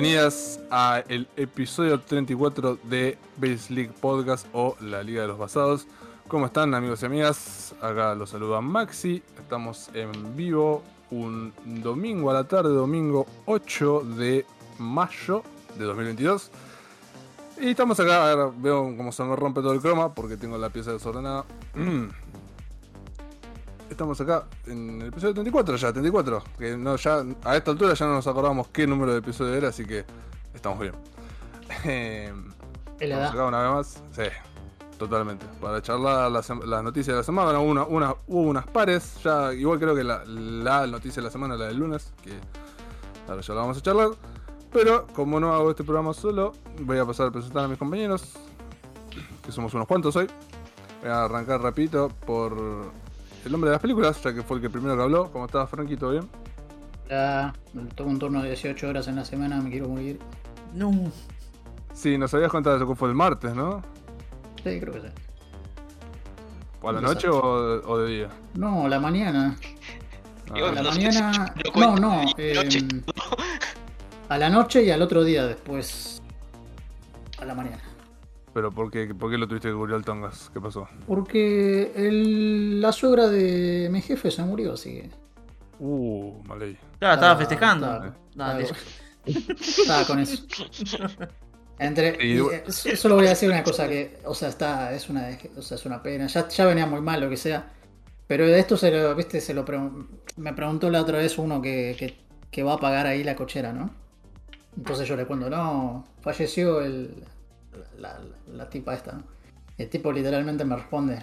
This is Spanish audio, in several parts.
Bienvenidas a el episodio 34 de Base League Podcast o la Liga de los Basados. ¿Cómo están amigos y amigas? Acá los saluda Maxi. Estamos en vivo un domingo a la tarde, domingo 8 de mayo de 2022. Y estamos acá, a ver, veo cómo se me rompe todo el croma porque tengo la pieza desordenada. Estamos acá en el episodio 34 ya, 34. Que no, ya, a esta altura ya no nos acordamos qué número de episodio era, así que estamos bien. Eh, estamos acá una vez más. Sí, totalmente. Para charlar las, las noticias de la semana, una, una, hubo unas pares. Ya, igual creo que la, la noticia de la semana es la del lunes, que ahora ya la vamos a charlar. Pero como no hago este programa solo, voy a pasar a presentar a mis compañeros, que somos unos cuantos hoy. Voy a arrancar rapidito por el hombre de las películas, ya que fue el que primero que habló. ¿Cómo estás, Frankie? ¿Todo bien? Ya, tomo un turno de 18 horas en la semana, me quiero morir. No. Sí, nos habías contado eso que fue el martes, ¿no? Sí, creo que sí. ¿O a la noche o, o de día? No, la mañana. Ah, A la no mañana. lo No, cuento no. em, a la noche y al otro día después. A la mañana. Pero ¿por qué, por qué lo tuviste que cubrir al Tongas? ¿Qué pasó? Porque el- la suegra de mi jefe se murió, así que. Uh, mal ahí. Claro, estaba festejando. Claro. dis- Estaba con eso. Entre, Y- y, eh, solo voy a decir una cosa que, o sea, está, es una, o sea, es una pena. Ya, ya venía muy mal lo que sea. Pero de esto se lo, viste, se lo pregun- me preguntó la otra vez uno que, que, que va a pagar ahí la cochera, ¿no? Entonces yo le cuento, no, falleció el, la, la- la tipa esta, ¿no? El tipo literalmente me responde,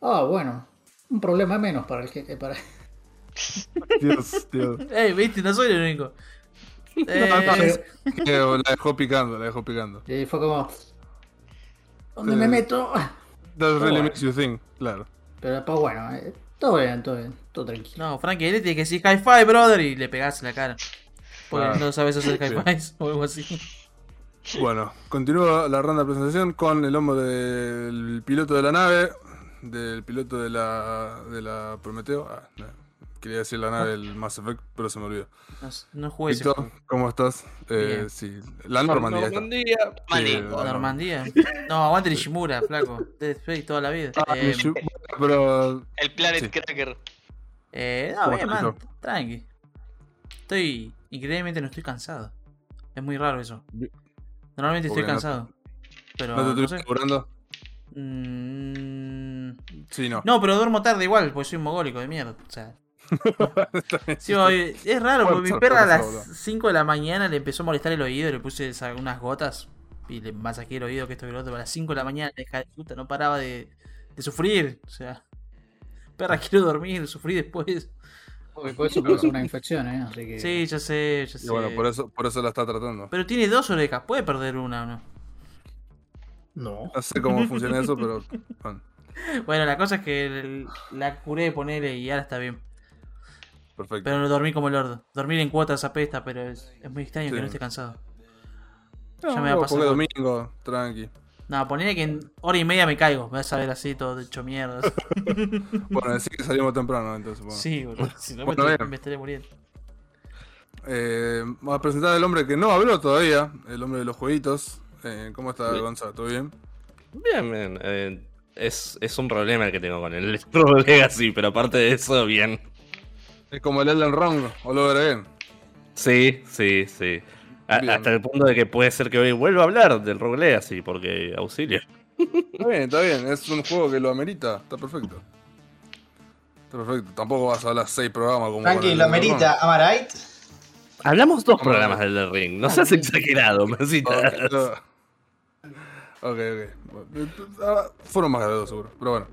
ah, bueno, un problema menos para el que para Dios, Dios. Ey, viste, no soy el único. no, Eh, la dejó picando, la dejó picando. Y fue como, ¿dónde me meto? That really bueno. makes you think, claro. Pero pues bueno, eh, todo bien, todo bien, todo tranquilo. no, Frankie, él tiene que decir high five, brother, y le pegás en la cara. Porque Ah. no sabes hacer fives o algo así. Bueno, continúa la ronda de presentación con el hombre del piloto de la nave, del piloto de la, de la Prometeo. Ah, no, quería decir la nave del Mass Effect, pero se me olvidó. No, no jugué ese Víctor, juego. ¿cómo estás? Eh, sí, la Normandía. Normandía. Sí, la Normandía. No, aguante Nishimura, flaco. Dead Space toda la vida. Ah, Eh, pero El Planet Sí. Cracker. eh, no, ¿Cómo bien, man. Tranqui. Estoy. Increíblemente no estoy cansado. Es muy raro eso. Normalmente estoy cansado. Pero. ¿no te no estuviste curando? Mm, Sí, no. No, pero duermo tarde igual, porque soy un mogólico de mierda. O sea, sí, es raro, porque mi perra a las boludo. 5 de la mañana le empezó a molestar el oído, le puse unas gotas y le masajeé el oído que esto y lo otro. A las 5 de la mañana, la puta, no paraba de, de sufrir. O sea, perra, quiero dormir, sufrí después. Porque por eso causa una infección, ¿eh? Así que. Sí, ya sé, ya sé. Y bueno, por eso, por eso la está tratando. Pero tiene dos orejas, puede perder una o no. No. No sé cómo funciona eso, pero. bueno, Bueno, la cosa es que el- la curé, ponele, y ahora está bien. perfecto. Pero no dormí como el ordo. Dormir en cuotas apesta, pero es, es muy extraño Sí. que no esté cansado. No, ya me va a pasar domingo, tranqui. No, ponele que en hora y media me caigo. Me vas a ver así todo hecho mierda. Bueno, decir que salimos temprano, entonces. Bueno. Sí, boludo. Si no Bueno, me, bien. me estaré muriendo. Eh, vamos a presentar al hombre que no habló todavía, el hombre de los jueguitos. Eh, ¿Cómo está. Gonzalo? ¿Todo bien? Bien, bien. eh, es, es un problema el que tengo con el Rogue Legacy, pero aparte de eso, bien. Es como el Elden Ring, o lo veré. Sí, sí, sí. A- Bien. hasta el punto de que puede ser que hoy vuelva a hablar del Rogue Legacy, porque auxilio. Está bien, está bien. Es un juego que lo amerita. Está perfecto. Está perfecto. Tampoco vas a hablar seis programas como. el lo amerita, am I right? Hablamos dos programas del Elden Ring, no seas exagerado, Mesita. Ok, no. ok. ah, Fueron más de dos, seguro. Pero bueno,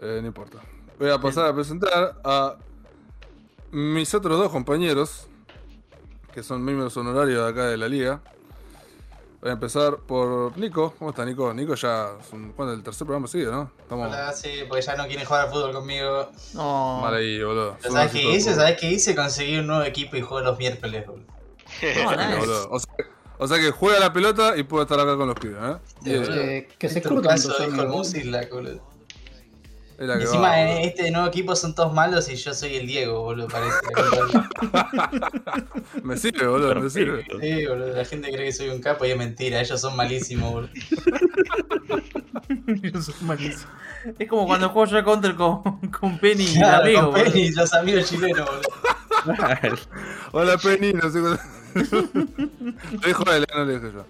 eh, no importa. Voy a pasar a presentar a mis otros dos compañeros, que son miembros honorarios de acá de la liga. Voy a empezar por Nico. ¿Cómo está Nico? Nico ya es un, ¿cuándo? el tercer programa seguido, ¿no? Estamos Hola, sí, porque ya no quieren jugar al fútbol conmigo. No. mal ahí, boludo. Pero ¿Sabes qué hice? ¿Sabes qué hice? Conseguí un nuevo equipo y juego los miércoles, boludo. No, nice. boludo. O, sea, o sea que juega la pelota y puede estar acá con los pibes, ¿eh? Sí, boludo. Que, se Esto curtan caso y la, boludo. Encima en este nuevo equipo son todos malos y yo soy el Diego, boludo, parece. me sirve, boludo, me sirve. Sí, boludo, la gente cree que soy un capo y es mentira, ellos son malísimos, boludo. ellos son malísimos. Es como cuando juego yo Counter con, con Penny y claro, amigos. Con Penny y los amigos chilenos, boludo. Hola Penny, no sé cómo. Lo dijo él, no lo dije yo.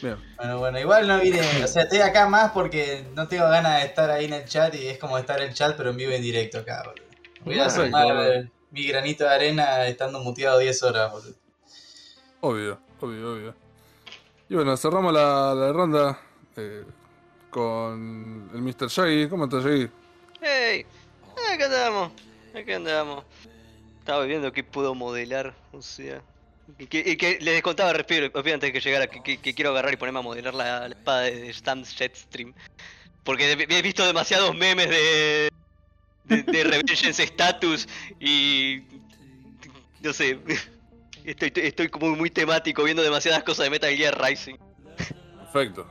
Bueno, bueno, igual no vine, o sea, estoy acá más porque no tengo ganas de estar ahí en el chat y es como estar en el chat pero en vivo en directo acá, boludo. Voy a sumar mi granito de arena estando muteado 10 horas, boludo. Obvio, obvio, obvio. Y bueno, cerramos la, la ronda eh, con el Mr. Shaggy. ¿Cómo estás, Shaggy? ¡Hey! Acá andamos, acá andamos. Estaba viendo qué puedo modelar, o sea. Y que, les contaba, refiero, antes de que llegara, que, quiero agarrar y ponerme a modelar la, espada de Stan Jetstream. Porque he visto demasiados memes de, de, de Revengeance Status y. No sé. Estoy, estoy como muy temático viendo demasiadas cosas de Metal Gear Rising. Perfecto,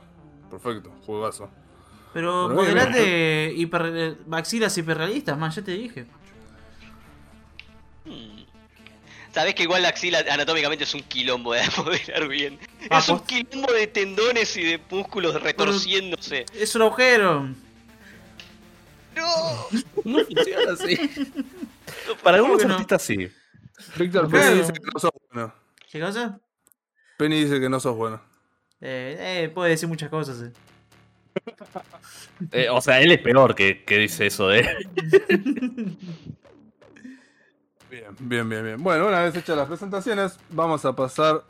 perfecto, juegazo. Pero modelate hiper, maxilas hiperrealistas, más, ya te dije. Hmm. Sabes que igual la axila anatómicamente es un quilombo de modelar bien. Ah, es un quilombo de tendones y de músculos retorciéndose. Es un agujero. No. no funciona así. Para algunos artistas sí. Víctor Penny dice que no sos bueno. ¿Qué cosa? Penny dice que no sos bueno. Eh, eh puede decir muchas cosas. Eh. eh o sea, él es peor que, que dice eso de Bien, bien, bien, bien. Bueno, una vez hechas las presentaciones, vamos a pasar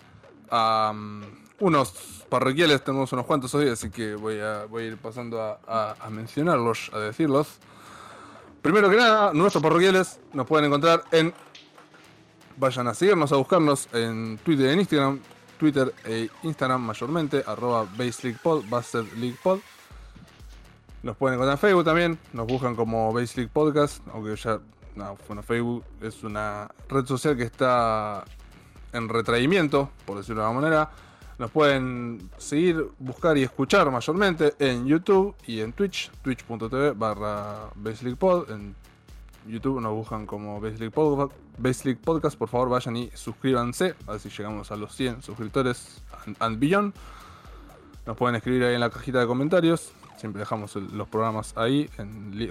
a um, unos parroquiales. Tenemos unos cuantos hoy, así que voy a, voy a ir pasando a, mencionarlos, a decirlos. Primero que nada, nuestros parroquiales nos pueden encontrar en. Vayan a seguirnos, a buscarnos en Twitter e Instagram. Twitter e Instagram mayormente, arroba BaseLeaguePod, Pod. Nos pueden encontrar en Facebook también, nos buscan como Base Podcast, aunque ya no, bueno, Facebook es una red social que está en retraimiento, por decirlo de alguna manera. Nos pueden seguir, buscar y escuchar mayormente en YouTube y en Twitch, twitch.tv barra Pod. En YouTube nos buscan como Baseleague Podcast. Por favor, vayan y suscríbanse. A ver si llegamos a los 100 suscriptores and, beyond. Nos pueden escribir ahí en la cajita de comentarios. Siempre dejamos los programas ahí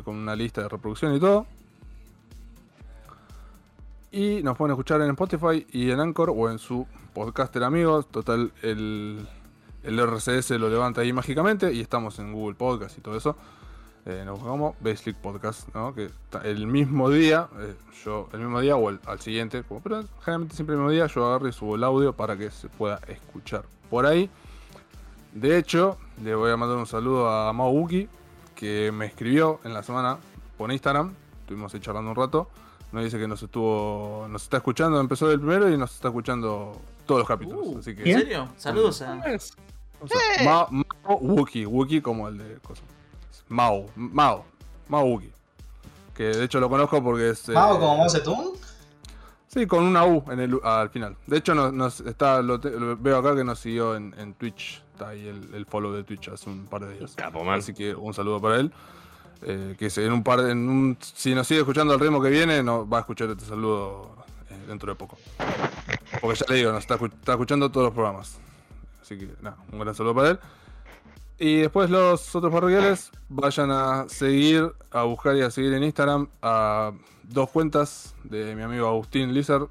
con una lista de reproducción y todo. Y nos pueden escuchar en Spotify y en Anchor o en su podcaster amigos. Total, el, el RCS lo levanta ahí mágicamente y estamos en Google Podcast y todo eso. Eh, nos buscamos Basic Podcast, ¿no? Que el mismo día, eh, yo, el mismo día o el, al siguiente, pero generalmente siempre el mismo día, yo agarro y subo el audio para que se pueda escuchar por ahí. De hecho, le voy a mandar un saludo a Mao que me escribió en la semana por Instagram. Estuvimos ahí charlando un rato. Nos dice que nos estuvo. Nos está escuchando, empezó el primero y nos está escuchando todos los capítulos. Uh, así que, ¿En serio? Saludos a. Mao, Wookie, Wookie como el de. Mao, Mao, Mao Wookie. Que de hecho lo conozco porque es. ¿Mao como Mao Zedong? Sí, con una U en el, al final. De hecho, nos, está, lo, veo acá que nos siguió en, en Twitch. Está ahí el, el, follow de Twitch hace un par de días. Así que un saludo para él. Eh, que en un par un, si nos sigue escuchando al ritmo que viene, no, va a escuchar este saludo eh, dentro de poco. Porque ya le digo, nos está, escuchando todos los programas. Así que nada, un gran saludo para él. Y después los otros parroquiales, vayan a seguir, a buscar y a seguir en Instagram a dos cuentas de mi amigo Agustín Lizard,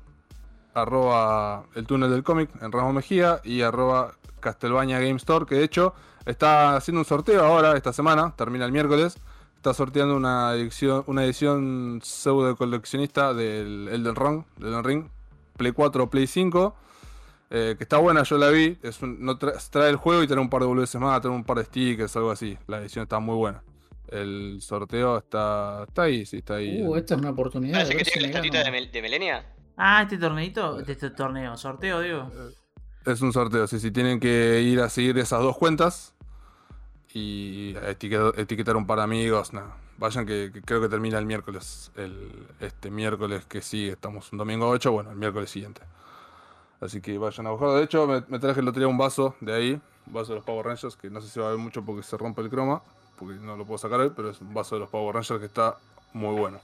arroba el túnel del cómic en Ramos Mejía y arroba Castelbaña Game Store, que de hecho está haciendo un sorteo ahora, esta semana, termina el miércoles, está sorteando una edición, una edición pseudo coleccionista del Elden Ring, del Ring, Play 4 o Play 5. Eh, que está buena, yo la vi. Es no trae el juego y trae un par de boludeces más, trae un par de stickers, algo así. La edición está muy buena. El sorteo está, está ahí, sí, está ahí. Uh, esta es una oportunidad. ¿Parece que tiene la estatita de, de Melenia? Ah, este torneito, este torneo, sorteo, digo. Es un sorteo, sí, sí. Tienen que ir a seguir esas dos cuentas y etiquetar, un par de amigos. nada Vayan que, creo que termina el miércoles. Este miércoles que sí, estamos un domingo 8, bueno, el miércoles siguiente. Así que vayan a buscarlo. De hecho, me, traje el otro día un vaso de ahí, un vaso de los Power Rangers, que no sé si va a ver mucho porque se rompe el croma. porque no lo puedo sacar hoy, pero es un vaso de los Power Rangers que está muy bueno.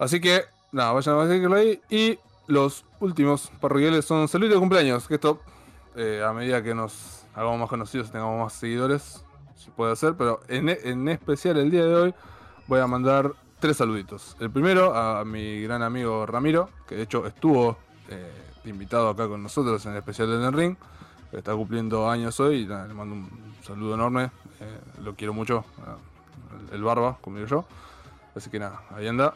Así que, nada, vayan a seguirlo ahí. Y los últimos parroquiales son saludos de cumpleaños, que esto, eh, a medida que nos hagamos más conocidos y tengamos más seguidores, se puede hacer, pero en, en especial el día de hoy voy a mandar tres saluditos. El primero a mi gran amigo Ramiro, que de hecho estuvo eh, invitado acá con nosotros en el especial de Den Ring. Está cumpliendo años hoy y le mando un saludo enorme. eh, lo quiero mucho. eh, el, barba, como yo. Así que nada, ahí anda.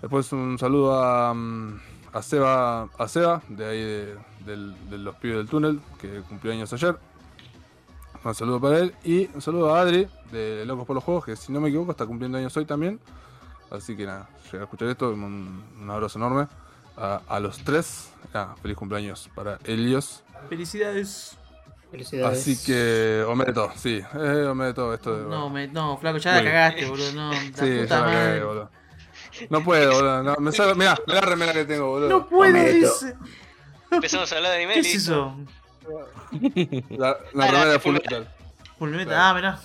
Después un saludo a, mm, a Seba, a Seba, de ahí de, del- de los pibes del túnel, que cumplió años ayer. Un saludo para él. Y un saludo a Adri, de Locos por los Juegos, que si no me equivoco está cumpliendo años hoy también. Así que nada, llega a escuchar esto, un, un abrazo enorme a, a los tres. Nada, feliz cumpleaños para Helios. Felicidades. Felicidades. Así que, Omedeto, sí, eh, Omedeto, esto de. No, me, no, flaco, ya la cagaste, boludo. No, la sí, puta ya la madre. cagué, boludo. No puedo, boludo. No, me salgo, mirá, mirá la remera que tengo, boludo. No puedo, dice. Empezamos a hablar de anime. ¿Qué es eso? La, la Ah, remera de Full Full Metal. Fullmetal. Claro. Ah, mirá.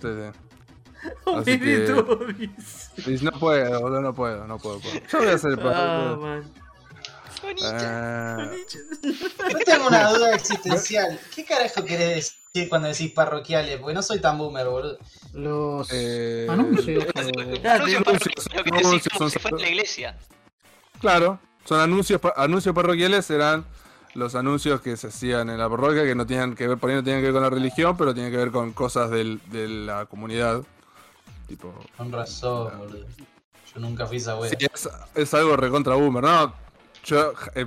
Sí, sí. Así que- no puedo, boludo, no puedo, no puedo. puedo. Yo voy a hacer el Ah, papel. man. Eh, Yo tengo una duda existencial. ¿Qué carajo querés decir cuando decís parroquiales? Porque no soy tan boomer, boludo. Los Eh, anuncios. Ya, Anuncios son si fuera sal- la iglesia. Claro, son anuncios, pa- anuncios parroquiales, eran los anuncios que se hacían en la parroquia que no tenían que ver, por ahí no tenían que ver con la religión, pero tenían que ver con cosas del- de la comunidad. Tipo, Con razón, boludo. Yo nunca fui esa wea. sí, es, es algo recontra boomer, ¿no? Yo eh,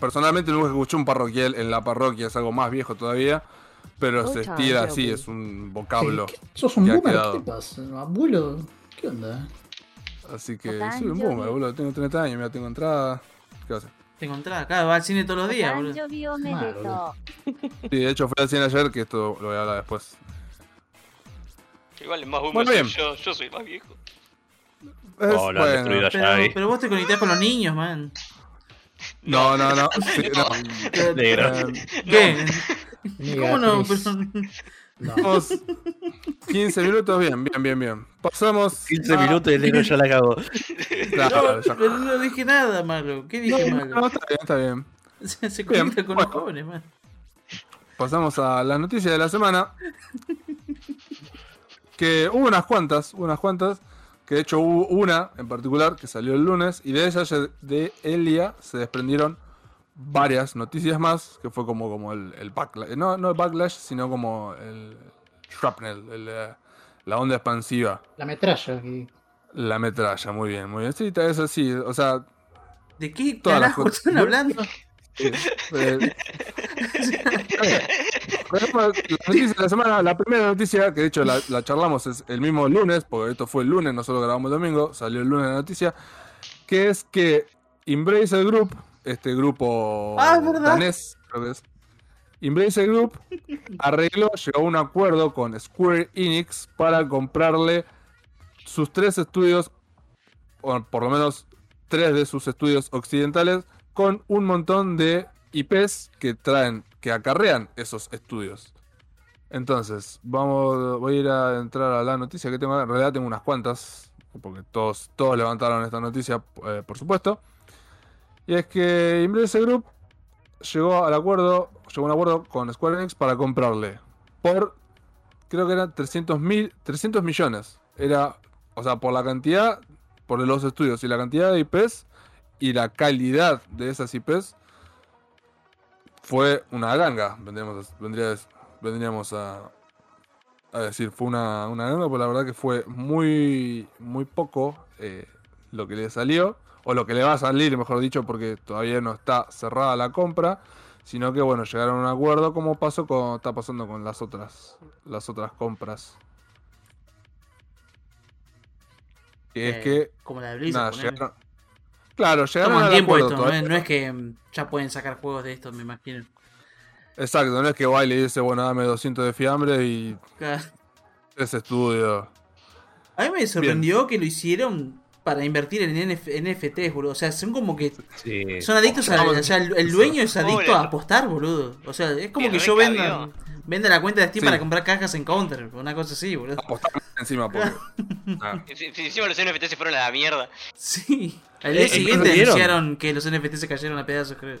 personalmente nunca escuché un parroquial en la parroquia, es algo más viejo todavía, pero se estira así, es un vocablo. ¿Qué- ¿Sos un boomer? quedado. ¿Qué te pasa? ¿Abuelo? ¿Qué onda? Así que soy un boomer, boludo. Tengo 30 años, mira, tengo entrada. ¿Qué haces? Tengo entrada, claro, va al cine todos los días, boludo. Claro, sí, de hecho fui al cine ayer, que esto lo voy a hablar después. Igual es más boomer, soy yo, yo soy más viejo. Es, oh, bueno. pero, pero, vos te conectás con los niños, man. No, no, no. Sí, no. no. Negro. ¿Qué? ¿Cómo no? No. Tenemos 15 minutos, bien, bien, bien, bien. Pasamos. 15 a- minutos y el negro ya la cagó. Claro, No, ya. pero no dije nada malo. ¿Qué dije No, malo? no, está bien, está bien. Se, se Bien, conecta con los bueno. jóvenes, man. Pasamos a las noticias de la semana. Que hubo unas cuantas, unas cuantas. Que de hecho hubo una en particular que salió el lunes. Y de ella, de Elia, se desprendieron varias noticias más. Que fue como, como el, el backlash. No, no el backlash, sino como el shrapnel, el, eh, la onda expansiva. La metralla. que- La metralla, muy bien, muy bien. Sí, es así. O sea, ¿De qué Todas las carajo cosas. están hablando? Eh, la noticia de la semana, la primera noticia, que de hecho la, la charlamos es el mismo lunes, porque esto fue el lunes, nosotros grabamos el domingo, salió el lunes la noticia, que es que Embracer Group, este grupo Ah, danés, creo que es, Embracer Group arregló, llegó a un acuerdo con Square Enix para comprarle sus tres estudios, o por lo menos tres de sus estudios occidentales, con un montón de IPs que traen, que acarrean esos estudios. Entonces, vamos, voy a ir a entrar a la noticia que tengo. En realidad tengo unas cuantas, porque todos, todos levantaron esta noticia, eh, por supuesto. Y es que Embracer Group llegó al acuerdo, llegó a un acuerdo con Square Enix para comprarle por, creo que eran 300 mil, 300 millones. Era, o sea, por la cantidad, por los estudios y la cantidad de IPs y la calidad de esas IPs fue una ganga, vendríamos, vendríamos a, a decir, fue una, una ganga, porque la verdad que fue muy, muy poco eh, lo que le salió, o lo que le va a salir, mejor dicho, porque todavía no está cerrada la compra, sino que bueno, llegaron a un acuerdo como pasó con, está pasando con las otras, las otras compras. Que es Eh, que Como la de Blizzard. Nada, ponele. llegaron- Claro, llegaron al tiempo acuerdo esto, ¿no? es- no es que mm, ya pueden sacar juegos de esto, me imagino. Exacto, no es que y le dice, bueno, dame 200 de fiambre y Claro. ese estudio. A mí me sorprendió que lo hicieron para invertir en NF NFTs, boludo. O sea, son como que Sí. son adictos a. O sea, el, el dueño es adicto Pobre. a apostar, boludo. O sea, es como que yo venda, venda la cuenta de Steam Sí. para comprar cajas en Counter, una cosa así, boludo. Apostar encima porque. Ah. Si- si Encima los NFT se fueron a la mierda. Sí. Al día eh, siguiente anunciaron que los NFT se cayeron a pedazos, creo.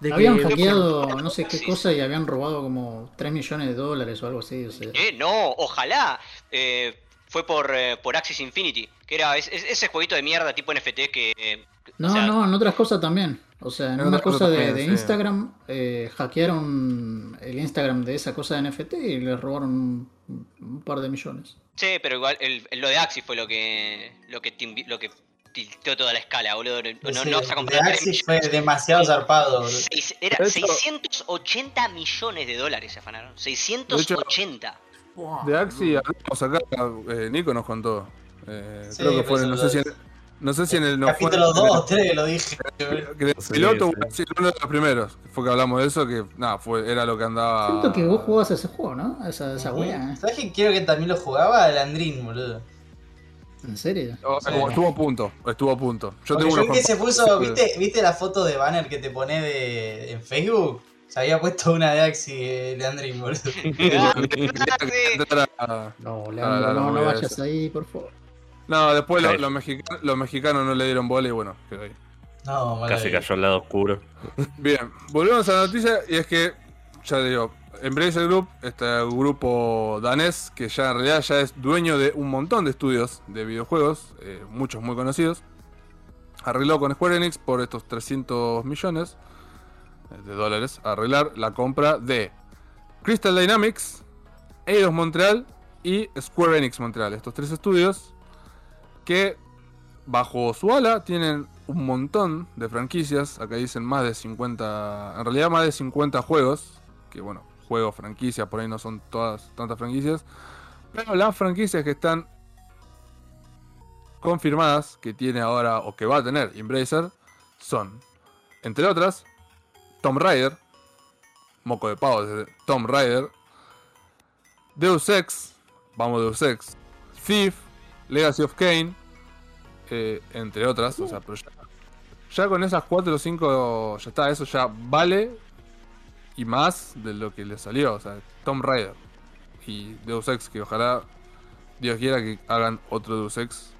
De que- Habían hackeado no sé qué Sí. cosa y habían robado como 3 millones de dólares o algo así. O sea. Eh, no, ojalá. Eh, fue por, eh, por Axis Infinity. Que era es- es- ese jueguito de mierda tipo NFT que. eh, No, o sea, no, en otras cosas también. O sea, en una cosa de, también, de sí. Instagram, eh, hackearon el Instagram de esa cosa de NFT y les robaron un, un par de millones. Sí, pero igual el, el- lo de Axis fue lo que. Lo que, timbi- lo que tilteó toda la escala, boludo. No, Sí, no vas a de comprar Axis fue demasiado zarpado, boludo. Seis- era De hecho- 680 millones de dólares se afanaron. 680. Wow. De Axi hablamos acá, eh, Nico nos contó. Eh, Sí, creo que fue, eso no sé, si en, no sé si en el no fue- Capítulo en el- 2 o 3 lo dije. Sí, piloto sí. uno de los primeros. Fue que hablamos de eso, que nada, fue, era lo que andaba. Siento que vos jugabas ese juego, ¿no? Esa, esa wea. ¿eh? ¿Sabes que quiero que también lo jugaba? El Andrin, boludo. ¿En serio? Sí. Estuvo a punto, estuvo a punto. Yo Porque tengo yo una que se puso, ¿viste, ¿viste la foto de banner que te pone de, en Facebook? Se había puesto una de Axi eh, de Andrin, boludo. Ah, No, Leandro, no, no movida vayas ahí, por favor. No, después los, mexicanos, los mexicanos no le dieron bola y bueno, quedó ahí. No, mala Casi cayó al lado oscuro. Bien, volvemos a la noticia y es que, ya digo, Embracer Group, este grupo danés que ya en realidad ya es dueño de un montón de estudios de videojuegos, eh, muchos muy conocidos, arregló con Square Enix por estos 300 millones de dólares arreglar la compra de Crystal Dynamics, Eidos Montreal y Square Enix Montreal, estos tres estudios que bajo su ala tienen un montón de franquicias. Acá dicen más de 50. En realidad, más de 50 juegos. Que bueno, juegos, franquicias, por ahí no son todas tantas franquicias. Pero las franquicias que están confirmadas, que tiene ahora o que va a tener Embracer, son, entre otras, Tomb Raider. Moco de pavo desde Tomb Raider. Deus Ex. Vamos, Deus Ex. Thief. Legacy of Kane eh, entre otras, o sea, pero ya, ya con esas 4 o 5 ya está, eso ya vale y más de lo que le salió, o sea, Tomb Raider y Deus Ex, que ojalá Dios quiera que hagan otro Deus Ex.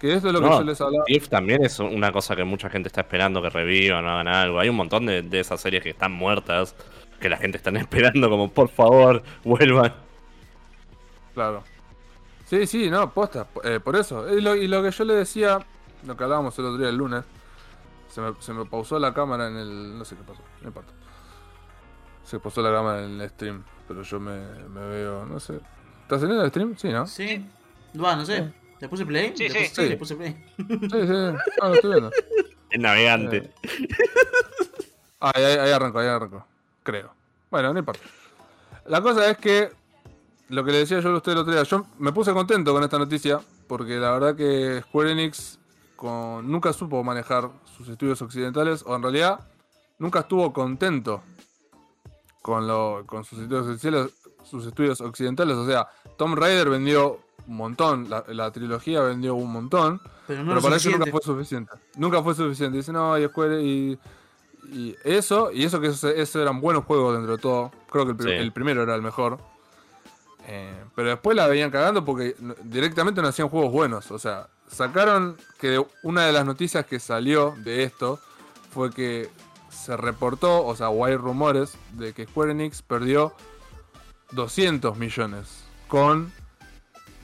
Que esto es lo que No, yo les hablaba. Thief también es una cosa que mucha gente está esperando que revivan o hagan algo. Hay un montón de, de esas series que están muertas, que la gente está esperando como por favor vuelvan. Claro. Sí, sí, no, posta, eh, por eso. Y lo, y lo que yo le decía, lo que hablábamos el otro día, el lunes, se me, se me pausó la cámara en el... no sé qué pasó, no importa. Se pausó la cámara en el stream, pero yo me, me veo, no sé. ¿Estás en el stream? Sí, ¿no? Sí, Sí. Va, no sé. ¿Le puse play? Sí, ¿Le sí. puse- Sí. le puse play. sí. Ah, lo estoy viendo. El navegante. Ah, ahí, ahí arrancó, ahí arrancó. Creo. Bueno, no importa. La cosa es que lo que le decía yo a usted el otro día, yo me puse contento con esta noticia porque la verdad que Square Enix con, nunca supo manejar sus estudios occidentales o en realidad nunca estuvo contento con, lo, con sus, estudios occidentales, sus estudios occidentales. O sea, Tomb Raider vendió un montón, la, la trilogía vendió un montón. Pero no Pero para ellos nunca fue suficiente. Nunca fue suficiente. Dicen, no, y Square y, y eso, y eso que eso, eso eran buenos juegos dentro de todo. Creo que el, pri- Sí. el primero era el mejor. Eh, pero después la venían cagando porque directamente no hacían juegos buenos. O sea, sacaron que una de las noticias que salió de esto fue que se reportó, o sea, o hay rumores de que Square Enix perdió 200 millones con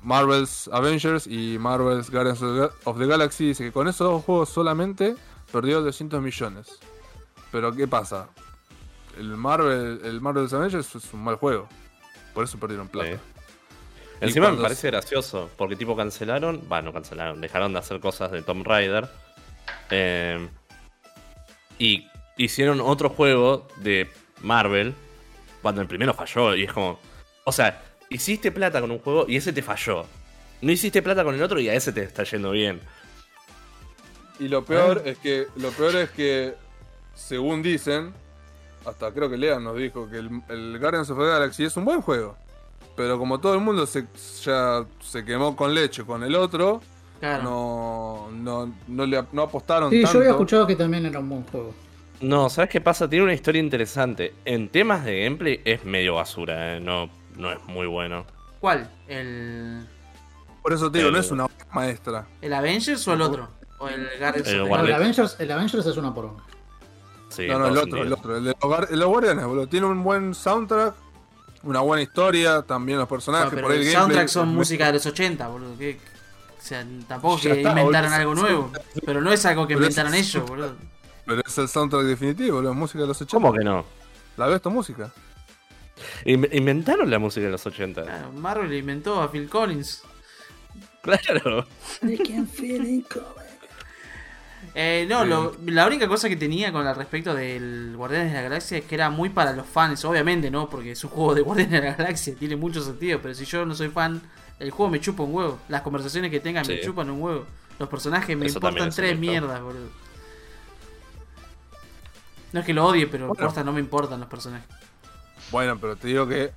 Marvel's Avengers y Marvel's Guardians of the Galaxy. Dice que con esos dos juegos solamente perdió 200 millones. Pero ¿qué pasa? El Marvel, el Marvel's Avengers es un mal juego. Por eso perdieron plata. Sí. Encima me parece gracioso, porque tipo cancelaron, bueno, cancelaron, dejaron de hacer cosas de Tomb Raider. eh, y hicieron otro juego de Marvel cuando el primero falló. Y es como, o sea, hiciste plata con un juego y ese te falló. No hiciste plata con el otro y a ese te está yendo bien. Y lo peor es que lo peor es que según dicen, hasta creo que Lean nos dijo que el, el Guardians of the Galaxy es un buen juego. Pero como todo el mundo se, ya se quemó con leche con el otro, Claro. No, no, no, le, no apostaron Sí, tanto. yo había escuchado que también era un buen juego. No, ¿sabes qué pasa? Tiene una historia interesante. En temas de gameplay es medio basura, ¿eh? no, no es muy bueno. ¿Cuál? ¿El, Por eso te digo, no es una maestra. ¿El Avengers o el otro? ¿O el Guardians El of the? Avengers, el Avengers es una poronga. Sí, no, no, el otro, el otro. El de los, el Guardianes, boludo. Tiene un buen soundtrack, una buena historia, también los personajes. Bueno, pero por ahí el gameplay soundtrack son música de los 80, boludo. ¿qué? O sea, tampoco Ya que está, inventaron boludo. algo nuevo. Pero no es algo que Pero inventaron es- ellos, boludo. Pero es el soundtrack definitivo, boludo. Música de los 80. ¿Cómo que no? ¿La ves tu música? In- Inventaron la música de los 80. Claro, Marvel inventó a Phil Collins. Claro. Eh, no, lo- la única cosa que tenía con al respecto del Guardianes de la Galaxia es que era muy para los fans, obviamente, ¿no? Porque es un juego de Guardianes de la Galaxia, tiene mucho sentido, pero si yo no soy fan, el juego me chupa un huevo. Las conversaciones que tengan me chupan un huevo. Los personajes me Eso importan tres mierdas, boludo. No es que lo odie, pero Bueno. posta, no me importan los personajes. Bueno, pero te digo que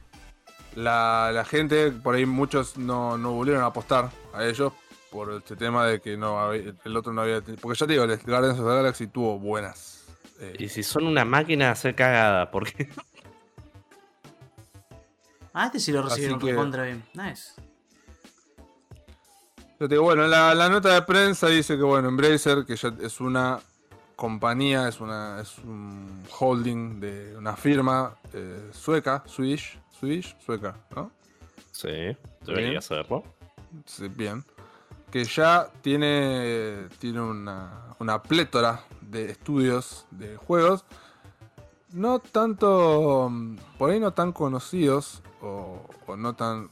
la, la gente, por ahí muchos no, no volvieron a apostar a ellos por este tema de que no había- el otro no había Porque ya te digo, el Guardians of the Galaxy tuvo buenas. eh, Y si son una máquina de hacer cagada, ¿por qué? Ah, este sí lo recibieron que- contra bien. Nice. Yo te digo, bueno, la, la nota de prensa dice que, bueno, Embracer, que ya es una compañía, es una es un holding de una firma eh, sueca, Swedish, Swedish, sueca, ¿no? Sí, Bien. debería serlo. Sí, bien. Que ya tiene, tiene una, una plétora de estudios de juegos. No tanto, por ahí no tan conocidos, o, no tan,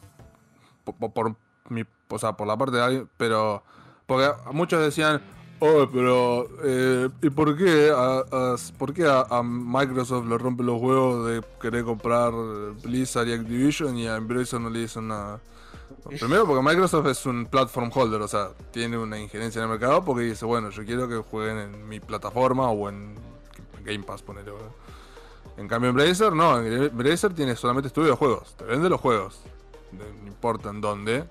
por, por- mi, o sea, por la parte de alguien, pero, porque muchos decían, oh, pero, eh, ¿y por qué, a, por qué a, Microsoft le rompe los huevos de querer comprar Blizzard y Activision y a Embracer no le dicen nada? Primero porque Microsoft es un platform holder, o sea, tiene una injerencia en el mercado porque dice, bueno, yo quiero que jueguen en mi plataforma o en Game Pass, ponele. En cambio en Bracer, no, en Bracer tiene solamente estudio de juegos, te vende los juegos, no importa en dónde,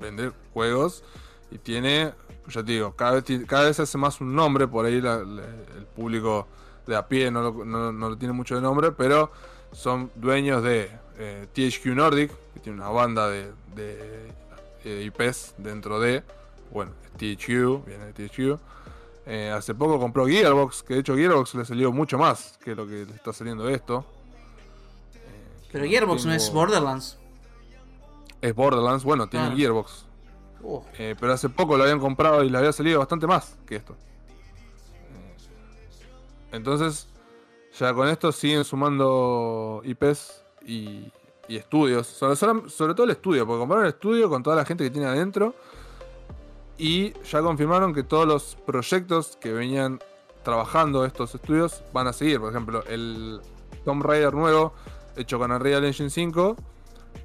vende juegos y tiene, ya te digo, cada vez, cada vez hace más un nombre, por ahí el público de a pie no lo, no- no lo tiene mucho de nombre, pero son dueños de eh, THQ Nordic, que tiene una banda de, de, eh, IPs dentro de, bueno, THQ, viene de THQ. Eh, hace poco compró Gearbox, que de hecho Gearbox le salió mucho más que lo que le está saliendo esto. Eh, Pero Gearbox no es Borderlands. Es Borderlands, bueno, tiene Claro. Gearbox. Eh, pero hace poco lo habían comprado y le había salido bastante más que esto. Entonces, ya con esto siguen sumando IPs y, y estudios. Sobre, sobre- sobre todo el estudio, porque compraron el estudio con toda la gente que tiene adentro. Y ya confirmaron que todos los proyectos que venían trabajando estos estudios van a seguir. Por ejemplo, el Tomb Raider nuevo, hecho con Unreal Engine 5,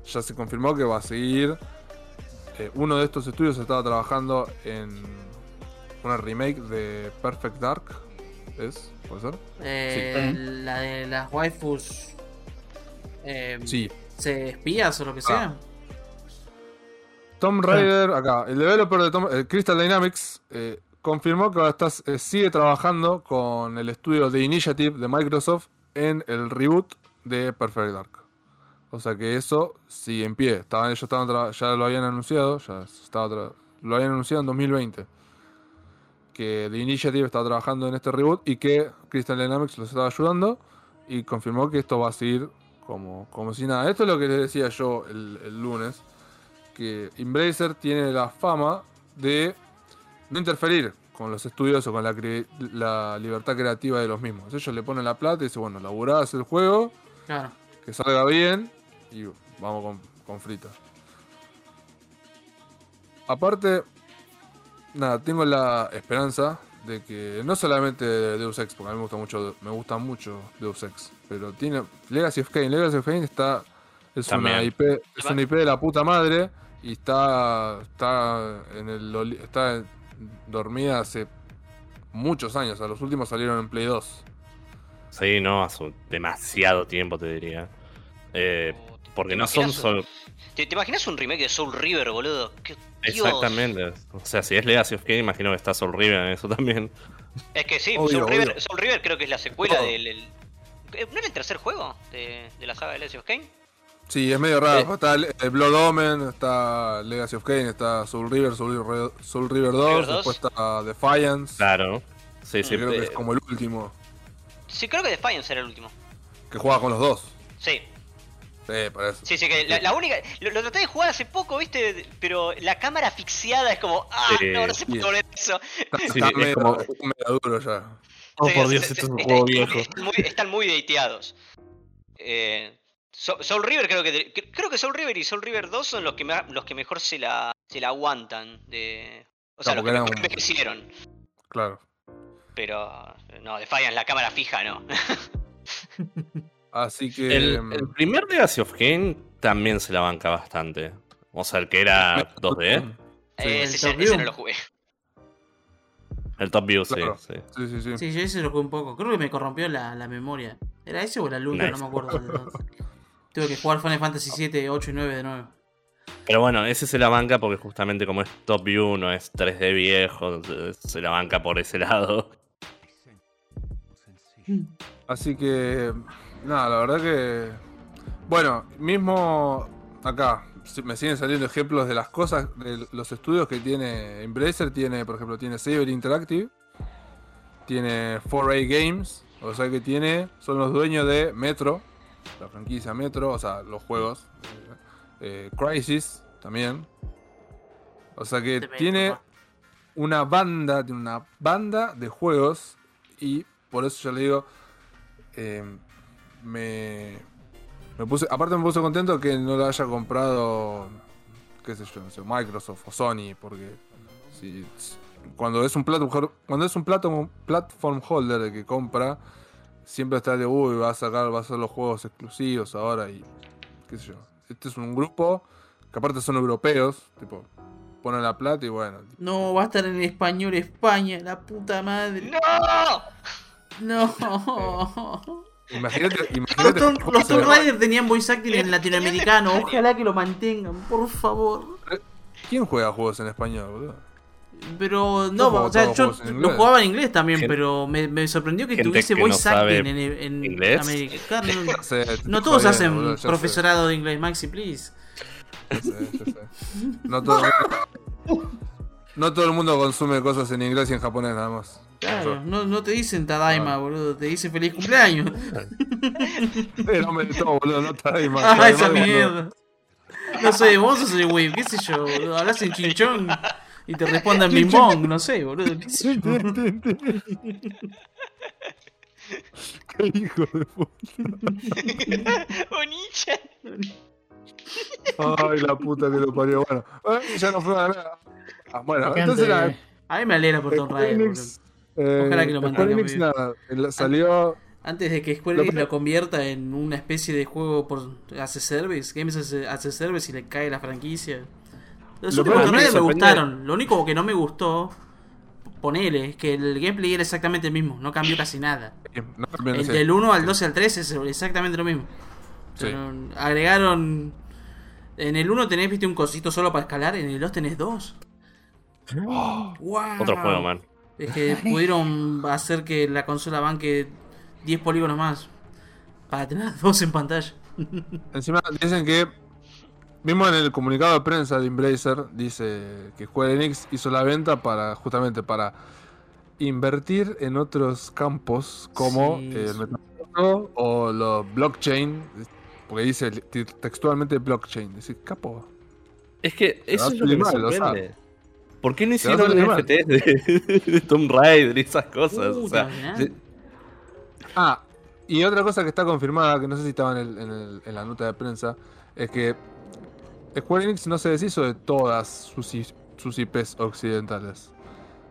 ya se confirmó que va a seguir. Eh, uno de estos estudios estaba trabajando en una remake de Perfect Dark. ¿Es? ¿Puede ser? eh, La de las waifus. Eh, Sí. ¿Se espías o lo que sea? Tomb Raider, acá, el developer de Tomb, eh, Crystal Dynamics eh, confirmó que ahora está- eh, sigue trabajando con el estudio de Initiative de Microsoft en el reboot de Perfect Dark. O sea que eso sigue en pie. Estaban, ellos estaban ya lo habían anunciado, ya estaba lo habían anunciado en 2020. Que The Initiative estaba trabajando en este reboot y que Crystal Dynamics los estaba ayudando. Y confirmó que esto va a seguir como, como si nada. Esto es lo que les decía yo el, el lunes que Embracer tiene la fama de no interferir con los estudios o con la, cre- la libertad creativa de los mismos. Ellos le ponen la plata y dicen, bueno, laburá, haz el juego, Claro. que salga bien y vamos con, con frita. Aparte, nada, tengo la esperanza de que no solamente Deus Ex, porque a mí me gusta mucho, me gusta mucho Deus Ex, pero tiene Legacy of Kain. Legacy of Kain está es una. IP, es una IP de la puta madre y está está en el oli- está dormida hace muchos años. A los últimos salieron en Play 2. Sí, no, hace demasiado tiempo te diría. Eh, Porque ¿Te no son solo. ¿Te, te imaginas un remake de Soul River, boludo? ¿Qué, Dios. Exactamente. O sea, si es Legacy of Kain, imagino que está Soul River en eso también. Es que sí, Obvio, Soul, River, obvio. Soul River creo que es la secuela del. Eh, ¿No era el tercer juego de, de la saga de Legacy of Kain? Sí, es medio raro. Eh. Está el, el Blood Omen, está Legacy of Kain, está Soul River, Soul River, Soul River 2, River 2. después está Defiance. Claro. Sí, sí. creo que es como el último. Sí, creo que Defiance era el último. Que juega con los dos. Sí, Sí, parece. sí, sí, que la, la única. Lo, lo traté de jugar hace poco, ¿viste? Pero la cámara asfixiada es como. ¡Ah! Sí, no, no se puede volver eso. Está, Sí, está es medio, como- medio duro ya. Oh, Sí, por Dios, sí, esto es un juego está- viejo. Están muy, están muy dateados. Eh, So- Soul River creo que de- cre- creo que Soul River y Soul River 2 son los que me- los que mejor se la se la aguantan de o sea, Claro, los que mejor envejecieron. Claro. Pero no, Defiance la cámara fija no. Así que. El, el primer Legacy of Kain también se la banca bastante. O sea, el que era 2D. Sí. Eh, ese, ese no lo jugué. El Top View, sí, Claro. sí. Sí, sí, sí. Sí, yo ese lo jugué un poco. Creo que me corrompió la, la memoria. ¿Era ese o era Luna? Nice. No me acuerdo. Tuve que jugar Final Fantasy 7, 8 y 9 de nuevo. Pero bueno, ese se la banca porque justamente como es Top View, no es 3D viejo, se la banca por ese lado. Así que. Nada, la verdad que. Bueno, mismo acá me siguen saliendo ejemplos de las cosas, de los estudios que tiene Embracer. Tiene, por ejemplo, tiene Saber Interactive, tiene 4A Games, o sea que tiene, son los dueños de Metro, la franquicia Metro, o sea, los juegos. eh, Crisis también. O sea que tiene una banda, tiene una banda de juegos y por eso yo le digo, eh, me, me puse, aparte me puse contento que no lo haya comprado, qué sé yo, no sé, Microsoft o Sony, porque si, cuando es un platform, cuando es un platform, platform holder el que compra, siempre está de, uy, va a sacar, va a hacer los juegos exclusivos ahora y qué sé yo. Este es un grupo que aparte son europeos, tipo, ponen la plata y bueno, No, va a estar en español España, la puta madre. ¡No! No. Imagínate, Los imagínate los Tomb le va- Raider tenían voice acting en latinoamericano. España. Ojalá que lo mantengan, por favor. ¿Quién juega juegos en español, boludo? Pero no, o sea, yo lo jugaba en inglés también, Gente- pero me, me sorprendió que tuviese que voice acting en, en inglés. americano. Sé, No todos hacen boludo, ya sé, profesorado de inglés, Maxi, please. ya sé, ya sé. No todo, no todo el mundo consume cosas en inglés y en japonés nada más. Claro, no, no te dicen Tadaima, Ah. boludo, te dicen feliz cumpleaños. Eh, no me de todo, boludo, no más. ah, esa mierda. No sé, vos sos el wave, qué sé yo, boludo. Hablas en chinchón y te responden bing bong, no sé, boludo. qué sé yo. Qué hijo de puta. Onichan. Ay, la puta que lo parió. Bueno, eh, ya no fue nada. Ah, bueno, entonces la. A mí me alegra por Tomb Square Raider. Eh, Ojalá que lo Square mantengan Enix, nada, el- salió. Antes de que Square Lo Enix lo convierta en una especie de juego por as a service, Games as a, as a service y le cae la franquicia. Los Lo últimos Raider me gustaron. Lo único que no me gustó, ponele, es que el gameplay era exactamente el mismo, no cambió casi nada. No, El sí. del 1 al 12 al 13 es exactamente lo mismo. Sí. Agregaron. En el 1 tenés, viste, un cosito solo para escalar, en el 2 tenés dos. ¡Wow! Otro juego, man. Es que pudieron hacer que la consola banque 10 polígonos más. Para tener dos en pantalla. Encima dicen que, mismo en el comunicado de prensa de Embracer, dice que Square Enix hizo la venta para justamente para invertir en otros campos como Sí, el sí. metaverso o los blockchain, porque dice te- textualmente blockchain. Dice, capo. Es que eso es lo que me mal, o sea. ¿Por qué no hicieron. NFTs de, de Tomb Raider y esas cosas? Uh, de- Ah, y otra cosa que está confirmada, que no sé si estaba en, el- en el- en la nota de prensa, es que Square Enix no se deshizo de todas sus, IPs occidentales.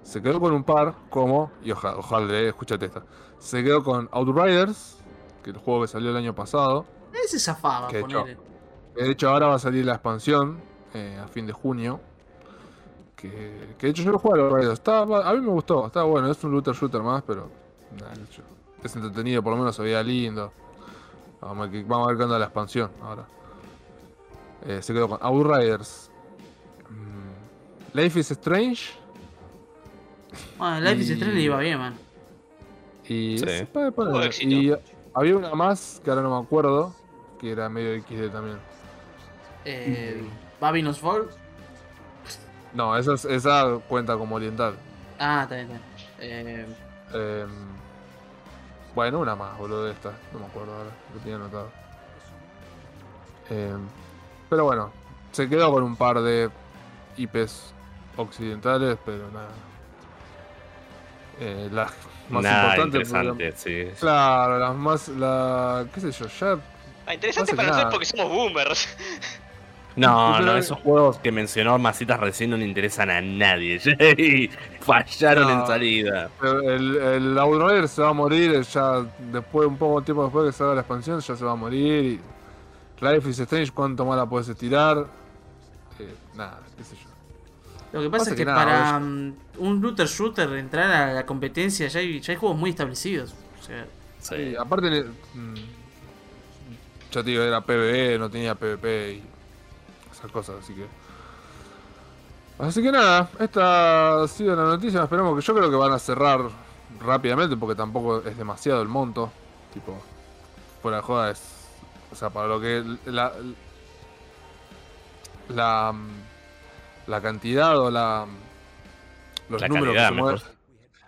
Se quedó con un par, como, y ojalá, ojalá, eh, escúchate esta. Se quedó con Outriders, que es el juego que salió el año pasado. Ese zafaba, Qué ponele. que De hecho, ahora va a salir la expansión eh, a fin de junio. Que, que de hecho yo lo jugué a Outriders. Estaba- a mí me gustó, estaba bueno. Es un looter shooter más, pero es entretenido, por lo menos se veía lindo. Vamos a, que- vamos a ver qué onda la expansión ahora. Eh, se quedó con Outriders. Mm, Life is Strange. Ah, Life is Strange le iba bien, man. Y, Sí. puede poner. Y había una más que ahora no me acuerdo. Que era medio XD también. Eh, Babylon's Fall. No, esa, es- esa cuenta como oriental. Ah, está bien. Eh, Em, bueno, una más, boludo, de esta. No me acuerdo ahora, lo tenía anotado. Em, pero bueno, se quedó con un par de IPs occidentales, pero nada. Eh, las más Nada importantes. interesante, sí. Claro, las más. La, ¿Qué sé yo? Ya. Ah, interesante para nosotros porque somos boomers. No, no, esos juegos que mencionó Masitas recién no le interesan a nadie. fallaron No. en salida. El, el Outrider se va a morir ya después, un poco tiempo después que salga la expansión, ya se va a morir. Y Life is Strange, ¿cuánto más la puedes estirar? Eh, nada, qué sé yo. lo que pasa, Pasa es que, que nada, para mm, un looter shooter entrar a la competencia ya hay, ya hay juegos muy establecidos. O sea, Sí. Y aparte, mm, ya te digo, era PvE, no tenía PvP y esas cosas, así que. Así que nada, esta ha sido la noticia. Esperamos que yo creo que van a cerrar rápidamente porque tampoco es demasiado el monto. Tipo, fuera de joda es. O sea, para lo que. La. La. La cantidad o la. Los La números calidad, que se mueven.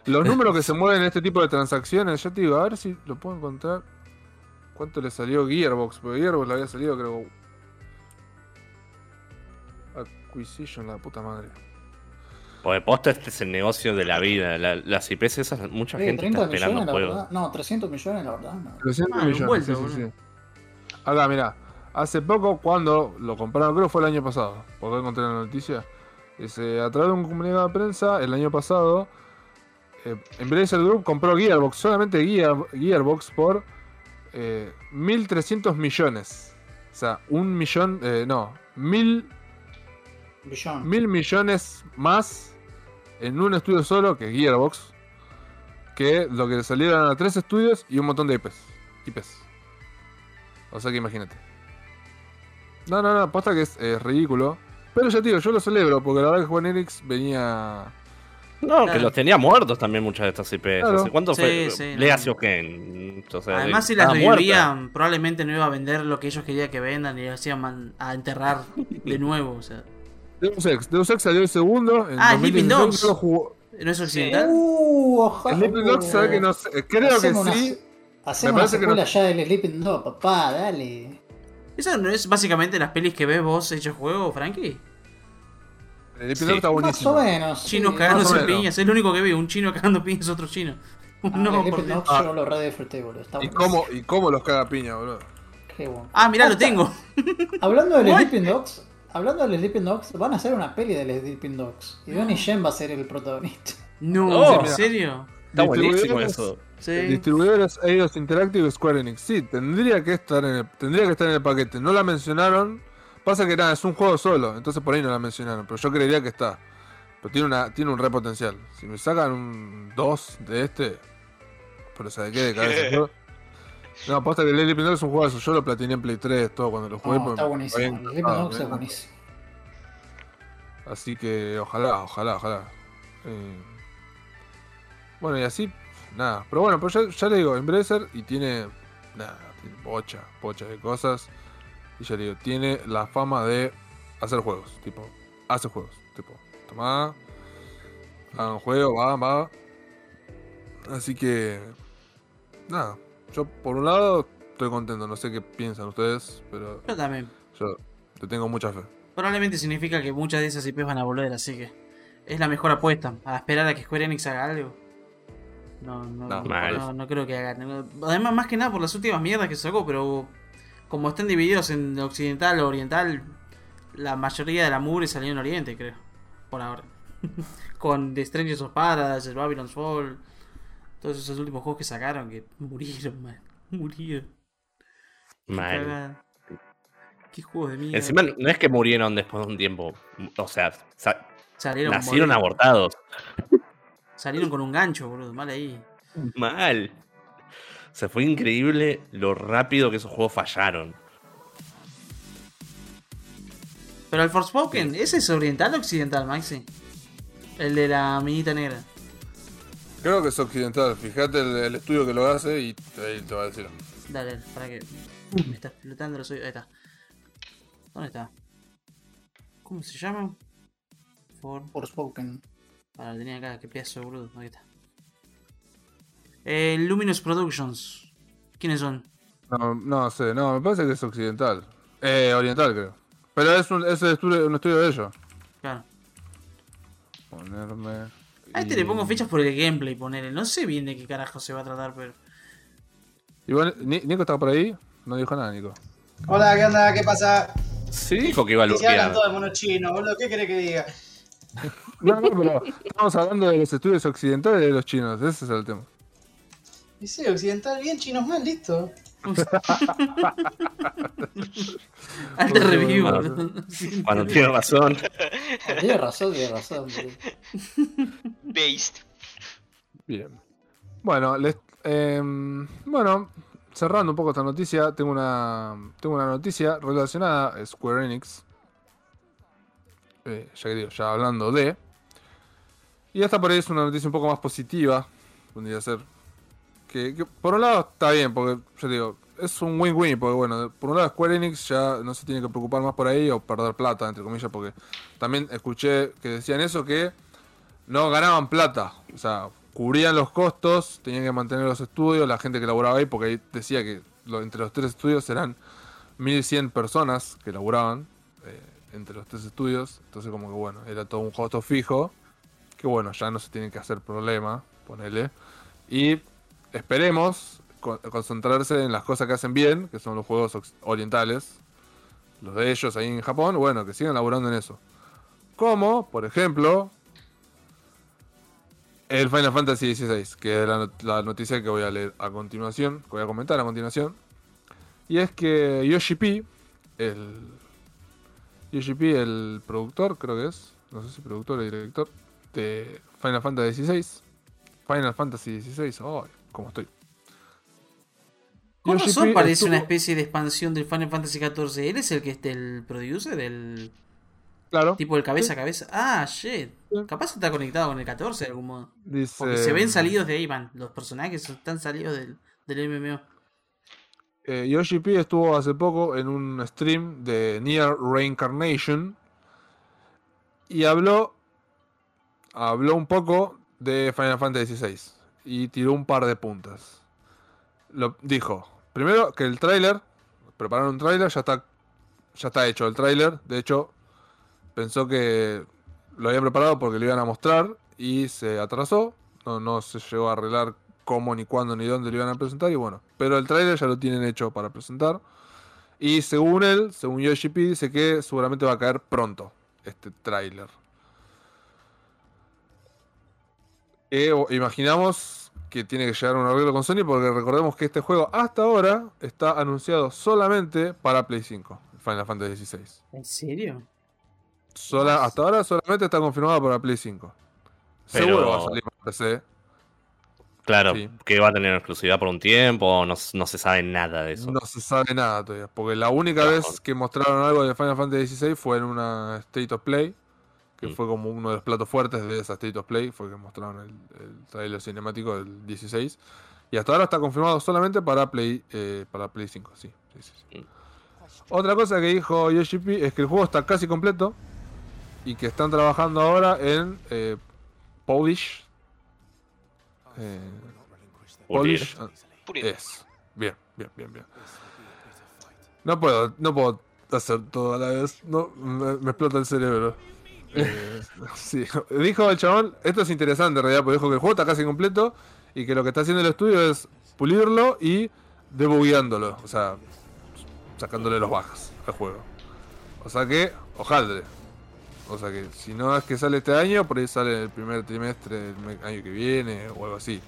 Los números que se mueven en este tipo de transacciones, yo te digo, a ver si lo puedo encontrar. ¿Cuánto le salió Gearbox? Porque Gearbox le había salido, creo. Acquisition, la puta madre. Porque posta este es el negocio de la vida. La- las IPs esas, mucha gente está 30 esperando millones, la juegos. verdad. No, 300 millones, la verdad. No. 300 Ah, millones, vuelto, sí, sí, boludo. sí. Acá, mira. Hace poco, cuando lo compraron, creo que fue el año pasado, porque encontré la noticia. Dice, a través de un comunicado de prensa, el año pasado, eh, Embracer Group compró Gearbox, solamente Gear- Gearbox por eh, 1.300 millones. O sea, un millón, eh, no, mil, Billón. mil millones más en un estudio solo, que es Gearbox, que lo que le salieron a tres estudios y un montón de IPs. IPs. O sea que imagínate. No, no, no, aposta que es ridículo. Pero ya te digo, yo lo celebro, porque la verdad que Juan Enix venía. No, que los tenía muertos también muchas de estas IPs. Claro. ¿Hace cuánto Sí, fue? sí, no. Legacy Kain. O sea, Además, si las muerta. revivían, probablemente no iba a vender lo que ellos querían que vendan y las iban a enterrar de nuevo. O sea, Deus Ex. Deus Ex salió el segundo. En Ah, Sleeping 2016, Dogs. que jugó- ¿no es occidental? Uh, ojalá. Sleeping Dogs, ¿sabes que no sé? Creo que una- sí. Hacemos Me una parece que no- secuela ya del Sleeping Dog, papá, dale. ¿Eso no es básicamente las pelis que ves vos hechos juego, Frankie? El Sí. episodio está Más buenísimo. o menos. sí. Chinos más cagándose en menos. piñas, es lo único que veo, un chino cagando piñas a otro chino. Ah, no, el por Sleeping. Dogs Ah. yo lo re disfruté, boludo. Está ¿Y cómo, ¿Y cómo los caga piña, boludo? Qué bueno. Ah, mirá, lo tengo. Hablando del? Sleeping Dogs, hablando del Sleeping Dogs, van a hacer una peli del Sleeping Dogs. Y Donnie Yen va a ser el protagonista. No, Oh, ¿en serio? Está buenísimo Distribuidores- eso. Sí. Distribuidores Eidos Interactive y Square Enix. Sí, tendría que estar en el, tendría que estar en el paquete. No la mencionaron. Pasa que nada, es un juego solo, entonces por ahí no la mencionaron. Pero yo creería que está. Pero tiene una, tiene un re potencial. Si me sacan un 2 de este. Pero ¿sabe qué? De cabeza. No, aposta que el Dogs es un juego Yo lo platiné en Play 3, todo cuando lo jugué. No, está buenísimo. El Sleeping encantado, Dogs me es había buenísimo. Así que ojalá, ojalá, ojalá. Eh, bueno, y así, nada. Pero bueno, pero ya, ya le digo, Embracer y tiene, nada, tiene pocha, pocha de cosas. Y ya le digo, tiene la fama de hacer juegos. Tipo, hace juegos. Tipo, toma, hagan juego, va, va. Así que, nada. Yo por un lado estoy contento, no sé qué piensan ustedes, pero Yo también. yo te tengo mucha fe. Probablemente significa que muchas de esas IPs van a volver, así que es la mejor apuesta. A esperar a que Square Enix haga algo. No, no, No, no, no creo que hagan. Además, más que nada por las últimas mierdas que sacó, pero como están divididos en occidental o oriental, la mayoría de la mugre salió en Oriente, creo. Por ahora. Con The Strangers of Paradise, el Babylon's Fall, todos esos últimos juegos que sacaron que murieron, man. Murieron. Qué Mal. cagada. Qué juegos de mierda. Encima no es que murieron después de un tiempo. O sea, sa- salieron, nacieron abortados. Salieron con un gancho, boludo. Mal ahí. Mal. O sea, fue increíble lo rápido que esos juegos fallaron. Pero el Forspoken, ¿ese es oriental o occidental, Maxi? El de la minita negra. Creo que es occidental. Fíjate el, el estudio que lo hace y ahí te va a decir. Dale, para que. Me está explotando los oídos. Ahí está. ¿Dónde está? ¿Cómo se llama? For. Forspoken. Para, lo tenía acá, qué pedazo de boludo. Ahí está. Eh, Luminous Productions. ¿Quiénes son? No, no sé, no, me parece que es occidental. Eh, oriental, creo. Pero es un, es el estudio, un estudio de ellos. Claro. Ponerme. A este y- le pongo fichas por el gameplay, ponele. No sé bien de qué carajo se va a tratar, pero. Igual, Ni- Nico está por ahí. No dijo nada, Nico. Hola, ¿qué onda? ¿Qué pasa? Sí, dijo que iba a Y si hablan todos de mono chino, boludo, ¿qué querés que diga? No, no, pero estamos hablando de los estudios occidentales de los chinos. Ese es el tema. Y sí, occidental bien, chinos mal, listo. Porque, review, bueno. Bueno, tiene razón. Tiene razón, tiene razón. Based. Bien. Bueno, les, em, bueno, cerrando un poco esta noticia, tengo una, tengo una noticia relacionada a Square Enix. Eh, ya que digo, ya hablando de. Y esta por ahí es una noticia un poco más positiva, podría ser. Que, por un lado está bien, porque yo digo, es un win-win, porque bueno, por un lado Square Enix ya no se tiene que preocupar más por ahí o perder plata, entre comillas, porque también escuché que decían eso, que no ganaban plata. O sea, cubrían los costos, tenían que mantener los estudios, la gente que laburaba ahí, porque ahí decía que entre los tres estudios eran 1100 personas que laburaban eh, entre los tres estudios. Entonces, como que bueno, era todo un costo fijo. Que bueno, ya no se tiene que hacer problema, ponele. Y esperemos con- concentrarse en las cosas que hacen bien, que son los juegos orientales. Los de ellos ahí en Japón, bueno, que sigan laburando en eso. Como, por ejemplo, el Final Fantasy XVI, que es la noticia que voy a leer a continuación, que voy a comentar a continuación. Y es que Yoshi P, el. Yoshi P, el productor, creo que es, no sé si productor o director, de Final Fantasy XVI. Final Fantasy XVI, oh, cómo estoy. Con Yoshi razón P parece estuvo- una especie de expansión del Final Fantasy XIV. ¿Él es el que es el producer? ¿El Claro, tipo del cabeza a cabeza? Ah, shit. Sí. Capaz está conectado con el 14 de algún modo. dice. Porque se ven salidos de ahí, man. Los personajes están salidos del, del MMO. Eh, Yoshi P estuvo hace poco en un stream de Near Reincarnation y habló habló un poco de Final Fantasy XVI y tiró un par de puntas. Lo dijo, primero que el tráiler, prepararon un tráiler, ya está ya está hecho el tráiler, de hecho pensó que lo habían preparado porque lo iban a mostrar y se atrasó, no, no se llegó a arreglar cómo, ni cuándo, ni dónde lo iban a presentar y bueno, pero el tráiler ya lo tienen hecho para presentar y según él, según Yoshi P, dice que seguramente va a caer pronto este tráiler. Que o- imaginamos que tiene que llegar a un arreglo con Sony porque recordemos que este juego hasta ahora está anunciado solamente para Play 5, Final Fantasy XVI. ¿En serio? Sola, hasta ahora solamente está confirmado para Play 5. Pero- Seguro va a salir para PC. Claro, Sí. que va a tener exclusividad por un tiempo, no, no se sabe nada de eso. No se sabe nada todavía. Porque la única vez que mostraron algo de Final Fantasy XVI fue en una State of Play. Que Mm. fue como uno de los platos fuertes de esa State of Play. Fue que mostraron el, el trailer cinemático del 16. Y hasta ahora está confirmado solamente para Play, eh, para Play 5. Sí, sí, sí, sí. Mm. Otra cosa que dijo Yoshi P es que el juego está casi completo. Y que están trabajando ahora en eh, Polish. Eh. Polish. ah, es. Bien, bien, bien, bien. No puedo, no puedo hacer todo a la vez. No, me, me explota el cerebro. Eh, sí. Dijo el chabón, esto es interesante en realidad, porque dijo que el juego está casi completo y que lo que está haciendo el estudio es pulirlo y debugueándolo. O sea, sacándole los bajas al juego. O sea que, ojalá. O sea que si no es que sale este año, por ahí sale el primer trimestre del año que viene o algo así.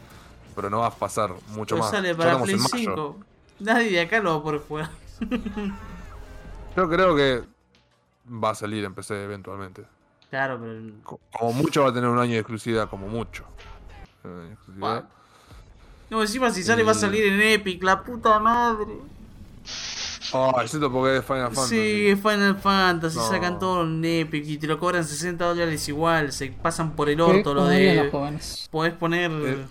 Pero no va a pasar mucho Pero más. sale para Play en mayo. 5. Nadie de acá lo va a poder jugar. Yo creo que va a salir en PC eventualmente. Claro, pero. Co- Como mucho va a tener un año de exclusividad, como mucho. Un año de exclusividad. No, encima si sale va a salir en Epic, la puta madre. Oh, excepto porque es Final Fantasy. Sí, Final Fantasy, No. sacan todo en Epic y te lo cobran 60 dólares igual, se pasan por el orto lo de... jóvenes. Podés poner Eh.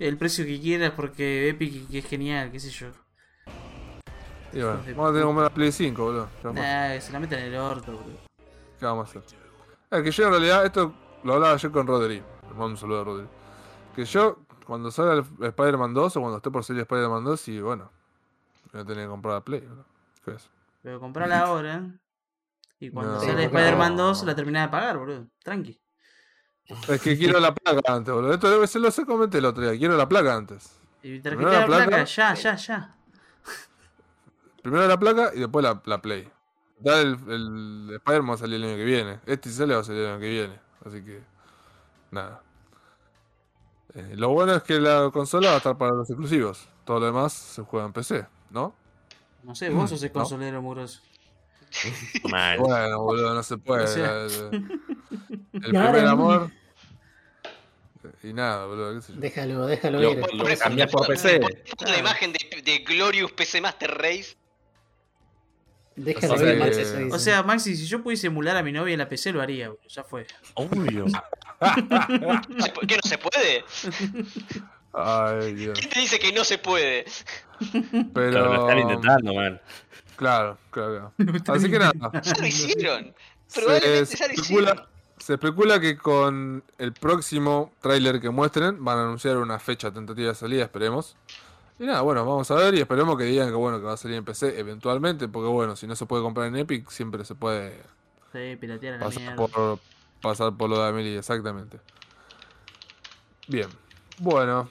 el precio que quieras porque Epic es genial, qué sé yo. Y bueno, vamos a tener que comprar la Play 5, boludo. ¿Qué vamos, Nah, se la meten en el orto, boludo. qué vamos a hacer? Es que yo en realidad, esto lo hablaba ayer con Rodri. Le mando un saludo a Rodri. Que yo, cuando salga el Spider-Man 2 o cuando esté por salir Spider-Man 2, y bueno, voy a tener que comprar la Play, boludo. ¿Qué es? Pero comprala ahora. Y cuando No. sale Spider-Man no. 2 la terminás de pagar, boludo. Tranqui. Es que quiero la placa antes, boludo. Esto debe ser lo sé comenté el otro día. Quiero la placa antes. Y tarjeta la la placa, placa. ya, ya, ya. Primero la placa y después la, la Play. Ya el, el Spider-Man va a salir el año que viene. Este si sale va a salir el año que viene. Así que. Nada. Eh, lo bueno es que la consola va a estar para los exclusivos. Todo lo demás se juega en PC, ¿no? No sé, vos sos el No. consolero mugroso. Mal. Bueno, boludo, no se puede. O sea. el primer amor. Y nada, boludo, qué sé yo. Déjalo, déjalo Lo, ir. lo cambiás por PC. La imagen de, de Glorious PC Master Race. Déjalo O sea ir, que- Maxi, eso dice. O sea, Maxi, si yo pudiese emular a mi novia en la PC, lo haría, boludo. Ya fue. Obvio. ¿Se ¿Qué no se puede? Ay, Dios. ¿Quién te dice que no se puede? Pero. Pero lo están intentando, man. Claro, claro, claro. Así que nada. Ya lo hicieron. Se Probablemente ya lo hicieron. especula, se especula que con el próximo tráiler que muestren van a anunciar una fecha tentativa de salida, esperemos. Y nada, bueno, vamos a ver y esperemos que digan que bueno que va a salir en PC eventualmente, porque bueno, si no se puede comprar en Epic, siempre se puede Sí, piratear pasar por, pasar por lo de Amelie, exactamente. Bien, bueno,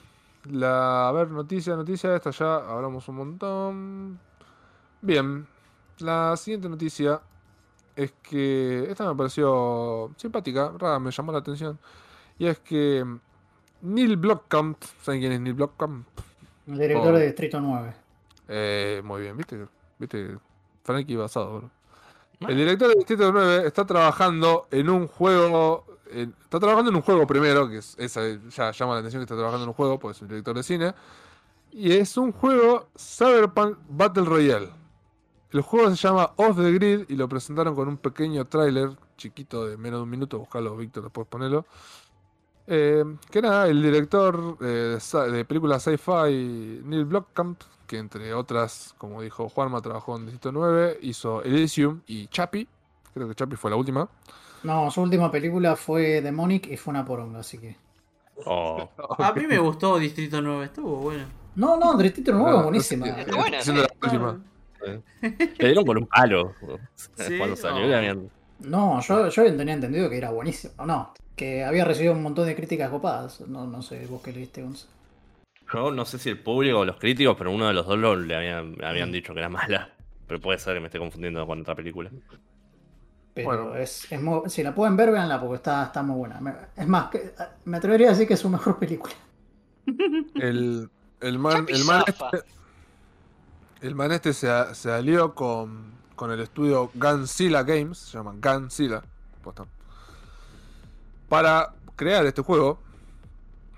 la, a ver, noticia, noticia, esta ya hablamos un montón. Bien, la siguiente noticia es que esta me pareció simpática, rara, me llamó la atención. Y es que Neil Blomkamp, ¿saben quién es Neil Blomkamp? El director Oh. de Distrito 9. Eh, muy bien, ¿viste? ¿Viste? Frankie basado, bro. El director de Distrito 9 está trabajando en un juego. en- está trabajando en un juego primero, que es, esa ya llama la atención que está trabajando en un juego, pues es un director de cine. Y es un juego Cyberpunk Battle Royale. El juego se llama Off the Grid y lo presentaron con un pequeño tráiler chiquito de menos de un minuto. Buscalo, Víctor, después ponelo. Eh, que nada, el director eh, de, películas sci-fi Neil Blomkamp, que entre otras, como dijo Juanma, trabajó en Distrito 9, hizo Elysium y Chappie. Creo que Chappie fue la última. No, su última película fue Demonic y fue una poronga, así que. Oh. A mí me gustó Distrito 9, estuvo bueno. No, no, Distrito 9 No, es buenísima. Está buena, siendo la sí. última. Le dieron con un palo. Sí, Cuando salió, habían- No, yo, yo tenía entendido que era buenísimo. No, que había recibido un montón de críticas copadas. No, no sé, vos que leíste, Gonza. Yo no sé si el público o los críticos, pero uno de los dos lo, le habían, habían dicho que era mala. Pero puede ser que me esté confundiendo con otra película. Pero Bueno. es, es muy- si la pueden ver, véanla porque está, está muy buena. Me- Es más, que- me atrevería a decir que es su mejor película. El, el man, el man este, el man este se, se alió con, con el estudio Gunzilla Games, se llama Gunzilla, posta, para crear este juego,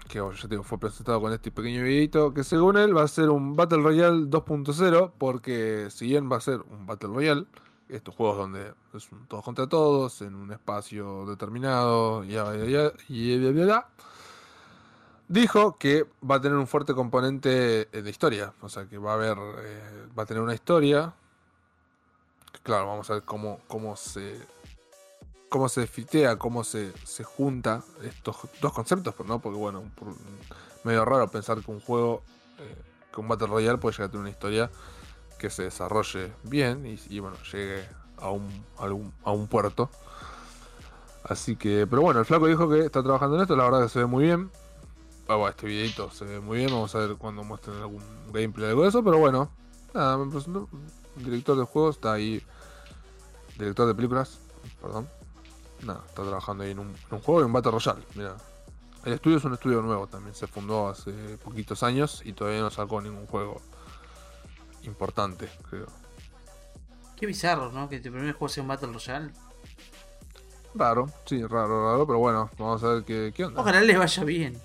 que oh, ya digo, fue presentado con este pequeño videito, que según él va a ser un Battle Royale 2.0, porque si bien va a ser un Battle Royale, estos juegos donde es un todos contra todos, en un espacio determinado, y ya, ya, dijo que va a tener un fuerte componente de historia. O sea, que va a haber. eh, va a tener una historia. Claro, vamos a ver cómo, cómo se. Cómo se fitea, cómo se, se junta estos dos conceptos, ¿no? Porque bueno, medio raro pensar que un juego. eh, que un Battle Royale puede llegar a tener una historia que se desarrolle bien y, bueno, llegue a un, a un, a un puerto. Así que, pero bueno, el flaco dijo que está trabajando en esto, la verdad que se ve muy bien. Ah, bueno, este videito se ve muy bien, vamos a ver cuando muestren algún gameplay o algo de eso, pero bueno, nada, me presentó. Director de juegos está ahí. Director de películas, perdón. Nada, está trabajando ahí en un, en un juego y un Battle Royale, mira. El estudio es un estudio nuevo también, se fundó hace poquitos años y todavía no sacó ningún juego importante, creo. Qué bizarro, ¿no? Que tu primer juego sea un Battle Royale. Raro, sí, raro, raro, pero bueno, vamos a ver qué, qué onda. Ojalá les vaya bien.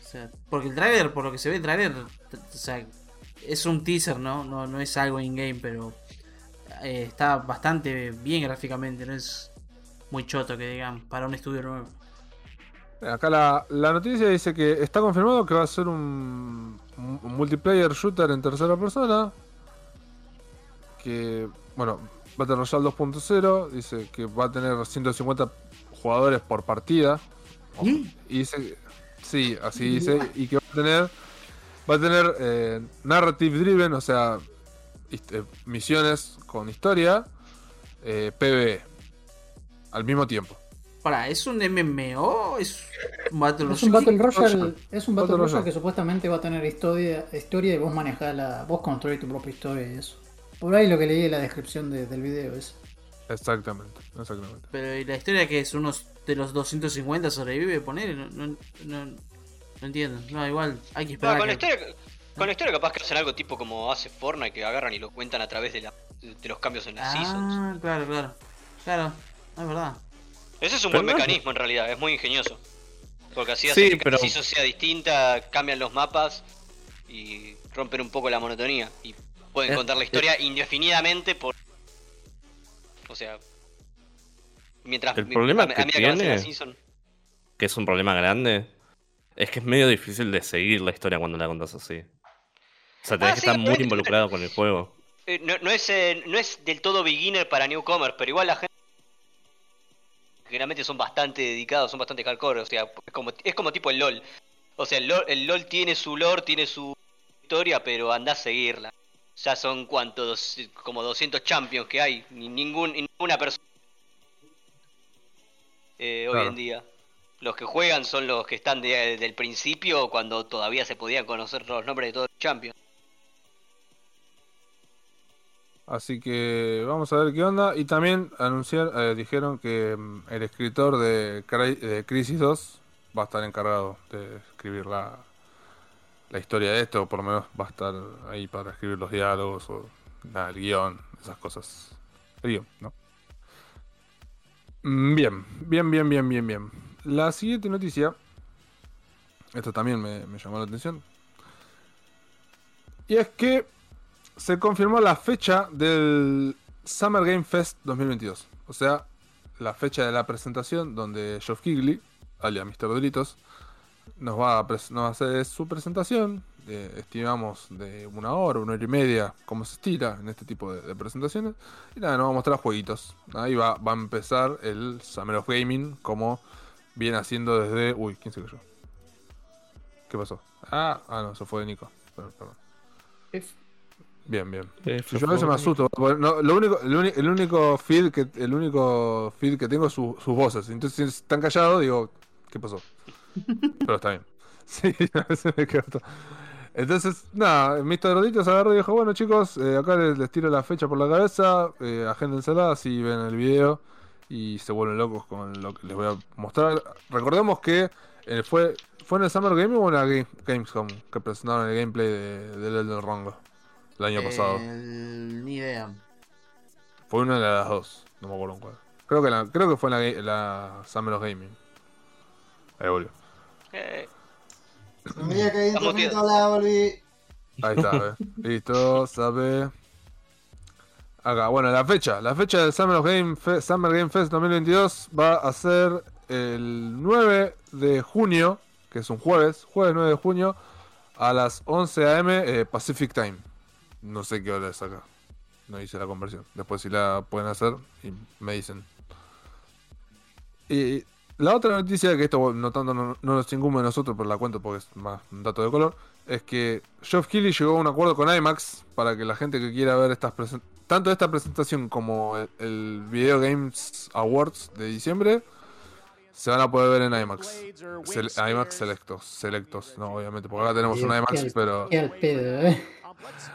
O sea, porque el tráiler, por lo que se ve el tráiler, t- o sea, es un teaser, ¿no? No, no es algo in-game, pero eh, está bastante bien gráficamente, no es muy choto que digan para un estudio nuevo. Acá la, la noticia dice que está confirmado que va a ser un, un multiplayer shooter en tercera persona. Que, bueno, Battle Royale 2.0 dice que va a tener 150 jugadores por partida. Y dice, sí, así dice, y que va a tener, va a tener eh, narrative driven, o sea, eh, misiones con historia, eh, PvE, al mismo tiempo. Para, ¿es un MMO? ¿Es un Battle Es un Battle Royale? Royale, es un Battle Battle Royale Royale. que supuestamente va a tener historia, historia y vos manejás la. vos construís tu propia historia y eso. Por ahí lo que leí en la descripción de- del video es. Exactamente, exactamente. Pero ¿y la historia que es unos de los 250 sobrevive? Poner, no, no, no, no entiendo. No, igual hay que No, esperar. con, la historia, con la historia capaz que hacen algo tipo como hace Fortnite, que agarran y lo cuentan a través de, la, de los cambios en las seasons. Ah, claro, claro. Claro, es verdad. Ese es un Pero buen no- mecanismo en realidad, es muy ingenioso. Porque así Sí, hace que pero- cada season sea distinta, cambian los mapas y rompen un poco la monotonía. Y pueden Eh, contar la historia indefinidamente por... O sea... Mientras El problema a, que a medida que tiene- season... Que es un problema grande. Es que es medio difícil de seguir la historia cuando la contás así. O sea, tenés Ah, que sí, estar muy involucrado con el juego. Eh, no, no es, eh, no es del todo beginner para newcomers, pero igual la gente generalmente son bastante dedicados, son bastante hardcore, o sea, es como, es como tipo el LOL. O sea, el LOL, el LOL tiene su lore, tiene su historia, pero anda a seguirla. Ya son cuanto, dos- como 200 champions que hay, ni ningún, ninguna persona eh, hoy en día. Los que juegan son los que están de- desde el principio, cuando todavía se podían conocer los nombres de todos los champions. Así que vamos a ver qué onda. Y también anunciar, eh, dijeron que mm, el escritor de, Cri- de Crisis 2 va a estar encargado de escribir la, la historia de esto, o por lo menos va a estar ahí para escribir los diálogos o el guion, esas cosas. El guion, ¿no? Mm, Bien, bien, bien, bien, bien, bien. La siguiente noticia, esto también me llamó la atención, y es que se confirmó la fecha del Summer Game Fest 2022. O sea, la fecha de la presentación donde Geoff Keighley, alias Mr. Doritos, nos va a, hacer su presentación. eh, estimamos de una hora, una hora y media, como se estira en este tipo de, de presentaciones. Y nada, nos va a mostrar jueguitos. Ahí va, va a empezar el Summer of Gaming, como viene haciendo desde. Uy, ¿quién se cayó? ¿Qué pasó? Ah, ah, no, eso fue de Nico. Perdón, perdón. Bien, bien. Si yo a veces me asusto. no, lo único, el, uni- el único feed que el único feed que tengo es su- sus voces. Entonces si están callados, digo, ¿qué pasó? Pero está bien. Sí, a veces me quedo todo- Entonces, nada, Mr. Roditos agarró y dijo, bueno chicos, eh, acá les, les tiro la fecha por la cabeza, eh, agéndensela, así ven el video y se vuelven locos con lo que les voy a mostrar. Recordemos que eh, fue fue en el Summer Game o en la Game- Gamescom que presentaron el gameplay de, del Elden Ring el año pasado. Eh, ni idea. Fue una de las dos, no me acuerdo en cuál. Creo que, la, creo que fue en la, la Summer of Gaming. Ahí volvió. Eh, Me veía que la volví. Ahí está. Listo, sabe. Acá, bueno, la fecha. La fecha del Summer, of Game Fe- Summer Game Fest 2022 va a ser el 9 de junio, que es un jueves, jueves 9 de junio, a las 11 am eh, Pacific Time. No sé qué hora es acá. No hice la conversión. Después si la pueden hacer y me dicen. Y la otra noticia, que esto no tanto no, no nos incumbe a nosotros, pero la cuento porque es más un dato de color, es que Geoff Keighley llegó a un acuerdo con IMAX para que la gente que quiera ver estas tanto esta presentación como el, el Video Games Awards de diciembre se van a poder ver en IMAX. IMAX selectos, selectos, no obviamente, porque acá tenemos un IMAX, pero pedo, eh.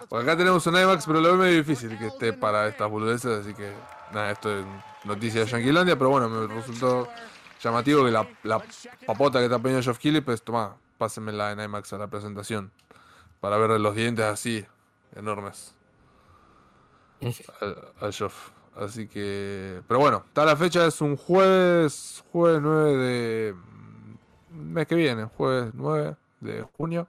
Porque acá tenemos un IMAX, pero lo veo medio difícil que esté para estas boludeces, así que nada, esto es noticia de Yanquilandia, pero bueno, me resultó llamativo que la, papota que está poniendo Geoff Keighley, pues toma, pásenmela en IMAX a la presentación, para ver los dientes así, enormes. Al Geoff. Así que, pero bueno, está la fecha, es un jueves, jueves 9 de mm, mes que viene, jueves 9 de junio,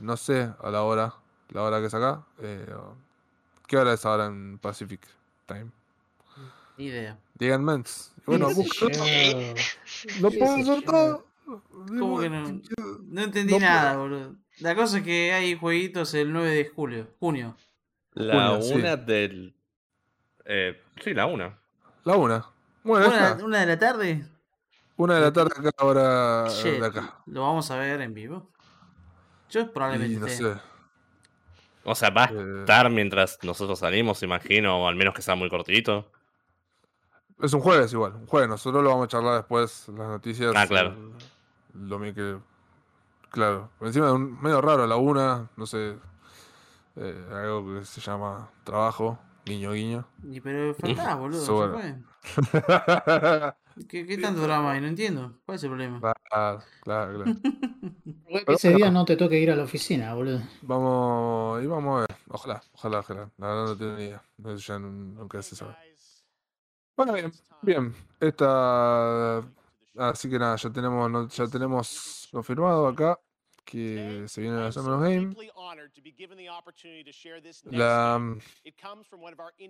no sé a la hora, la hora que es acá. Eh, ¿Qué hora es ahora en Pacific Time? Ni idea. Digan mens. Bueno, no ¿Qué puedo hacer todo. ¿Cómo que no? No entendí No nada, boludo. La cosa es que hay jueguitos el 9 de julio, junio. La Una, sí. del. Eh, sí, la una. La una. Bueno, Una, de la tarde. Una de la tarde acá, ahora Shit, de acá. Lo vamos a ver en vivo. Yo Y probablemente no esté. sé. O sea, va a Eh. estar mientras nosotros salimos, imagino, o al menos que sea muy cortito. Es un jueves igual, un jueves. Nosotros lo vamos a charlar después, las noticias. Ah, claro. el- Lo mismo que. Claro. Encima de un medio raro, a la una, no sé. eh, algo que se llama trabajo, guiño, guiño. Y pero faltaba, boludo. So, bueno. claro, ¿Qué, qué tanto drama hay? No entiendo. ¿Cuál es el problema? claro, claro. Igual que ese día no te toque ir a la oficina, boludo. Vamos, y vamos a ver. Ojalá, ojalá, ojalá. La verdad no tengo ni idea. Eso ya nun- nunca se sabe. Bueno, bien, bien. Esta. Así que nada, ya tenemos, ya tenemos confirmado acá que se viene la Summer of Game. La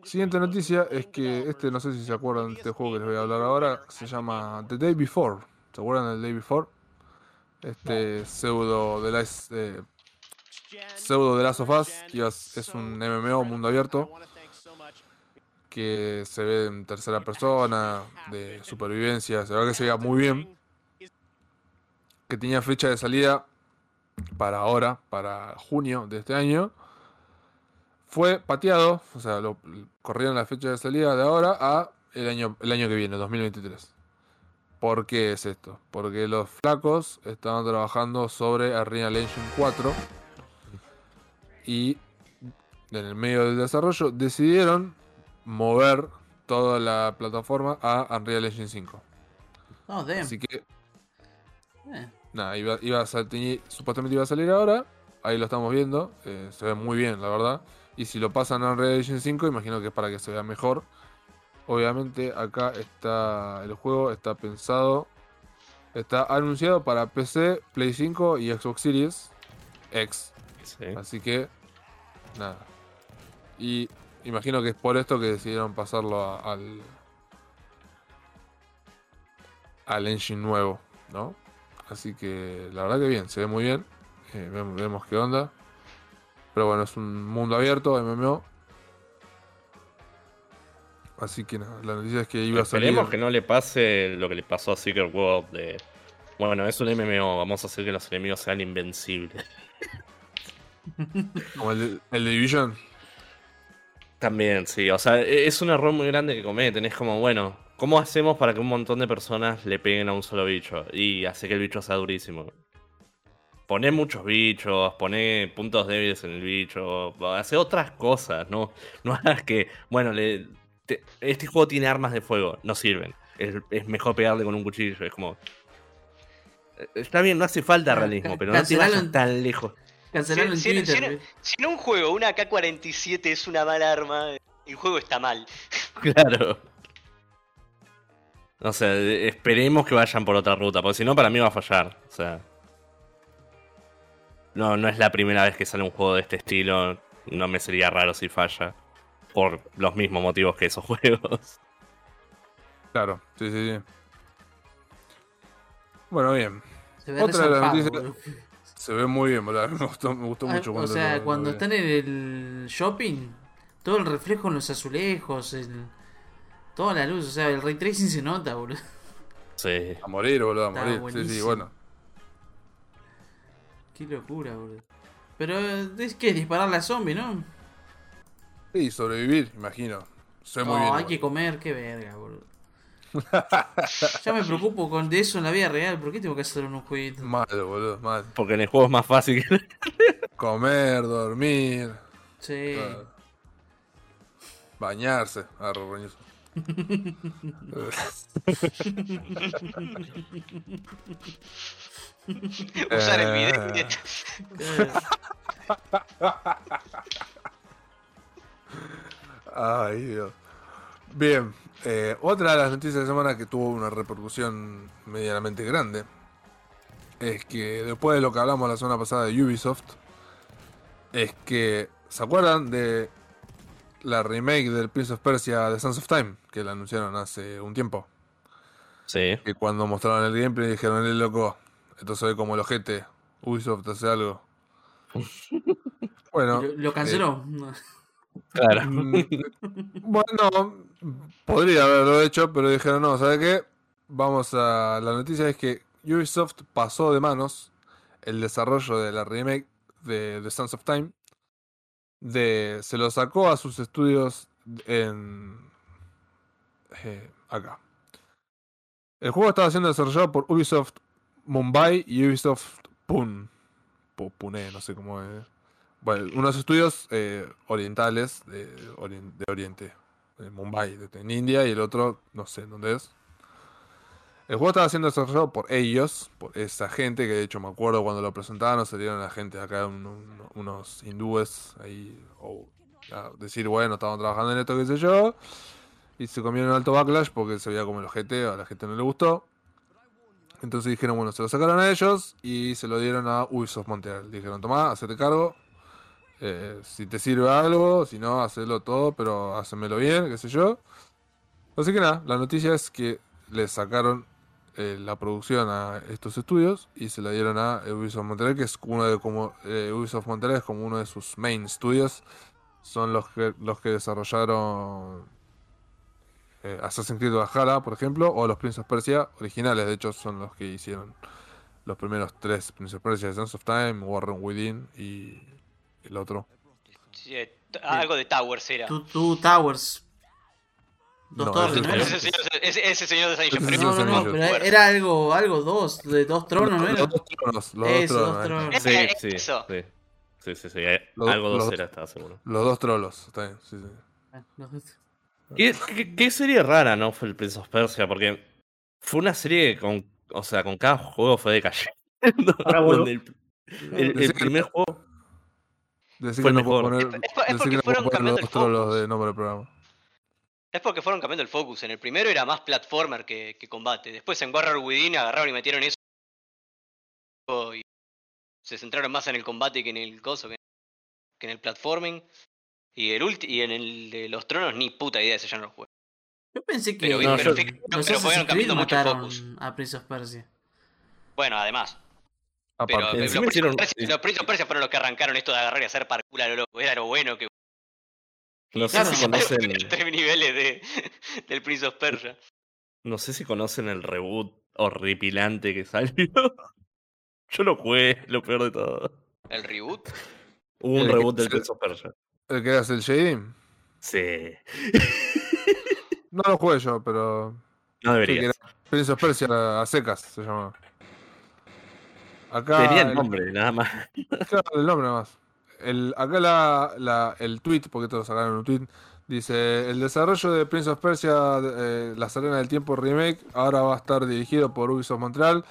siguiente noticia es que este, no sé si se acuerdan de este juego que les voy a hablar ahora, se llama The Day Before. ¿Se acuerdan del Day Before? Este pseudo de la pseudo de Last of Us, que es es un MMO mundo abierto que se ve en tercera persona, de supervivencia, se ve que se veía muy bien, que tenía fecha de salida para ahora, para junio de este año. Fue pateado, o sea, lo, corrieron la fecha de salida de ahora a el año, el año que viene, 2023. ¿Por qué es esto? Porque los flacos estaban trabajando sobre Unreal Engine 4 y en el medio del desarrollo decidieron mover toda la plataforma a Unreal Engine 5. No, damn. Así que Eh, nada, iba, a supuestamente iba a salir ahora. Ahí lo estamos viendo. eh, se ve muy bien, la verdad. Y si lo pasan a Unreal Engine 5, imagino que es para que se vea mejor. Obviamente acá está el juego, está pensado. Está anunciado para PC, Play 5 y Xbox Series X. Sí. Así que, nada. Y imagino que es por esto que decidieron pasarlo a- al. al engine nuevo, ¿no? Así que la verdad que bien, se ve muy bien. Eh, vemos, vemos qué onda. Pero bueno, es un mundo abierto, MMO. Así que nada, la noticia es que iba a salir. Esperemos que no le pase lo que le pasó a Secret World de. Bueno, es un MMO, vamos a hacer que los enemigos sean invencibles. Como el, de- el Division. También, sí, o sea, e- es un error muy grande que cometen. Es como, bueno, ¿cómo hacemos para que un montón de personas le peguen a un solo bicho? Y hace que el bicho sea durísimo. Poné muchos bichos, poné puntos débiles en el bicho, hace otras cosas, no, no hagas que, bueno, le, te- este juego tiene armas de fuego, no sirven. Es, es mejor pegarle con un cuchillo, es como... eh, Está bien, no hace falta realismo, pero no te vayas en- tan lejos. Cancelarlo en Si- si- Twitter. si- en un juego una K-47 es una mala arma, el juego está mal. Claro. No sé, esperemos que vayan por otra ruta, porque si no, para mí va a fallar. O sea. No, no es la primera vez que sale un juego de este estilo. No me sería raro si falla. Por los mismos motivos que esos juegos. Claro, sí, sí, sí. Bueno, bien. Se ve Otra de las resarpado, noticias- boludo. Se ve muy bien, boludo. Me gustó, me gustó Ah, mucho. O sea, lo- cuando lo están en el shopping, todo el reflejo en los azulejos, el- toda la luz, o sea, el ray tracing se nota, boludo. Sí. A morir, boludo, a Está morir. Sí, sí, buenísimo. bueno. Qué locura, boludo. Pero es que disparar a zombie, ¿no? Sí, sobrevivir, imagino. Sé muy no, bien. hay que comer, qué verga, boludo. ya me preocupo con de eso en la vida real, ¿por qué tengo que hacerlo en un jueguito? Mal, boludo, mal. Porque en el juego es más fácil que. Comer, dormir, Sí. claro. bañarse. Ah, roñoso. Usar el Eh. video. Ay, Dios. Bien, eh, otra de las noticias de la semana que tuvo una repercusión medianamente grande es que después de lo que hablamos la semana pasada de Ubisoft, es que, ¿se acuerdan de la remake del Prince of Persia de Sons of Time? Que la anunciaron hace un tiempo. Sí. Que cuando mostraron el gameplay dijeron, el loco, esto se ve como el ojete. Ubisoft hace algo. bueno. Lo, lo canceló. Claro. Mm, Bueno, podría haberlo hecho, pero dijeron, no, ¿sabe qué? Vamos a... La noticia es que Ubisoft pasó de manos el desarrollo de la remake de The Sons of Time. De, se lo sacó a sus estudios en... eh, acá. El juego estaba siendo desarrollado por Ubisoft Mumbai y Ubisoft Pune. Pu- Pune, no sé cómo es. Bueno, unos estudios eh, orientales de, de Oriente, de Mumbai, en India, y el otro, no sé dónde es. El juego estaba siendo desarrollado por ellos, por esa gente, que de hecho me acuerdo cuando lo presentaron, salieron la gente acá, un- un- unos hindúes ahí, o a decir, bueno, estaban trabajando en esto, qué sé yo, y se comieron alto backlash porque se veía como el ojete, a la gente no le gustó. Entonces dijeron, bueno, se lo sacaron a ellos y se lo dieron a Ubisoft Montreal. Dijeron, tomá, hacete cargo. eh, si te sirve algo, si no, hacelo todo, pero hacémelo bien, qué sé yo. Así que nada, la noticia es que le sacaron eh, la producción a estos estudios y se la dieron a Ubisoft Montreal, que es uno de como eh, Ubisoft Montreal es como uno de sus main studios. Son los que los que desarrollaron eh, Assassin's Creed Valhalla, por ejemplo, o los Prince of Persia originales, de hecho son los que hicieron los primeros tres Prince of Persia, Sense of Time, Warren Within y el otro. Sí, algo de Towers era. Two, Two Towers. Dos No, ese señor, ese, ese señor de Ese pero sí No, los no, no, anillos. pero era algo, algo dos, de dos tronos, ¿no los, era? los dos tronos, los Eso, dos dos tronos. Sí, Eh, sí, eso. sí. Sí, sí, sí. eh, Los- Algo los- dos era, estaba seguro. Los dos trolos, está bien, sí, sí. Ah, ¿Qué, qué, qué serie rara, no? Fue el Prince of Persia, porque fue una serie que con. O sea, con cada juego fue. Ahora vuelvo. Donde el, el- el Decí que- primer juego. Decir Fue que no puedo poner, Es por- es decir porque que no puedo poner los el dos trolos de nombre del programa. Es porque fueron cambiando el focus. En el primero era más platformer que, que combate. Después en Warrior Within agarraron y metieron eso. Y se centraron más en el combate que en el coso, que, que en el platforming. Y, el ulti- y en el de los tronos ni puta idea, ese ya no lo jugué. Yo pensé que Pero, No, pero, yo- los pero Assassin's fueron cambiando mucho el mataron focus. a Prince of Persia. Bueno, además. Pero, Aparte, pero los Prince of Persia fueron los que arrancaron esto de agarrar y hacer parkour a lo loco. Era lo bueno que No sé Claro. si conocen. tres niveles de, del Prince of Persia. No sé si conocen el reboot horripilante que salió. Yo lo jugué, lo peor de todo. El reboot. Hubo un reboot del Prince of Persia. ¿El que eras el Shady? Sí. No lo jugué yo, pero. No Sí, debería. era Prince of Persia a secas se llama. Acá. Tenía el el- nombre, nada más. Claro, el nombre más. El, acá la, la- el tweet, porque todos sacaron un tweet, dice: El desarrollo de Prince of Persia, eh, Las Arenas del Tiempo Remake, ahora va a estar dirigido por Ubisoft Montreal.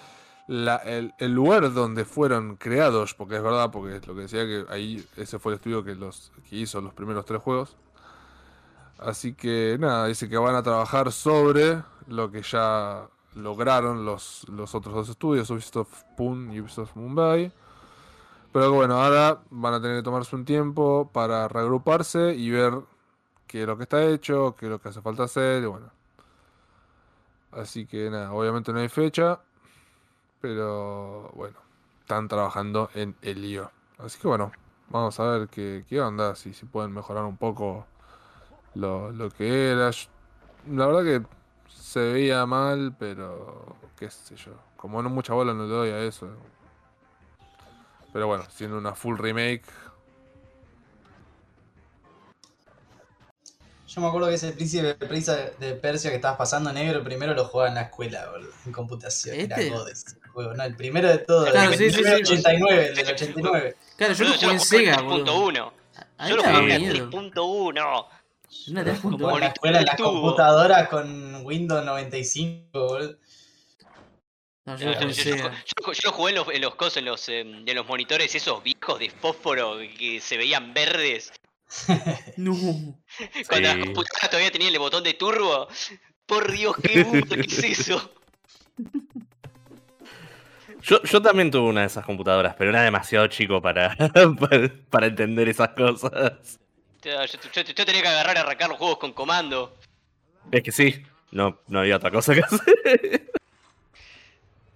La- el, el lugar donde fueron creados, porque es verdad, porque es lo que decía que ahí ese fue el estudio que los que hizo los primeros tres juegos. Así que nada, dice que van a trabajar sobre lo que ya lograron los, los otros dos estudios, Ubisoft Pune y Ubisoft Mumbai. Pero bueno, ahora van a tener que tomarse un tiempo para reagruparse y ver qué es lo que está hecho, qué es lo que hace falta hacer, y bueno. Así que nada, obviamente no hay fecha, pero bueno, están trabajando en el lío. Así que bueno, vamos a ver qué, qué onda, si, si pueden mejorar un poco lo, lo que era. La verdad que se veía mal, pero qué sé yo. Como no mucha bola no le doy a eso. Pero bueno, siendo una full remake. Yo me acuerdo que ese príncipe de Persia, de Persia que estabas pasando negro, primero lo jugaba en la escuela, boludo, en computación. ¿Este? Era God ese juego, no, el primero de todo, Claro, el sí, sí, primero sí. del 89, el del 89. Claro, yo lo jugué en lo Sega, jugué en boludo. 3.1. Ahí Yo lo jugué en miedo. 3.1. Una Lo 3.1. jugaba en la escuela en las computadoras con Windows 95, boludo. No, yo jugué en yo- yo- Sega. yo- yo lo jugué en los, en los cosas, en los, en los monitores esos viejos de fósforo que se veían verdes. No. Cuando las computadoras todavía tenían el botón de turbo. Por Dios, qué burro, ¿qué es eso? Yo, yo también tuve una de esas computadoras, pero era demasiado chico para, para, para entender esas cosas. Yo, yo- yo- yo tenía que agarrar y arrancar los juegos con comando. Es que sí, no, no había otra cosa que hacer.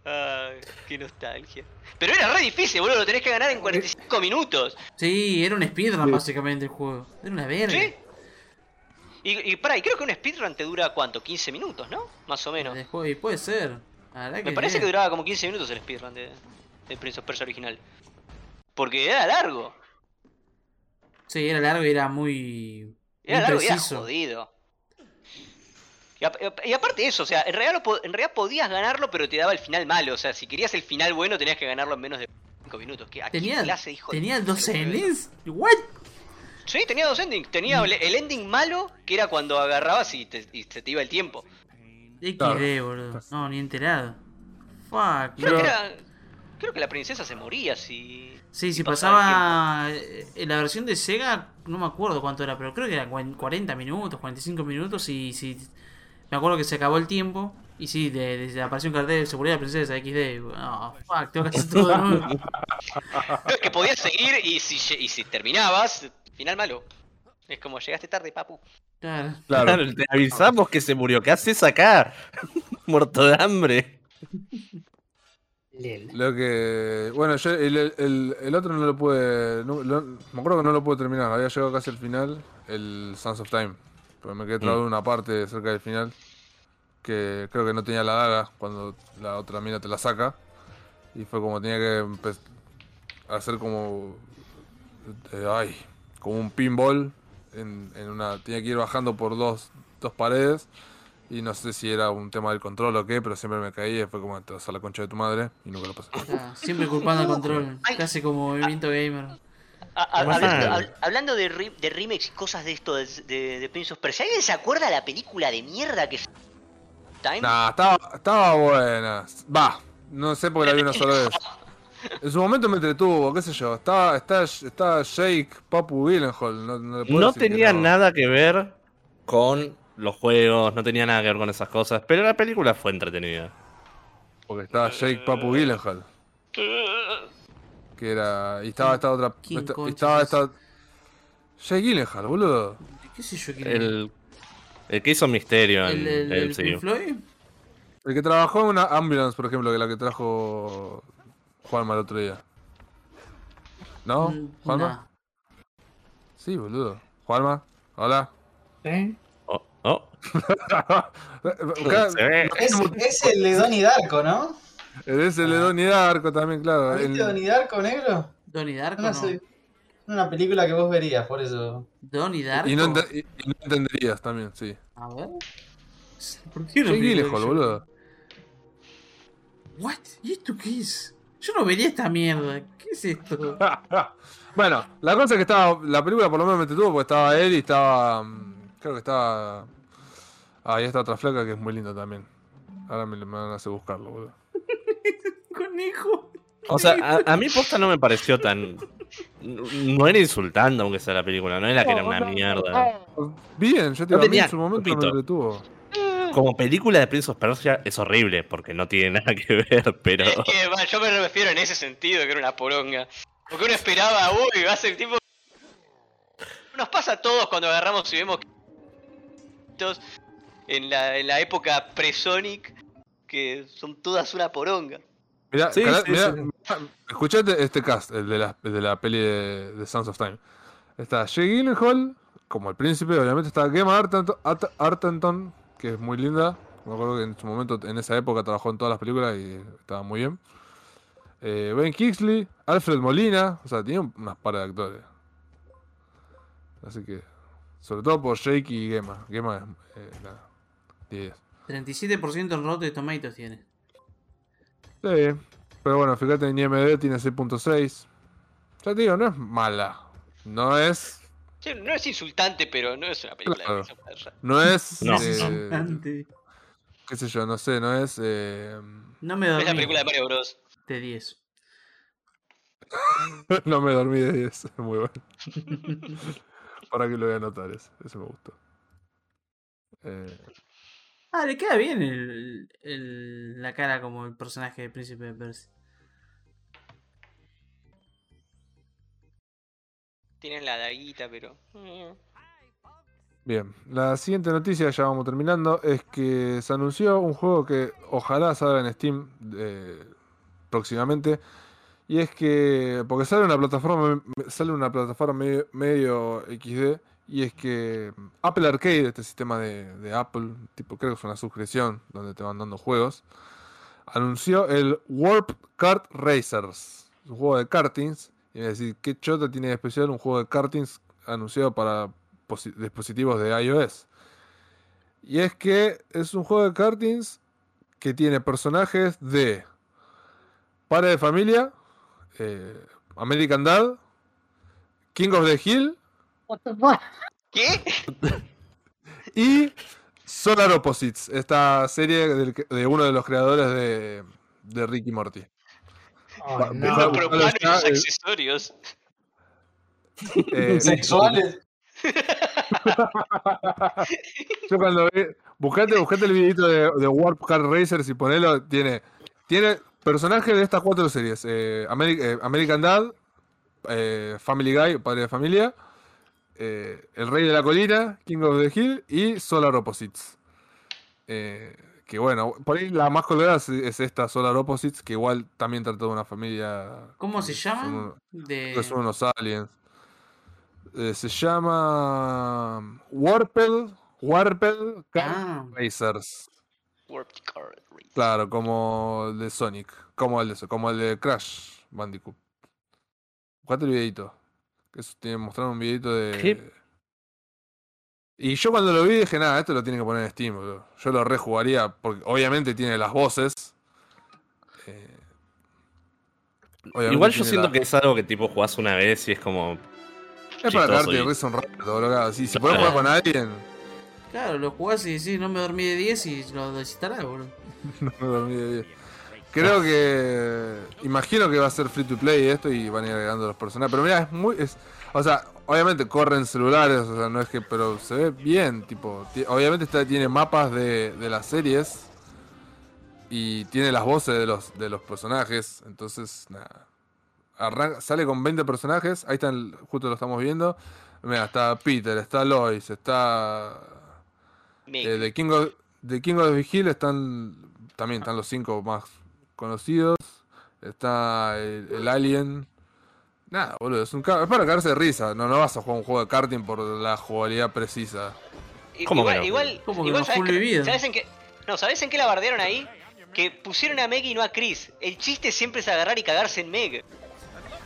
Ay, qué nostalgia. Pero era re difícil, boludo, lo tenés que ganar en 45 minutos. Sí, era un speedrun básicamente el juego. Era una verga. ¿Sí? Y, y pará, y creo que un speedrun te dura cuánto, 15 minutos, ¿no? Más o menos. Juego- y puede ser. Me parece que duraba como 15 minutos el speedrun de, de Prince of Persia original. Porque era largo. Sí, era largo y era muy. Era muy largo y era preciso. jodido. Y, ap- y aparte de eso, o sea, en realidad, lo en realidad podías ganarlo, pero te daba el final malo. O sea, si querías el final bueno, tenías que ganarlo en menos de 5 minutos. ¿Qué, ¿A qué Tenía, clase, hijo tenía dos endings. ¿What? Sí, tenía dos endings. Tenía el, el ending malo, que era cuando agarrabas y, te- y se te iba el tiempo. XD, Claro. boludo. No, ni enterado. Fuck. Creo, que era- creo que la princesa se moría si. Sí, si pasaba pasaba. En la versión de Sega, no me acuerdo cuánto era, pero creo que era cuen- 40 minutos, 45 minutos. Y si. Me acuerdo que se acabó el tiempo. Y sí, de, de- apareció un cartel de seguridad de princesa XD. No, fuck, tengo que hacer todo de nuevo. No, es que podías seguir y si, y si terminabas, final malo. Es como llegaste tarde, papu. Claro. Claro. Claro, te avisamos que se murió. ¿Qué haces acá? Muerto de hambre. Lel. Lo que. Bueno, yo el, el- el otro no lo pude. no- lo- me acuerdo que no lo pude terminar. Había llegado casi al final. El Sons of Time. Pero me quedé trabado en una parte cerca del final. Que creo que no tenía la daga cuando la otra mina te la saca. Y fue como tenía que hacer como. eh, ay. Como un pinball. En, en una. Tenía que ir bajando por dos, dos paredes. Y no sé si era un tema del control o qué, pero siempre me caía y fue como te vas a la concha de tu madre y nunca lo pasé. Siempre culpando al control. Casi como movimiento gamer. A- a- Pasa hablando, de, re- de remakes y cosas de esto de, de, de Prince of Persia, ¿alguien se acuerda de la película de mierda que Time? Nah, estaba, estaba buena. Va, no sé porque la vi una sola vez. En su momento me entretuvo, qué sé yo. Estaba, está, está Jake, Papu Gyllenhaal. No, que tenía no. nada que ver con los juegos, no tenía nada que ver con esas cosas, pero la película fue entretenida. Porque estaba Jake, Papu Gyllenhaal. Que era. Y estaba esta otra. ¿Quién esta- estaba es? esta. Jake Gyllenhaal, boludo. ¿Qué sé yo quién El, el que hizo Misterio ¿El, en el, el, Floyd? El que trabajó en una ambulance, por ejemplo, que la que trajo Juanma el otro día. ¿No? Mm, ¿Juanma? nah. Sí, boludo. Juanma, hola. ¿Sí? Oh, oh, es el de Donnie Darko, ¿no? Es el de Donnie Darko también, claro. ¿Viste En- Donnie Darko, negro? Donnie Darko, No no. Una película que vos verías, por eso. Donnie Darko. y, no y- no entenderías también, sí. A ver. ¿Por qué no Jake Gyllenhaal, boludo. What? ¿Y esto qué es? Yo no vería esta mierda. ¿Qué es esto? bueno, la cosa es que estaba. La película por lo menos me entretuvo porque estaba él y estaba. mm, Creo que estaba. Ah, y esta otra flaca que es muy linda también. Ahora me, me van a hacer buscarlo, boludo. Conejo. O sea, a, a mí posta no me pareció tan... No era insultando aunque sea la película, no era que era una mierda. Bien, yo te No tenía- en su momento me repito. entretuvo. Como película de Prince of Persia es horrible porque no tiene nada que ver, pero... Es que, va, yo me refiero en ese sentido, que era una poronga. Porque uno esperaba, uy, va a ser tipo... Nos pasa a todos cuando agarramos y vemos que... En la, en la época pre-Sonic, que son todas una poronga. Mirá, Sí, cara- sí, mirá, sí. mirá, escuchate este cast, el de la, el de la peli de, de Sons of Time. Está Jake Gyllenhaal, como el príncipe, obviamente está Gemma Arterton, Art- Arterton, que es muy linda. Me acuerdo que en su momento, en esa época, trabajó en todas las películas y estaba muy bien. Eh, ben Kingsley, Alfred Molina, o sea, tenía unas par de actores. Así que, sobre todo por Jake y Gemma. Gemma es eh, la 10. 37% en Rotten Tomatoes tiene. Sí, pero bueno, fíjate en IMDb tiene 6.6. Ya te digo, no es mala. No es. Sí, no es insultante, pero no es una película Claro. de. No es. No. eh, Insultante. qué sé yo, no sé, no es. eh, No me Es dormí. la película de Mario Bros. De 10. no me dormí de 10. Muy bueno. Para que lo voy a anotar, ese, ese me gustó. Eh, Ah, le queda bien la cara como el personaje de Príncipe de Persia. Tienen la daguita, pero. Mm. Bien, la siguiente noticia, ya vamos terminando, es que se anunció un juego que ojalá salga en Steam eh, próximamente. Y es que, porque sale una plataforma, sale una plataforma medio, medio XD, y es que Apple Arcade, este sistema de, Apple, tipo creo que es una suscripción donde te van dando juegos, anunció el Warp Kart Racers, un juego de kartings. Y es decir, ¿qué chota tiene de especial un juego de kartings anunciado para posi- dispositivos de iOS? Y es que es un juego de kartings que tiene personajes de Padre de Familia, eh, American Dad, King of the Hill ¿Qué? y Solar Opposites, esta serie del de uno de los creadores de, de Ricky Morty. Va- no. busca- Pero buscalo ¿cuáles ya, los eh, accesorios? eh, Sexuales. Yo cuando vi, buscate, buscate el videito de, de Warp Car Racers y ponelo, tiene, tiene personajes de estas cuatro series. eh, Ameri- eh, American Dad, eh, Family Guy, Padre de Familia, eh, El Rey de la Colina, King of the Hill y Solar Opposites. Eh, que bueno, por ahí la más colgada es, es esta Solar Opposites, que igual también trata de una familia... ¿Cómo se llama? De... que son unos aliens. Eh, se llama Warpel, Warpel Car Ah, Racers. Warped Card Race. Claro, como el de Sonic, como el de, como el de Crash Bandicoot. Buscate el videito. Que eso tiene mostraron un videito de. ¿Qué? Y yo cuando lo vi dije, nada, esto lo tiene que poner en Steam, boludo. Yo lo rejugaría, porque obviamente tiene las voces. Eh, Igual yo siento la- que es algo que tipo jugás una vez y es como. Es para chistoso de y- risa un rato, boludo. Si, si podés jugar con alguien, claro, lo jugás y decís, no me dormí de 10 y lo desinstalás, boludo. no me dormí de bien. Creo que. Imagino que va a ser free to play esto y van a ir agregando los personajes. Pero mira, es muy. Es, o sea, obviamente corren celulares, o sea, no es que. Pero se ve bien, tipo. ti- Obviamente está, tiene mapas de, de las series. Y tiene las voces de los, de los personajes. Entonces, nada. Arranca- sale con 20 personajes. Ahí están, justo lo estamos viendo. Mira, está Peter, está Lois, está. Eh, de King of, de King of the Hill están también están los cinco más conocidos. Está el, el Alien. Nada, boludo, es, un, es para cagarse de risa. No, no vas a jugar un juego de karting por la jugabilidad precisa. ¿Cómo igual, que no? igual, ¿Cómo que igual no? ¿sabes, vivido. ¿sabes en qué? No, ¿sabes en qué la bardearon ahí? Que pusieron a Meg y no a Chris. El chiste siempre es agarrar y cagarse en Meg.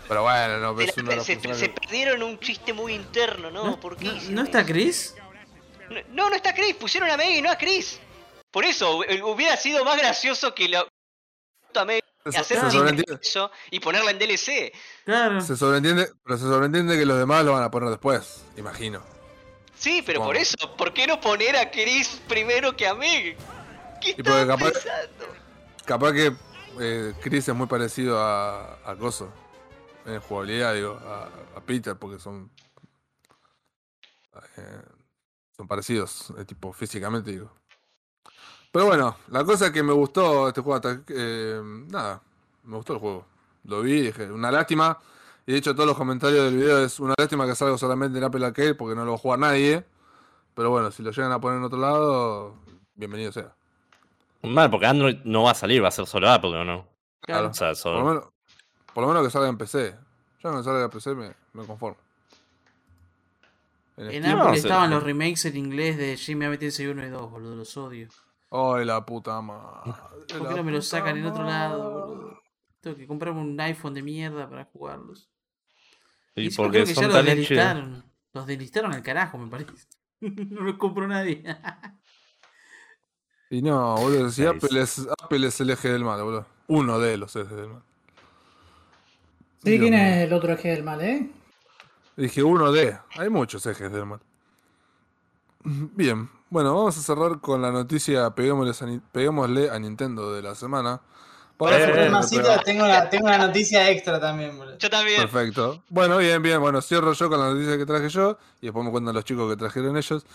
Pero bueno, no, de la- se- se perdieron un chiste muy interno, ¿no? ¿No, ¿Por qué no- hicieron ¿no está eso? Chris? No, no está Chris, pusieron a Meg y no a Chris. Por eso, hu- hubiera sido más gracioso que la a Meg Se- hacer se un sobreentiende- chiste de eso y ponerla en DLC. Claro. se sobreentiende, pero se sobreentiende que los demás lo van a poner después, imagino. Sí, pero por eso, ¿por qué no poner a Chris primero que a Meg? ¿Qué Y estaban capaz- pensando? Capaz que eh, Chris es muy parecido a, a Coso. En jugabilidad, digo, a, a Peter, porque son. eh, son parecidos, eh, tipo físicamente, digo. Pero bueno, la cosa que me gustó este juego, hasta- eh, nada, me gustó el juego. Lo vi, dije, una lástima. Y de hecho, todos los comentarios del video es una lástima que salga solamente en Apple Arcade porque no lo va a jugar nadie. Pero bueno, si lo llegan a poner en otro lado, bienvenido sea. Mal, porque Android no va a salir, va a ser solo Apple, ¿o no? Claro. O sea, Por solo- lo menos, por lo menos que salga en PC. Ya que salga en PC me, me conformo. En En Steam- Apple no, estaban los remakes en inglés de Jimmy ABTS 1 y 2, boludo, los odio. Ay, la puta madre. ¿Por qué no me los sacan en otro lado, boludo? Tengo que comprarme un iPhone de mierda para jugarlos. Y porque creo que ya son los tan hechos. deslistaron. Los deslistaron al carajo, me parece. no los compró nadie. Y no, boludo, si. Apple es, Apple es el eje del mal, boludo. Uno de los ejes del mal. Sí, Dios ¿quién mío. es el otro eje del mal, eh? Dije uno de. Hay muchos ejes del mal. Bien, bueno, vamos a cerrar con la noticia Peguémosle a, Ni- Peguémosle a Nintendo de la semana. Para Eh, Masita, programa. tengo una, tengo una noticia extra también, boludo. Yo también. Perfecto. Bueno, bien, bien. Bueno, cierro yo con la noticia que traje yo y después me cuentan los chicos que trajeron ellos.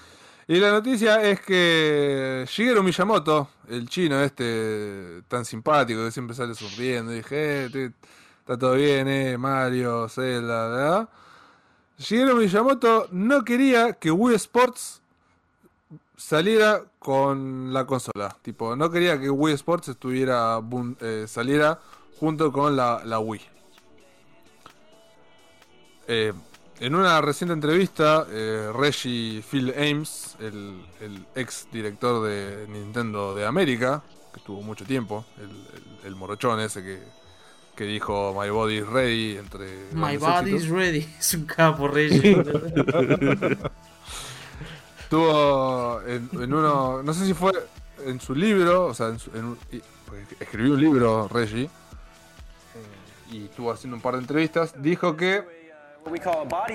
Y la noticia es que Shigeru Miyamoto, el chino este tan simpático que siempre sale sonriendo, y dije, eh, está todo bien, eh, Mario, Zelda, ¿verdad? Shigeru Miyamoto no quería que Wii Sports saliera con la consola. Tipo, no quería que Wii Sports estuviera eh, saliera junto con la, la Wii. Eh, en una reciente entrevista, eh, Reggie Phil Ames, el, el ex director de Nintendo de América, que tuvo mucho tiempo, el, el- el morochón ese que, que dijo My Body is Ready entre My body éxitos. is ready. Es un capo, Rey. Tuvo en, en uno, no sé si fue en su libro, o sea, en su- en porque escribió un libro Reggie eh, y estuvo haciendo un par de entrevistas, dijo que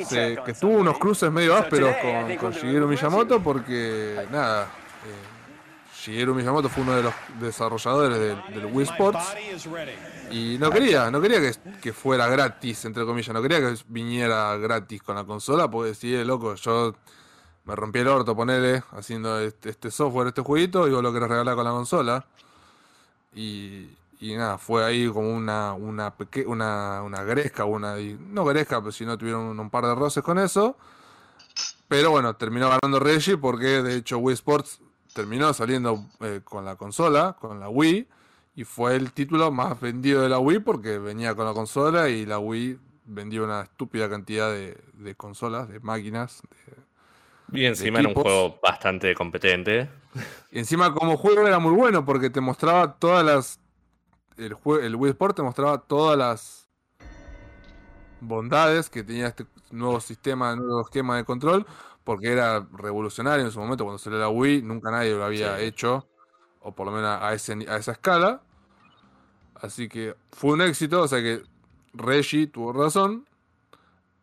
se- que tuvo unos cruces medio ásperos con, con Shigeru Miyamoto porque nada, eh, Shigeru Miyamoto fue uno de los desarrolladores del, del Wii Sports y no quería, no quería que, que fuera gratis, entre comillas, no quería que viniera gratis con la consola, porque es loco, yo me rompí el orto, ponele, haciendo este, este software, este jueguito, y vos lo querés regalar con la consola. Y, y nada, fue ahí como una, una, una, gresca, una, no gresca, pero si no tuvieron un, par de roces con eso. Pero bueno, terminó ganando Reggie porque de hecho Wii Sports terminó saliendo eh, con la consola, con la Wii, y fue el título más vendido de la Wii porque venía con la consola y la Wii vendió una estúpida cantidad de, consolas, de máquinas, Y encima era un juego bastante competente. Y encima como juego era muy bueno porque te mostraba todas las... El, el Wii Sport te mostraba todas las bondades que tenía este nuevo sistema, nuevo esquema de control, porque era revolucionario en su momento cuando salió la Wii, nunca nadie lo había Sí. hecho, o por lo menos a, ese, a esa escala. Así que fue un éxito, o sea que Reggie tuvo razón,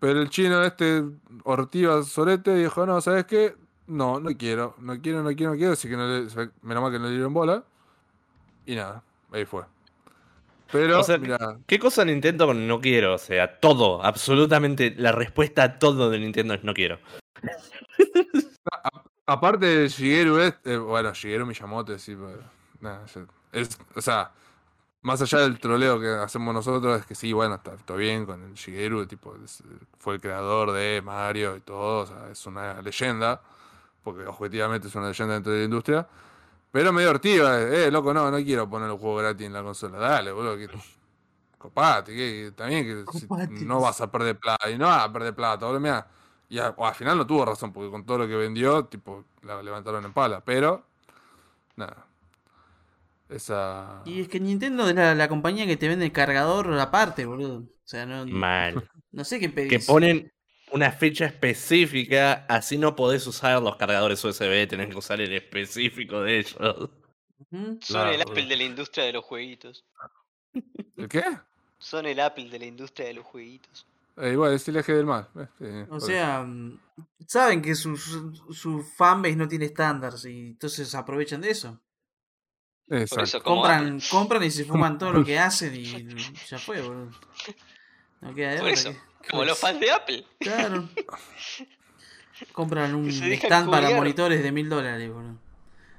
pero el chino este, Ortiva Sorete, dijo, no, ¿sabes qué? No, no quiero, no quiero, no quiero, no quiero, así que no le, menos mal que no le dieron bola. Y nada, ahí fue. Pero, O sea, mira, ¿Qué cosa Nintendo con no quiero? O sea, todo, absolutamente la respuesta a todo de Nintendo es no quiero. aparte de Shigeru, este, bueno, Shigeru Miyamoto, sí, pero, ya- es, o sea, más allá del troleo que hacemos nosotros, es que sí, bueno, está todo bien con el Shigeru, tipo, es- fue el creador de Mario y todo, o sea, es una leyenda, porque objetivamente es una leyenda dentro de la industria. Pero medio hortiva, eh, loco, no, no quiero poner el juego gratis en la consola. Dale, boludo, que copate, que también que si no vas a perder plata, y no vas a perder plata, boludo, mirá. Y a- al final no tuvo razón, porque con todo lo que vendió, tipo, la levantaron en pala. Pero, nada. Esa. Y es que Nintendo es la, la compañía que te vende el cargador aparte, boludo. O sea, no, Mal. no sé qué pedís. Que ponen una fecha específica, así no podés usar los cargadores USB, tenés que usar el específico de ellos. Son Claro, el. Apple de la industria de los jueguitos. ¿El qué? Son el Apple de la industria de los jueguitos. Eh, igual, es el eje del mal. eh, sí, O sea, mm, saben que su, su, su fanbase no tiene estándares y entonces aprovechan de eso. Por eso, Compran, compran y se fuman todo lo que hacen y ya fue, boludo. No queda de Por eso, que- como los fans de Apple. Claro. Compran un stand para monitores de mil dólares, boludo.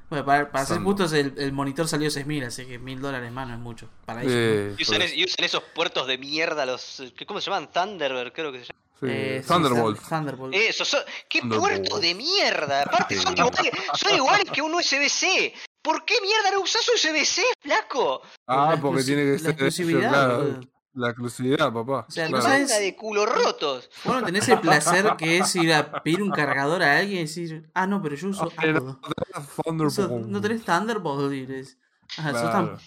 Bueno, para, para ser justos, el, el monitor salió 6000, así que mil dólares más no es mucho. Para ellos. Eh, Y usan, por- es- y usan esos puertos de mierda, los. ¿qué- ¿Cómo se llaman? Thunderbird, creo que se llaman. sí, Eh, sí, Thunderbolt. Thun- Thunderbolt. Eso, son, ¿qué Thunderbolt. puertos de mierda? Aparte, son iguales, son iguales que un USB-C. ¿Por qué mierda no usas USB-C, flaco? Ah, La porque tiene que la ser. exclusividad, claro, boludo. la exclusividad, papá. O sea, no claro. sabes- Banda de culo rotos. Vos no tenés el placer que es ir a pedir un cargador a alguien y decir, ah, no, pero yo uso Ah, pero Apple. Thunderbolt. No tenés Thunderbolt. Ah, sos Claro. tan-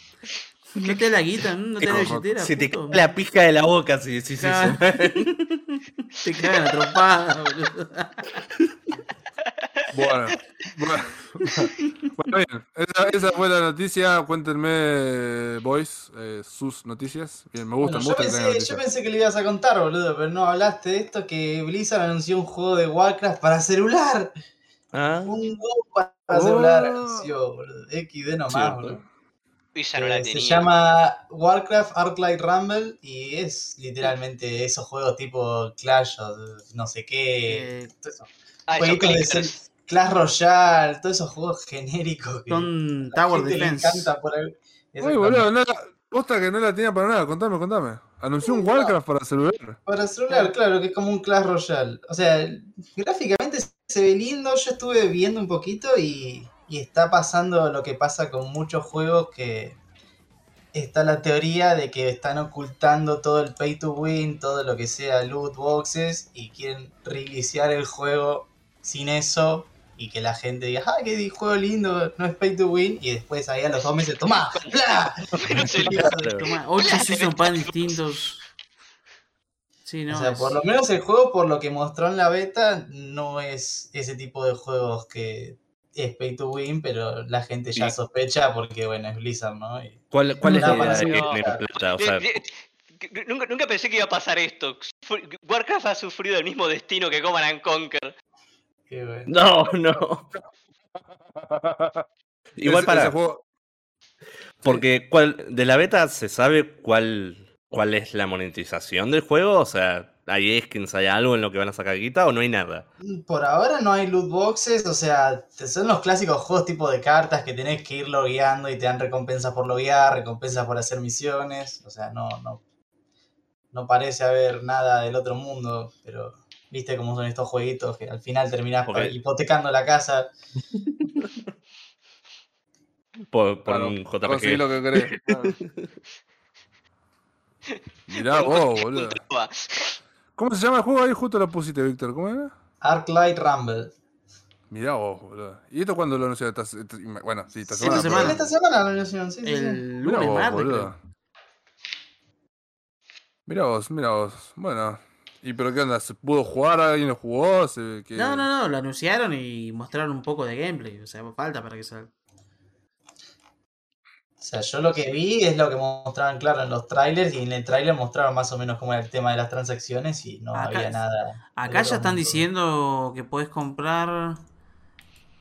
No te da la guita, no te la billetera. Se te cae la pija de la boca si decís eso. Te cagan la trompada, boludo. Bueno, bueno, bueno, bien. Esa, esa fue la noticia. Cuéntenme, boys, eh, sus noticias. Bien, me gustan, Bueno, me yo, gusta que pensé, yo noticias. pensé que le ibas a contar, boludo, pero no hablaste de esto que Blizzard anunció un juego de Warcraft para celular. Ah, Un juego para Oh. celular anunció, boludo. XD nomás, Cierto. boludo. Eh, se llama Warcraft Arclight Rumble y es literalmente esos juegos tipo Clash o no sé qué. Eh, todo eso. Ah, Jueguitos de Clash Royale, todos esos juegos genéricos que Son a la Tower Defense. encanta por ahí. Uy, boludo, no, Posta que no la tenía para nada, contame, contame. Anunció un Warcraft para celular. Para celular, claro, que es como un Clash Royale. O sea, gráficamente se ve lindo, yo estuve viendo un poquito y, y está pasando lo que pasa con muchos juegos que está la teoría de que están ocultando todo el pay to win, todo lo que sea loot boxes y quieren reiniciar el juego sin eso y que la gente diga, ¡ay, qué juego lindo! No es pay to win y después ahí a los dos meses, ¡toma! ¡Bla! Toma, ocho season pass distintos. Sí, no. o sea, es- por lo menos el juego, por lo que mostró en la beta, no es ese tipo de juegos que es pay to win, pero la gente ya sospecha porque, bueno, es Blizzard, ¿no? Y- ¿Cuál, cuál es la idea plata? O sea, nunca, nunca pensé que iba a pasar esto. Warcraft ha sufrido el mismo destino que Command and Conquer. Qué bueno. no, no. Igual para. ese juego- Porque cuál, de la beta se sabe cuál, cuál es la monetización del juego. O sea, ¿hay skins, hay algo en lo que van a sacar guita o no hay nada? Por ahora no hay loot boxes, o sea, son los clásicos juegos tipo de cartas que tenés que ir logueando y te dan recompensas por loguear, recompensas por hacer misiones, o sea, no, no, no parece haber nada del otro mundo, pero viste cómo son estos jueguitos que al final terminás Ok. hipotecando la casa. Por, por Claro, un conseguí JPG. lo que querés. Claro. Mirá vos, boludo. ¿Cómo se llama el juego? Ahí justo lo pusiste, Víctor. ¿Cómo era? Arclight Rumble. Mirá vos, boludo. ¿Y esto cuándo lo anunciaron? Bueno, sí, esta Sí, semana. esta semana. Esta semana la anunciaron, sí, sí, sí. El Mirá lunes, vos, martes. Mirá vos, mirá vos. Bueno. ¿Y pero qué onda? ¿Se pudo jugar? ¿Alguien lo jugó? ¿Se- qué? No, no, no, lo anunciaron y mostraron un poco de gameplay. O sea, falta para que salga. O sea, yo lo que vi es lo que mostraban claro en los trailers y en el trailer mostraron más o menos cómo era el tema de las transacciones y no Acá- había nada. Acá ya están mundo. diciendo que puedes comprar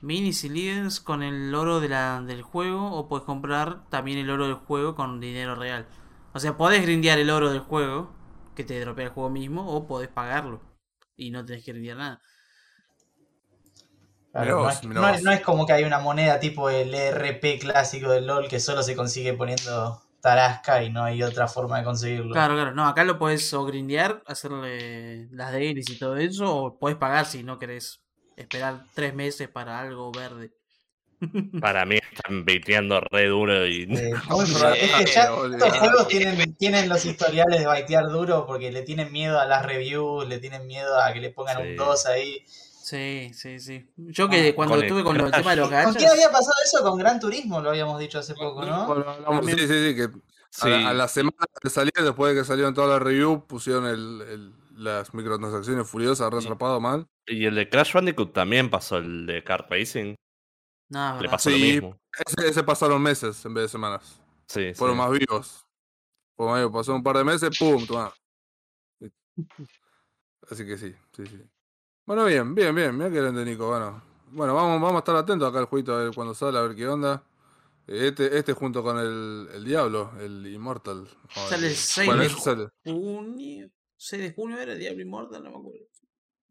minis y líderes con el oro de la, del juego o puedes comprar también el oro del juego con dinero real. O sea, podés grindear el oro del juego que te dropea el juego mismo o podés pagarlo y no tenés que grindear nada. Claro, Mirá no, vos, es, mirá no es- vos. no es como que hay una moneda tipo el ERP clásico del LOL que solo se consigue poniendo Tarasca y no hay otra forma de conseguirlo. Claro, claro. No, acá lo podés o grindear, hacerle las dailies y todo eso, o podés pagar si no querés esperar tres meses para algo verde. Para mí están baiteando re duro y. Eh. Es que ya estos juegos tienen, tienen los historiales de baitear duro porque le tienen miedo a las reviews, le tienen miedo a que le pongan Sí. un 2 ahí. Sí, sí, sí. Yo que cuando con el estuve con el tema de los ¿Con quién gachas. había pasado eso? Con Gran Turismo, lo habíamos dicho hace poco, ¿no? Sí, sí, sí, que a Sí. la- a, la semana de salir, después de que salieron todas las reviews, pusieron el, el- las microtransacciones furiosas, re Sí. zarpado mal. Y el de Crash Bandicoot también pasó el de Kart Racing. No, Le pasó lo Sí. mismo. Ese, ese pasaron meses en vez de semanas. Sí, Fueron sí. más vivos. Vivos. Pasó un par de meses, ¡pum! Toma. Así que sí, sí, sí. Bueno, bien, bien, bien. Mira que grande Nico. Bueno, bueno vamos, vamos a estar atentos acá al jueguito a ver cuando sale, a ver qué onda. Este, este junto con el, el Diablo, el Immortal. Sale el 6 Bueno, de sale. junio. 6 de junio era Diablo Immortal, no me acuerdo.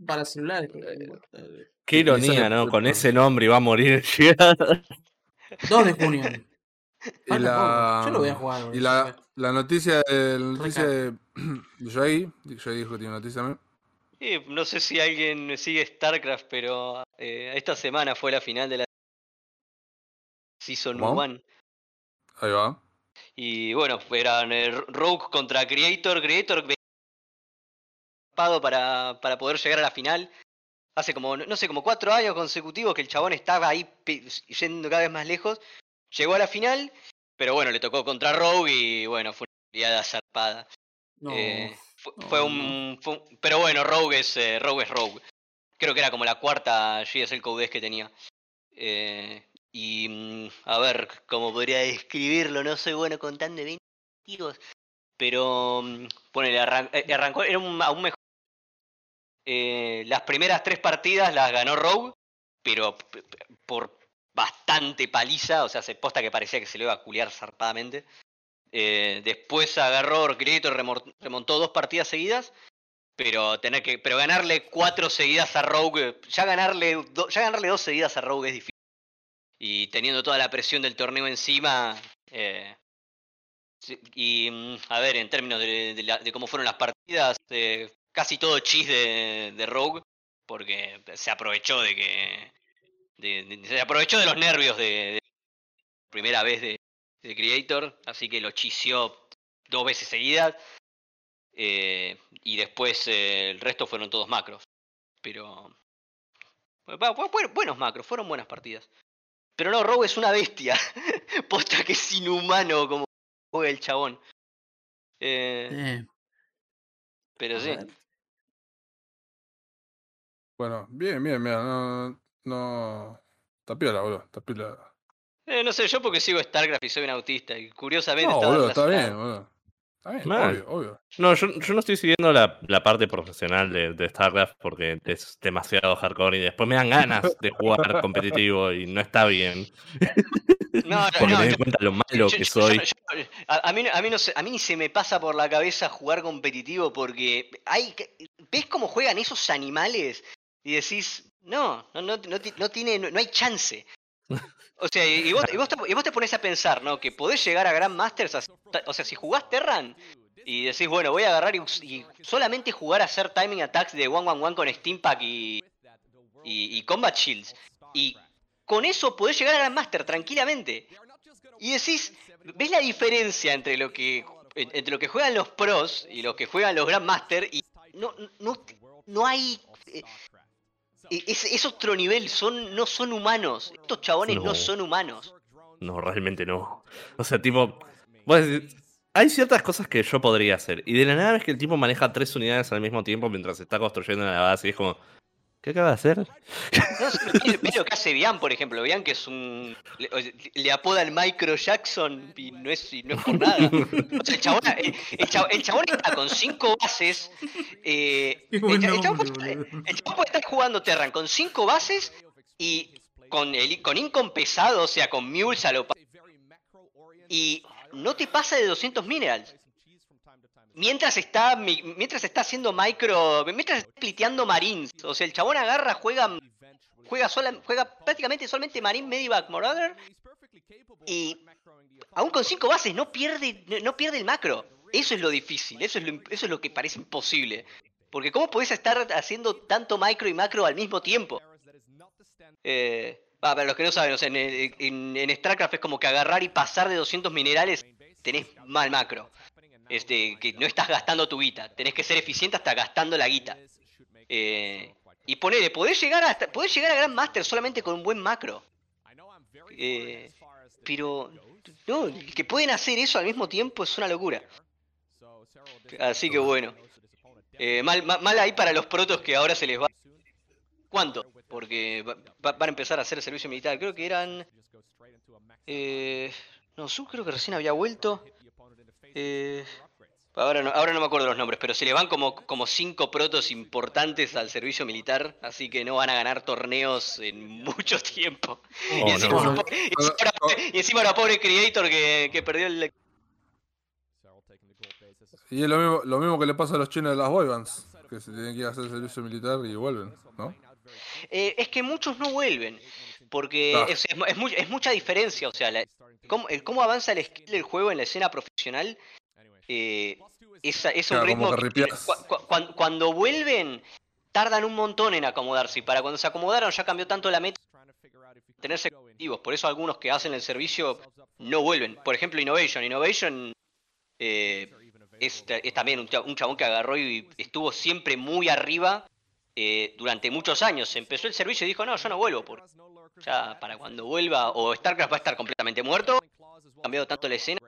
Para celulares. Qué ironía, ¿no? Con ese nombre iba a morir llegada. 2 de junio. Y la. Yo lo voy a jugar. y la, la noticia, de, la noticia de, dijo que tiene noticia también. Y no sé si alguien sigue StarCraft, pero eh, esta semana fue la final de la Season ¿Cómo? 1. Ahí va. Y bueno, eran eh, Rogue contra Creator. Creator para, para poder llegar a la final. Hace como, no sé, como cuatro años consecutivos que el chabón estaba ahí yendo cada vez más lejos. Llegó a la final, pero bueno, le tocó contra Rogue y bueno, fue una liada zarpada. No. Eh, no, fue, un, fue un- Pero bueno, Rogue es, eh, Rogue es Rogue. Creo que era como la cuarta GSL Codes que tenía. Eh, y mm, a ver, cómo podría describirlo, no soy bueno contando eventos. Pero mm, ponele, arran- eh, arrancó, era un, aún mejor. Eh, las primeras tres partidas las ganó Rogue, pero por bastante paliza, o sea, se posta que parecía que se le iba a culiar zarpadamente. Eh, después agarró remor- remontó dos partidas seguidas, pero tener que, pero ganarle cuatro seguidas a Rogue, ya ganarle, ya ganarle dos seguidas a Rogue es difícil. Y teniendo toda la presión del torneo encima, eh, Y, mm, a ver, en términos de cómo fueron las partidas, eh, casi todo chis de, de Rogue, porque se aprovechó de que. de- de- se aprovechó de los nervios de, primera vez de, de Creator, así que lo chiseó dos veces seguidas. eh, y después eh, el resto fueron todos macros. Pero. va, bu- bu- buenos macros, fueron buenas partidas. Pero no, Rogue es una bestia. Posta que es inhumano como juega el chabón. Eh, Eh, pero sí. Bueno, bien, bien, mira, no. No. Está piola, boludo. Está piola. Eh, no sé, yo porque sigo StarCraft y soy un autista. Y curiosamente No, boludo, está bien, boludo. Está bien, obvio, obvio. No, yo, yo no estoy siguiendo la, la parte profesional de, de StarCraft porque es demasiado hardcore y después me dan ganas de jugar competitivo y no está bien. No, no, Porque no, me doy cuenta lo malo yo- que yo- soy. a, a mí, a, mí no se, a mí ni se me pasa por la cabeza jugar competitivo porque hay que- ves cómo juegan esos animales y decís, no, no, no, no, no tiene, no, no hay chance. O sea, y vos, y, vos te, y vos te pones a pensar, ¿no? Que podés llegar a Grandmasters, así- o sea, si jugás Terran y decís, bueno, voy a agarrar y, y solamente jugar a hacer timing attacks de one one one con Steam Pack y, y, Combat Shields. Y con eso podés llegar a Grandmaster tranquilamente. Y decís, ¿ves la diferencia entre lo que entre lo que juegan los pros y lo que juegan los Grandmaster? Y no, no, no hay. eh, es, es otro nivel, son, no son humanos. Estos chabones no, No. son humanos. No, realmente no. O sea, tipo. hay ciertas cosas que yo podría hacer. Y de la nada ves que el tipo maneja tres unidades al mismo tiempo mientras está construyendo la base. Y es como. ¿Qué acaba de hacer? No, lo que hace Bian, por ejemplo. Bian que es un. Le, le apodan Micro Jackson y no es, y no es por nada. O sea, el, chabón, el, el chabón- el chabón está con cinco bases. eh, el, el chabón puede, boludo. el chabón puede estar jugando Terran con cinco bases y con, el, con Incom pesado, o sea, con Mules a lo Y no te pasa de 200 minerals. Mientras está, mi- mientras está haciendo micro, mientras está spliteando marines, o sea, el chabón agarra, juega, juega juega prácticamente solamente marine medivac marauder y aún con cinco bases no pierde, no, pierde el macro. Eso es lo difícil, eso es lo, eso es lo que parece imposible. Porque cómo podés estar haciendo tanto micro y macro al mismo tiempo. Eh, ah, para los que no saben, o sea, en, en, en StarCraft es como que agarrar y pasar de 200 minerales tenés mal macro. Este, que no estás gastando tu guita. Tenés que ser eficiente hasta gastando la guita. Eh, y ponele, podés llegar hasta, podés llegar a Grand Master solamente con un buen macro. Eh, pero no, que pueden hacer eso al mismo tiempo es una locura. Así que bueno. Eh, mal, ma- mal ahí para los protos que ahora se les va. ¿Cuánto? Porque va- va- van a empezar a hacer servicio militar. Creo que eran. Eh, no, Su creo que recién había vuelto. Eh, ahora, no, ahora no me acuerdo los nombres, pero se le van como, como cinco protos importantes al servicio militar, así que no van a ganar torneos en mucho tiempo. Oh, y, encima, no. una po- y encima una- y encima una pobre Creator que, que perdió el... Y es lo mismo, lo mismo que le pasa a los chinos de las boybands, que se tienen que ir a hacer servicio militar y vuelven, ¿no? Eh, es que muchos no vuelven, porque Ah. es, es mu- es mu- es mucha diferencia, o sea, la- cómo, el cómo avanza el skill del juego en la escena profesional eh, es, es un Claro, ritmo que que- cuando vuelven tardan un montón en acomodarse. Y para cuando se acomodaron ya cambió tanto la meta tenerse activos, por eso algunos que hacen el servicio no vuelven. Por ejemplo, Innovation, Innovation eh, es, ta- es también un, un chabón que agarró y estuvo siempre muy arriba eh, durante muchos años. Empezó el servicio y dijo, no, yo no vuelvo, porque ya para cuando vuelva, o StarCraft va a estar completamente muerto, cambiado tanto la escena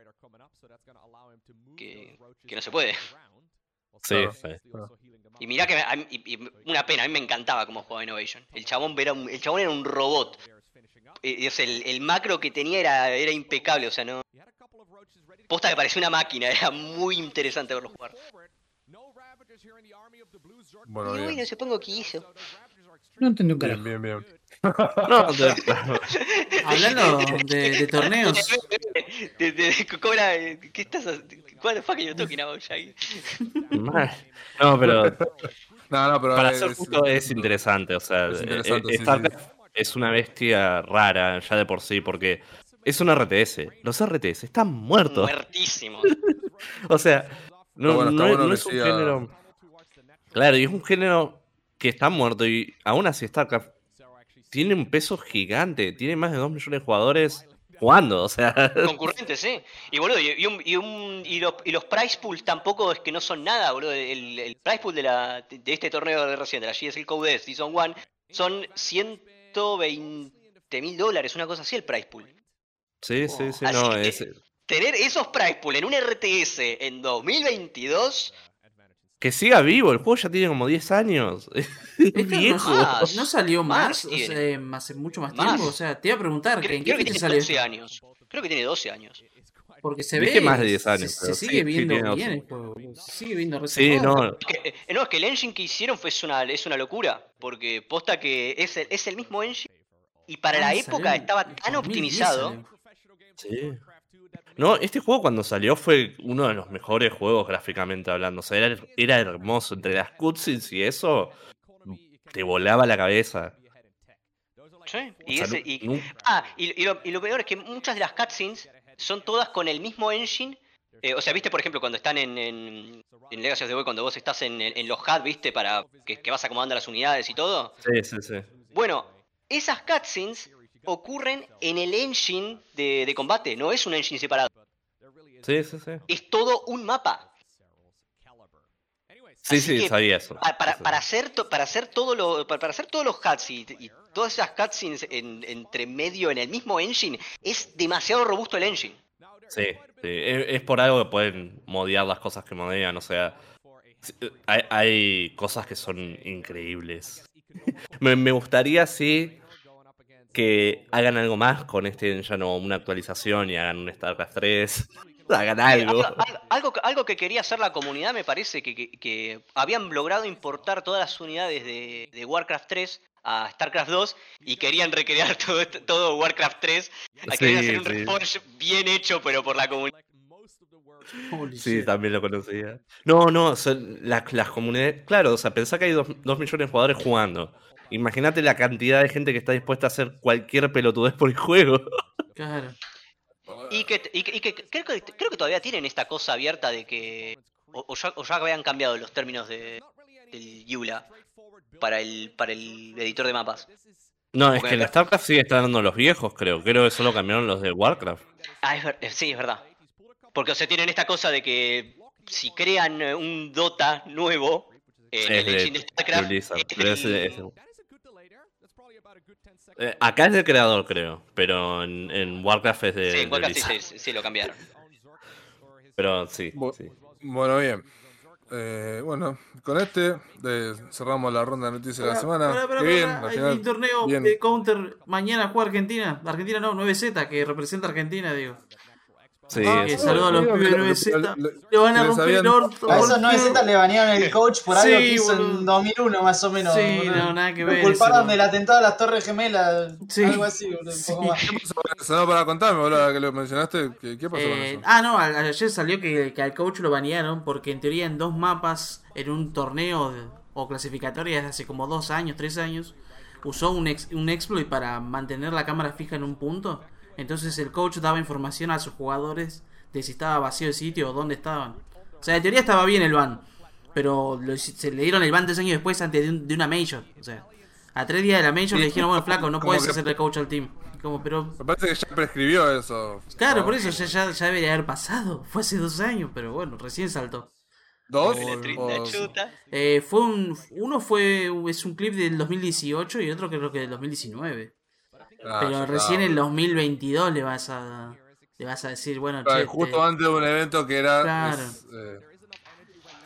que, que no se puede. Sí. Y mirá que me- a mí- y- y una pena, a mí me encantaba cómo jugaba Innovation. El chabón era un, el chabón era un robot. Eh, o sea, el, el macro que tenía era, era impecable, o sea, no. Posta que parecía una máquina, era muy interesante verlo jugar. Bueno, y bien. bueno, supongo que hizo. No entendí un Bien, carajo. bien, bien. No, de- Hablando de, de torneos, De- de- de- ¿cómo era? ¿Qué estás you talking about, Shaggy? mal. no, pero No, no, pero para es- ser justo es interesante. O sea, es eh, interesante, eh, sí, es una bestia rara ya de por sí, porque es un RTS. Los RTS están muertos. Muertísimos. o sea, no, Está bueno, está no- bueno no que es un género. Claro, y es un género que está muerto. Y aún así, StarCraft tiene un peso gigante. Tiene más de 2 millones de jugadores jugando. O sea, Concurrentes, sí. Y boludo, y, y un- y un- y los, y los price pools tampoco es que no son nada, boludo. El, el price pool de, la, de este torneo de recién, de la GSL Code Season 1, son 120 mil dólares, una cosa así el price pool. sí, sí, sí, Así no. Es, Tener esos price pool en un RTS en 2022, que siga vivo. El juego ya tiene como 10 años. Es viejo. no, salió Más más, o sea, hace mucho más, Más. tiempo. O sea, te iba a preguntar, creo, ¿en qué creo que tiene salió? 12 años. Creo que tiene 12 años. Porque se Dije ve. más de 10 años, Se, sigue sí viendo bien 12. el juego. Se sigue viendo Sí, no. Que, eh, no, es que el engine que hicieron fue es una, es una locura. Porque posta que es el, es el mismo engine. Y para la Ah, época salió en- estaba tan 2010 optimizado. salió. Sí. No, este juego cuando salió fue uno de los mejores juegos gráficamente hablando. O sea, era, era hermoso. Entre las cutscenes y eso, te volaba la cabeza. Sí, O y sea, ese- nu- y- nu- ah, y, y lo, y lo peor es que muchas de las cutscenes son todas con el mismo engine. Eh, o sea, viste, por ejemplo, cuando están en, en, en Legacy of the Void, cuando vos estás en los HUD, viste, para que, que vas acomodando las unidades y todo. Sí, sí, sí. Bueno, esas cutscenes ocurren en el engine de, de combate, no es un engine separado. Sí, sí, sí. Es todo un mapa. Sí, Así sí, sabía eso. Pa- Para, para hacer to- para hacer todo lo para, hacer todos los cuts y, y todas esas cutscenes en, entre medio en el mismo engine es demasiado robusto el engine. Sí, sí. Es, es por algo que pueden modear las cosas que modean, o sea. hay cosas que son increíbles. Me, me gustaría, sí, que hagan algo más con este engine o una actualización y hagan un StarCraft 3. hagan algo. Algo, algo- algo que- algo que quería hacer la comunidad me parece que, que- que habían logrado importar todas las unidades de, de Warcraft 3 a StarCraft 2 y querían recrear todo, esto- todo Warcraft 3. Sí, Querían hacer un sí. Reforge bien hecho pero por la comunidad. Sí, también lo conocía. No, no, son las, las comunidades. Claro, o sea, pensá que hay dos, dos millones de jugadores jugando. Imagínate la cantidad de gente que está dispuesta a hacer cualquier pelotudez por el juego. Claro. Y que, y que- y que creo, que creo que todavía tienen esta cosa abierta de que. O, o ya, o ya habían cambiado los términos de, del Yula para el, para el editor de mapas. No, es que en acá- StarCraft sigue estando los viejos, creo. Creo que solo cambiaron los de Warcraft. Ah, es ver- eh, sí, es verdad. Porque o sea, tienen esta cosa de que si crean eh, un Dota nuevo en Es el de- engine de StarCraft. de Blizzard, es el- Eh, acá es del creador, creo. Pero en, en Warcraft es de. sí, en Warcraft sí, sí, sí, lo cambiaron. Pero sí, Bu- sí. Bueno, bien. Eh, bueno, con este eh, cerramos la ronda de noticias de la semana. Pará, pará, bien, Hay un torneo bien. de Counter mañana juega Argentina. Argentina no, 9Z, que representa a Argentina, digo. Sí, Ah, Que eso- saludo a los pibes de lo- 9Z. lo- Le van a romper el habían- orto. A esos boludo. 9Z le banearon el coach por algo Sí, que hizo en 2001 más o menos. Sí, no, nada que Lo ver. culparon eso. del atentado a las Torres Gemelas. Sí. Algo así, boludo, un poco más. ¿Qué pasó con eso? No, para contarme, boludo, que lo mencionaste. ¿Qué, qué pasó con Eh, eso? ah, no, ayer salió que, que al coach lo banearon porque en teoría en dos mapas, en un torneo de- o clasificatoria de hace como dos años, tres años, usó un, ex- un exploit para mantener la cámara fija en un punto. Entonces el coach daba información a sus jugadores de si estaba vacío el sitio o dónde estaban. O sea, en teoría estaba bien el ban, pero lo- se le dieron el ban tres años después antes de, un- de una Major. O sea, a tres días de la Major le dijeron, bueno, flaco, no puedes hacerle coach al team. Como, pero Me parece que ya prescribió eso. Claro, por eso ya, ya, ya debería haber pasado. Fue hace dos años, pero bueno, recién saltó. ¿Dos? O-. Eh, fue un, uno fue es un clip del 2018 y otro creo que del 2019. Ah, pero recién en está. el 2022 le vas a le vas a decir, bueno, Claro, che, justo este- antes de un evento que era. Claro. es, eh,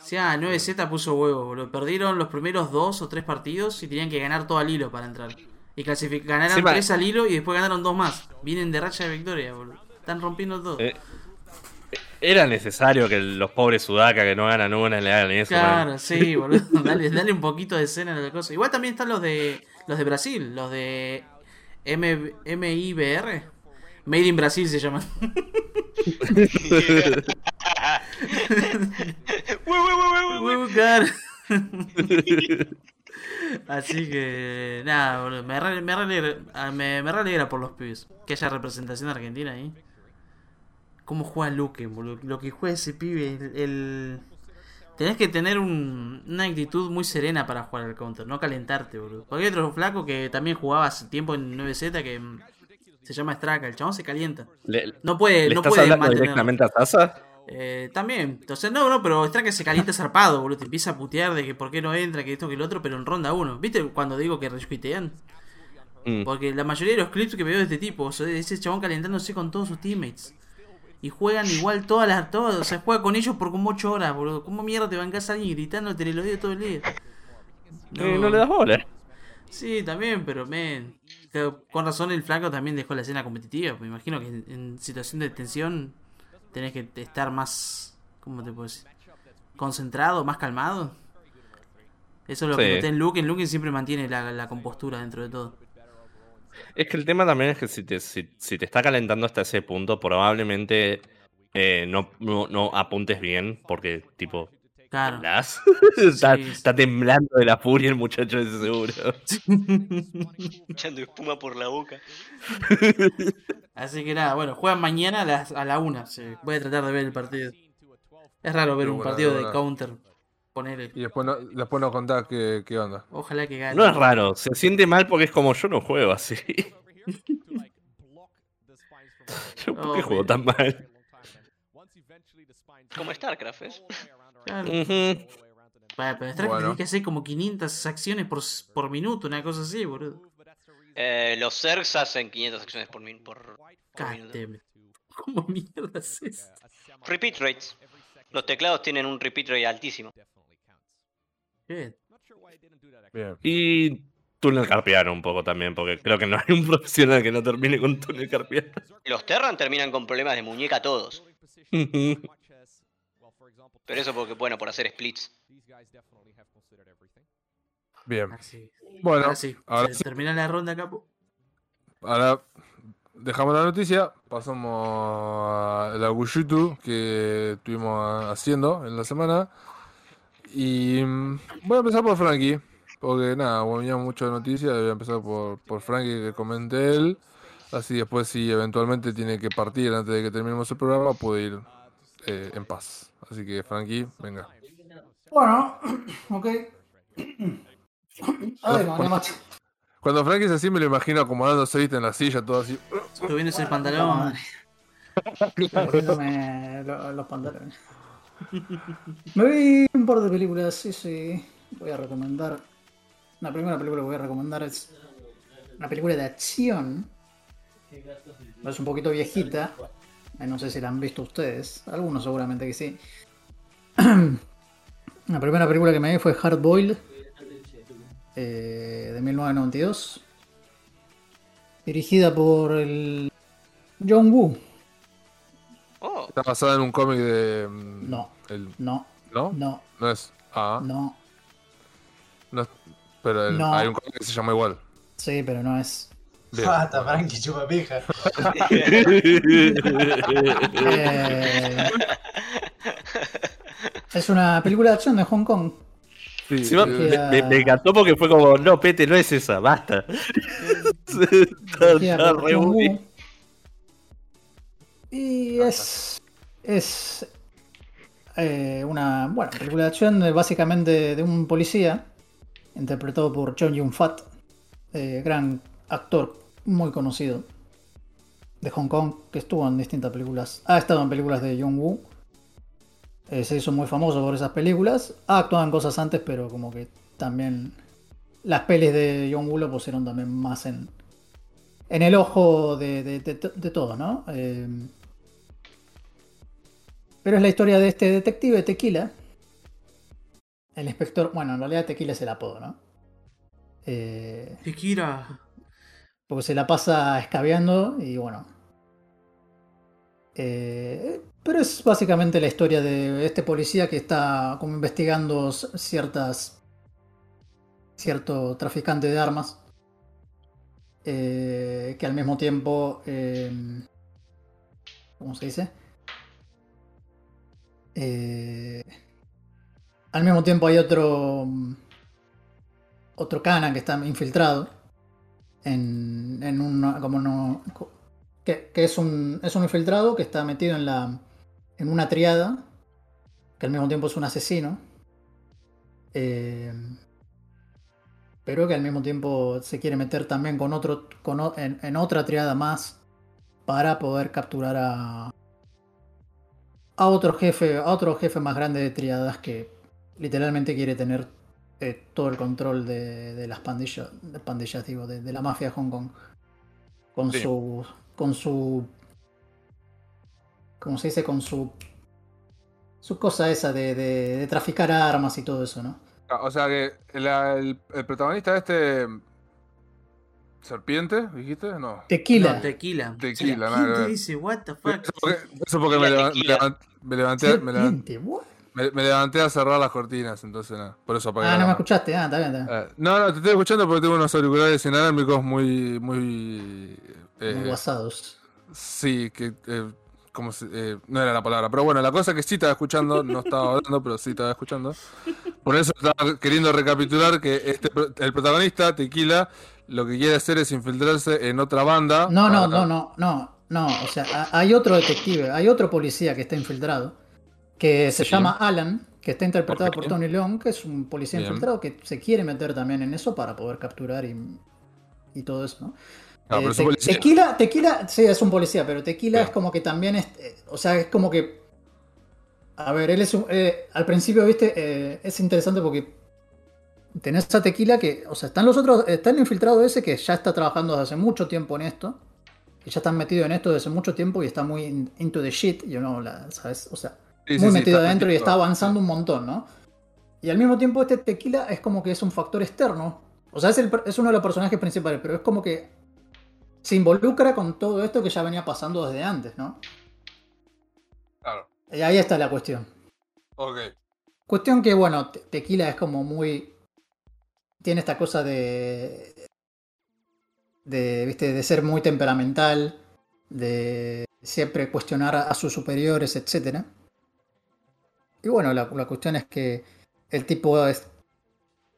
sí, ah, 9Z puso huevo, boludo. Perdieron los primeros dos o tres partidos y tenían que ganar todo al hilo para entrar. Y clasific- ganaron Sí, tres al hilo y después ganaron dos más. Vienen de racha de victoria, boludo. Están rompiendo todo. Eh, Era necesario que los pobres Sudaka que no ganan una le hagan eso. Claro, man. sí, boludo. Dale, dale un poquito de escena a la cosa. Igual también están los de los de Brasil, los de M MIBR. Made in Brasil se claro. Así que, nada, boludo. Me, re, me, re alegra, ah, me, me re alegra por los pibes. Que haya representación argentina ahí. ¿Cómo juega Luque, boludo? Lo que juega ese pibe, el. el- Tenés que tener un- una actitud muy serena para jugar al counter, no calentarte, boludo. Porque hay otro flaco que también jugaba hace tiempo en 9Z que mm, se llama Straka. El chabón se calienta. ¿Le, No puede, le no estás puede hablando directamente a Sasa? Eh, también, entonces no, no, pero Straka se calienta zarpado, boludo. Te empieza a putear de que por qué no entra, que esto, que el otro, pero en ronda 1. ¿Viste cuando digo que resquitean? Mm. Porque la mayoría de los clips que veo de este tipo, o sea, ese chabón calentándose con todos sus teammates. Y juegan igual todas las. Todas, o sea, juega con ellos por como 8 horas, boludo. ¿Cómo mierda te bancas a alguien gritándote el oído todo el día? Eh, no le das bola. Sí, también, pero men. Con razón el flaco también dejó la escena competitiva. Me imagino que en, en situación de tensión tenés que estar más. ¿Cómo te puedo decir? Concentrado, más calmado. Eso es lo Sí. que noté en Luke. En Luke siempre mantiene la, la compostura dentro de todo. Es que el tema también es que si te, si, si te está calentando hasta ese punto, probablemente eh, no, no, no apuntes bien, porque tipo, Claro. Está, Sí. está temblando de la furia el muchacho ese seguro. Echando espuma por la boca. Así que nada, bueno, juegan mañana a, las, a la una. sí. Voy a tratar de ver el partido. Es raro ver un partido de counter. Ponele. Y después, no, después nos contás qué, qué onda. Ojalá que gane. No es raro, se siente mal porque es como yo no juego así. yo por qué Oh, juego tan mal. Como StarCraft, ¿es? Claro. Ujú. Bueno, pero Strike Bueno. tiene que hacer como 500 acciones por, por minuto, una cosa así, boludo. Eh, los Zergs hacen 500 acciones por, min por, por minuto. ¿Cómo mierda es esto? Repeat rates. Los teclados tienen un repeat rate altísimo. Bien. Y túnel carpiano un poco también, porque creo que no hay un profesional que no termine con túnel carpiano. Los Terran terminan con problemas de muñeca todos. Pero eso porque, bueno, por hacer splits. Bien. Así. Bueno, ahora sí. ahora Se sí. termina la ronda, capo. Ahora dejamos la noticia, pasamos a la Gushutu que estuvimos haciendo en la semana. Y mm, voy a empezar por Frankie, porque nada, venía mucho de noticias, voy a empezar por, por Frankie que comenté él. Así después si eventualmente tiene que partir antes de que terminemos el programa, puede ir eh, en paz. Así que Frankie, venga. Bueno, ok. Ay, no, macho. Cuando Frankie es así me lo imagino acomodándose ¿viste? en la silla, todo así. Subiéndose el pantalón. Los pantalones. Me vi un par de películas, sí, sí. Voy a recomendar. La primera película que voy a recomendar es una película de acción. Es un poquito viejita. Eh, No sé si la han visto ustedes. Algunos seguramente que sí. La primera película que me vi fue Hard Boiled eh, de 1992. Dirigida por el John Woo. Está basada en un cómic de. mm, No. el- No, ¿No? no, No es. Ah, no. no es- pero el- No. hay un cómic que se llama igual. Sí, pero no es. Basta, Frankie, chupa pija. Eh, es una película de acción de Hong Kong. Sí, me, me- me encantó porque fue como, no, Pete, no es esa, basta. Está- está re. Y es. Es. eh, una bueno, película de acción básicamente de un policía. Interpretado por John Yun Fat. eh, gran actor muy conocido. De Hong Kong. Que estuvo en distintas películas. Ha estado en películas de John Woo. Eh, se hizo muy famoso por esas películas. Ha actuado en cosas antes, pero como que también las pelis de John Woo lo pusieron también más en, en el ojo de, de, ¿no? Pero es la historia de este detective Tequila. El inspector, bueno, en realidad Tequila es el apodo, ¿no? Eh, Tequila. porque se la pasa escabeando y bueno. Eh, pero es básicamente la historia de este policía que está como investigando ciertas. cierto traficante de armas. eh, que al mismo tiempo. eh, ¿Cómo se dice? Eh, al mismo tiempo hay otro. otro Kanan que está infiltrado en, en un. como no. Que, que, es un. es un infiltrado que está metido en la. en una triada. Que al mismo tiempo es un asesino. Eh, pero que al mismo tiempo se quiere meter también con otro. Con, en otra triada más. Para poder capturar a. A otro jefe. A otro jefe más grande de triadas que literalmente quiere tener eh, todo el control de, de las pandillas, de pandillas digo, de, de, la mafia de Hong Kong. Con Sí. su. con su. ¿Cómo se dice? Con su. su cosa esa de, de- traficar armas y todo eso, ¿no? Ah, O sea que la- el, el protagonista de este. ¿Serpiente? ¿Dijiste? No. Tequila. No, tequila. Tequila, ¿Quién nada que te ver. dice? What the fuck? Eso porque, eso porque me, levan- me tequila. levan- me levanté, me, levan- Serpiente, what? me- me levanté a cerrar las cortinas, entonces nada. Por eso apagué Ah, la no me escuchaste. Ah, está bien, está bien. Eh, no, no, te estoy escuchando porque tengo unos auriculares inalámbricos muy. muy. eh, Muy guasados. sí, que. eh, como se- eh, no era la palabra, pero bueno, la cosa que sí estaba escuchando, no estaba hablando, pero sí estaba escuchando. Por eso estaba queriendo recapitular que este el protagonista, Tequila, lo que quiere hacer es infiltrarse en otra banda. No, no, para- no, no, no, no. O sea, ha- hay otro detective, hay otro policía que está infiltrado, que se Sí. llama Alan, que está interpretado por Tony Leung, que es un policía Bien. infiltrado que se quiere meter también en eso para poder capturar y, y todo eso, ¿no? Ah, Eh, te- tequila, tequila, sí, es un policía, pero Tequila Bien. es como que también es, eh, o sea, es como que, a ver, él es un, eh, al principio, viste, es interesante porque tenés a Tequila que, o sea, están los otros, está el infiltrado ese que ya está trabajando desde hace mucho tiempo en esto, que ya están metidos en esto desde hace mucho tiempo y está muy in- into the shit, you know, la, ¿sabes? O sea, Sí, muy sí, metido adentro y metido. está avanzando un montón, ¿no? Y al mismo tiempo este tequila es como que es un factor externo. O sea, es, el es uno de los personajes principales, pero es como que se involucra con todo esto que ya venía pasando desde antes, ¿no? Claro. Y ahí está la cuestión. Ok. Cuestión que, bueno, Te- tequila es como muy... Tiene esta cosa de... De, ¿viste? de ser muy temperamental, de siempre cuestionar a, sus superiores, etc. Y bueno, la, la cuestión es que el tipo es-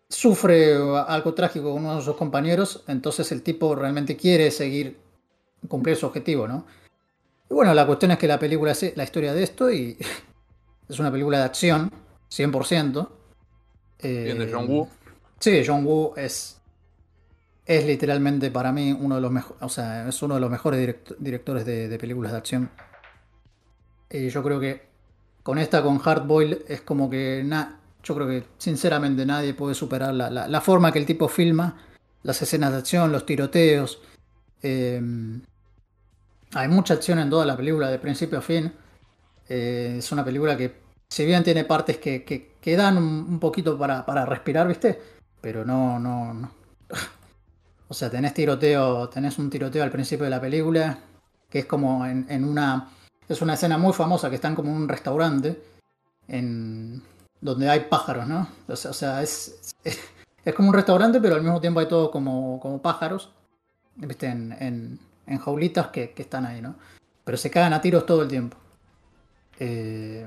sufre algo trágico con uno de sus compañeros, entonces el tipo realmente quiere seguir cumplir su objetivo, ¿no? Y bueno, la cuestión es que la película es la historia de esto y es una película de acción, 100%. Eh, Bien de John Woo. Sí, John Woo es, es literalmente para mí uno de los mejores, o sea, es uno de los mejores direct- directores de, películas de acción. Y yo creo que con esta, con Hardboil, es como que na- yo creo que sinceramente nadie puede superar la, forma que el tipo filma, las escenas de acción, los tiroteos. Eh, hay mucha acción en toda la película, de principio a fin. Eh, es una película que, si bien tiene partes que, que, que dan un, un poquito para, para respirar, ¿viste? Pero no, no, no. O sea, tenés tiroteo, tenés un tiroteo al principio de la película, que es como en, en una. Es una escena muy famosa que están como en un restaurante. En, donde hay pájaros, ¿no? O sea, o sea, es, es, es como un restaurante, pero al mismo tiempo hay todo como, como pájaros. ¿Viste? En, en, en jaulitas que, que están ahí, ¿no? Pero se cagan a tiros todo el tiempo. Eh,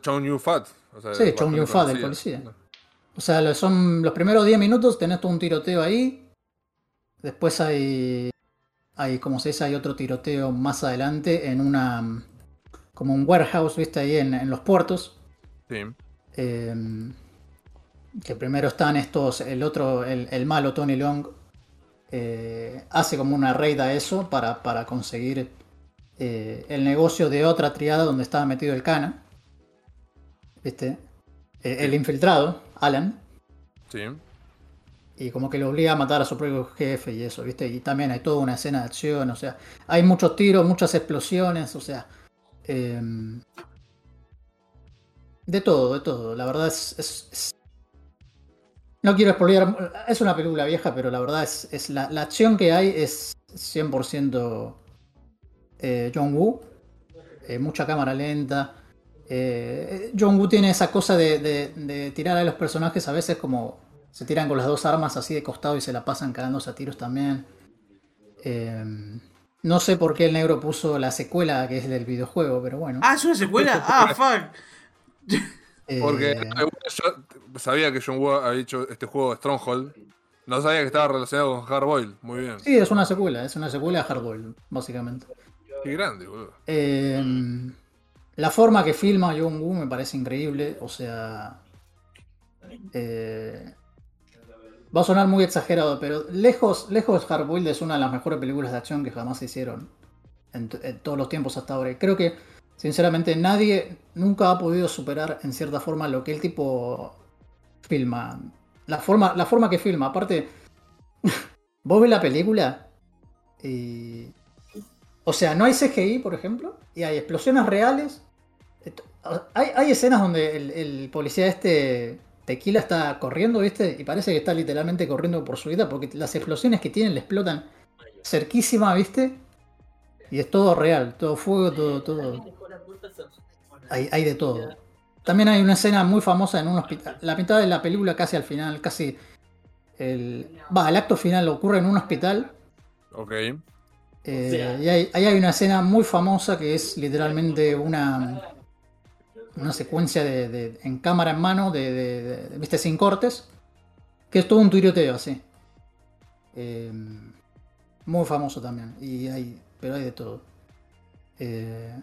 Chong Yu Fat. o sea, Sí, Chong bastante Yun-fat, el policía. O sea, son los primeros 10 minutos tenés todo un tiroteo ahí. Después hay. Hay, como se dice, hay otro tiroteo más adelante en una. como un warehouse, viste, ahí en, en los puertos. Sí. Eh, que primero están estos. El otro, el, el malo Tony Long. eh, hace como una raid a eso para, para conseguir eh, el negocio de otra triada donde estaba metido el cana. ¿Viste? Eh, el infiltrado, Alan. Sí. Y como que lo obliga a matar a su propio jefe y eso, ¿viste? Y también hay toda una escena de acción, o sea, hay muchos tiros, muchas explosiones, o sea. em, de todo, de todo. La verdad es. es- es- no quiero spoilear. Es una película vieja, pero la verdad es. es la, la acción que hay es 100% eh, John Woo. Eh, mucha cámara lenta. Eh, John Woo tiene esa cosa de, de- de tirar a los personajes a veces como se tiran con las dos armas así de costado y se la pasan cagándose a tiros también. Eh, no sé por qué el negro puso la secuela que es del videojuego, pero bueno. Ah, es una secuela. Ah, fuck. Porque Eh, yo sabía que John Woo había hecho este juego Stronghold. No sabía que estaba relacionado con Hardboiled. Muy bien. sí, es una secuela, es una secuela de Hardboiled, básicamente. Qué grande, boludo. Eh, la forma que filma John Woo me parece increíble. O sea. eh, va a sonar muy exagerado, pero lejos, lejos Hardboiled es una de las mejores películas de acción que jamás se hicieron en, todos los tiempos hasta ahora. Creo que, sinceramente, nadie nunca ha podido superar en cierta forma lo que el tipo filma. La forma, la forma que filma. Aparte, vos ves la película y o sea, no hay CGI, por ejemplo, y hay explosiones reales. Esto- Hay, hay escenas donde el, el policía este tequila está corriendo, ¿viste? Y parece que está literalmente corriendo por su vida porque las explosiones que tienen le explotan cerquísima, ¿viste? Y es todo real, todo fuego, todo, todo. Hay, hay de todo. También hay una escena muy famosa en un hospital. La mitad de la película casi al final, casi el. Va, el acto final ocurre en un hospital. Ok. Eh, y hay- ahí hay una escena muy famosa que es literalmente una, una secuencia de, en cámara en mano, de, viste, sin cortes, que es todo un tiroteo así. Eh, muy famoso también, y hay, pero hay de todo. Eh,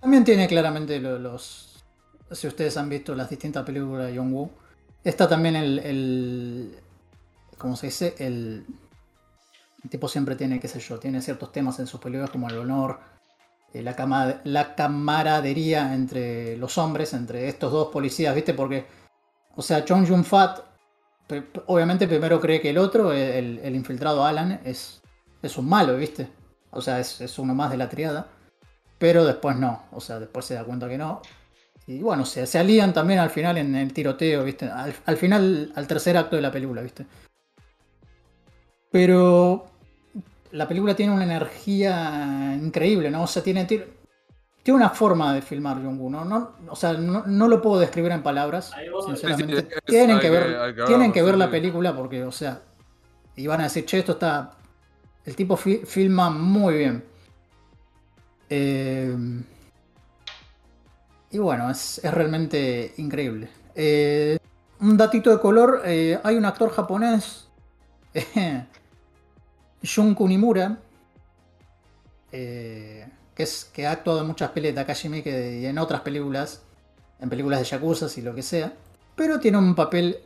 también tiene claramente lo- los, si ustedes han visto las distintas películas de John Woo, está también el, el ¿cómo se dice? El, tipo siempre tiene, qué sé yo, tiene ciertos temas en sus películas como el honor, la, cama- la camaradería entre los hombres, entre estos dos policías, ¿viste? Porque, o sea, Chong Yun Fat, obviamente primero cree que el otro, el, infiltrado Alan, es, es un malo, ¿viste? O sea, es, uno más de la triada. Pero después no, o sea, después se da cuenta que no. Y bueno, se, se alían también al final en el tiroteo, ¿viste? Al final, al tercer acto de la película, ¿viste? Pero la película tiene una energía increíble, ¿no? O sea, tiene, tiene, tiene una forma de filmar John Woo, ¿no? no o sea, no, no lo puedo describir en palabras, sinceramente. Sí, sí, es- tienen que ver, que tienen que ver la película porque, o sea, y van a decir, che, esto está... El tipo fi- filma muy bien. Eh, y bueno, es, es realmente increíble. Eh, un datito de color, eh, hay un actor japonés, Jun Kunimura, eh, que, ha actuado en muchas películas de Takashi Miike y en otras películas, en películas de Yakuza y lo que sea, pero tiene un papel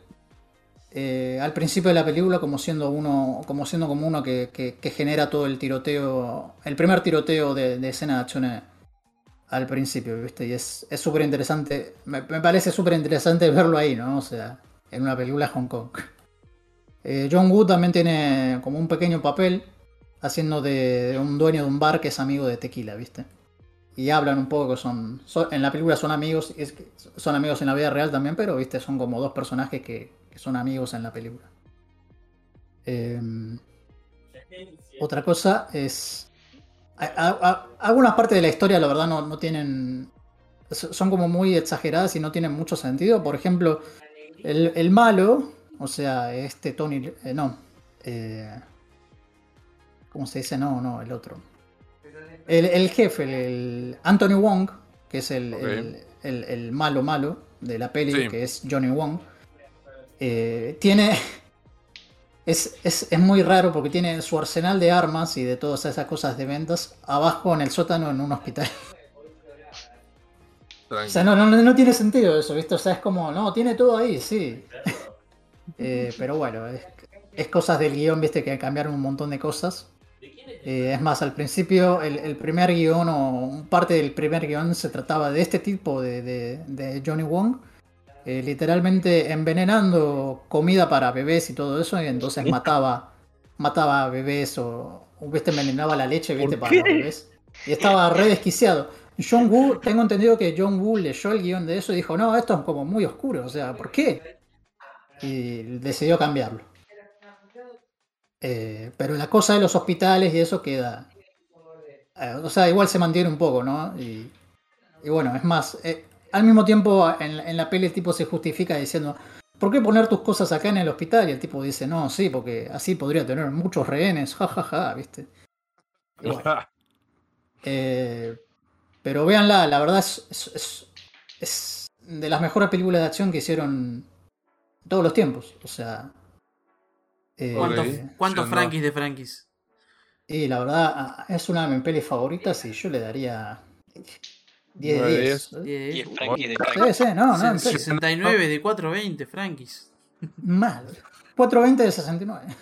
eh, al principio de la película como siendo uno, como siendo como uno que, genera todo el tiroteo, el primer tiroteo de, escena de acción eh, al principio, ¿viste? Y es es súper interesante, me, me parece súper interesante verlo ahí, ¿no? O sea, en una película de Hong Kong. Eh, John Woo también tiene como un pequeño papel haciendo de, un dueño de un bar que es amigo de Tequila, ¿viste? Y hablan un poco que son, en la película son amigos, son amigos en la vida real también, pero, ¿viste? Son como dos personajes que, son amigos en la película. Eh, otra cosa es... algunas partes de la historia, la verdad, no, no tienen... Son como muy exageradas y no tienen mucho sentido. Por ejemplo, el malo, o sea, este Tony... eh, no. eh, ¿Cómo se dice? No, no, el otro. El, el jefe, el, el Anthony Wong, que es el, el- malo malo de la peli, Sí. que es Johnny Wong, eh, tiene... Es, es- es muy raro porque tiene su arsenal de armas y de todas esas cosas de ventas abajo en el sótano en un hospital. O sea, no, no, no tiene sentido eso, ¿viste? O sea, es como, no, tiene todo ahí, sí. Eh, pero bueno, es, es cosas del guion, ¿viste? Que cambiaron un montón de cosas. Eh, es más, al principio el, el primer guion o parte del primer guion se trataba de este tipo de, de- de Johnny Wong. eh, literalmente envenenando comida para bebés y todo eso, y entonces mataba, mataba a bebés o, ¿viste? envenenaba la leche, ¿viste? ¿Por Para los bebés. Y estaba re desquiciado. John Woo, tengo entendido que John Woo leyó el guion de eso y dijo, no, esto es como muy oscuro, o sea, ¿por qué? Y decidió cambiarlo. Eh, pero la cosa de los hospitales y eso queda. eh, o sea, igual se mantiene un poco, ¿no? Y, y bueno, es más, eh, al mismo tiempo en, la- en la peli el tipo se justifica diciendo, ¿por qué poner tus cosas acá en el hospital? Y el tipo dice, no, sí, porque así podría tener muchos rehenes, jajaja, ¿viste? Y bueno, eh, pero véanla, la verdad es, es, es- es- de las mejores películas de acción que hicieron todos los tiempos. O sea. eh, ¿Cuántos, ¿cuántos Frankies de Frankies? Y la verdad, ah, es una de mis pelis favoritas y yo le daría 10 de 10. 10 Frankies de Frankies. Sí, sí, no, no, 69 de 420 Frankies. Mal. 420 de 69.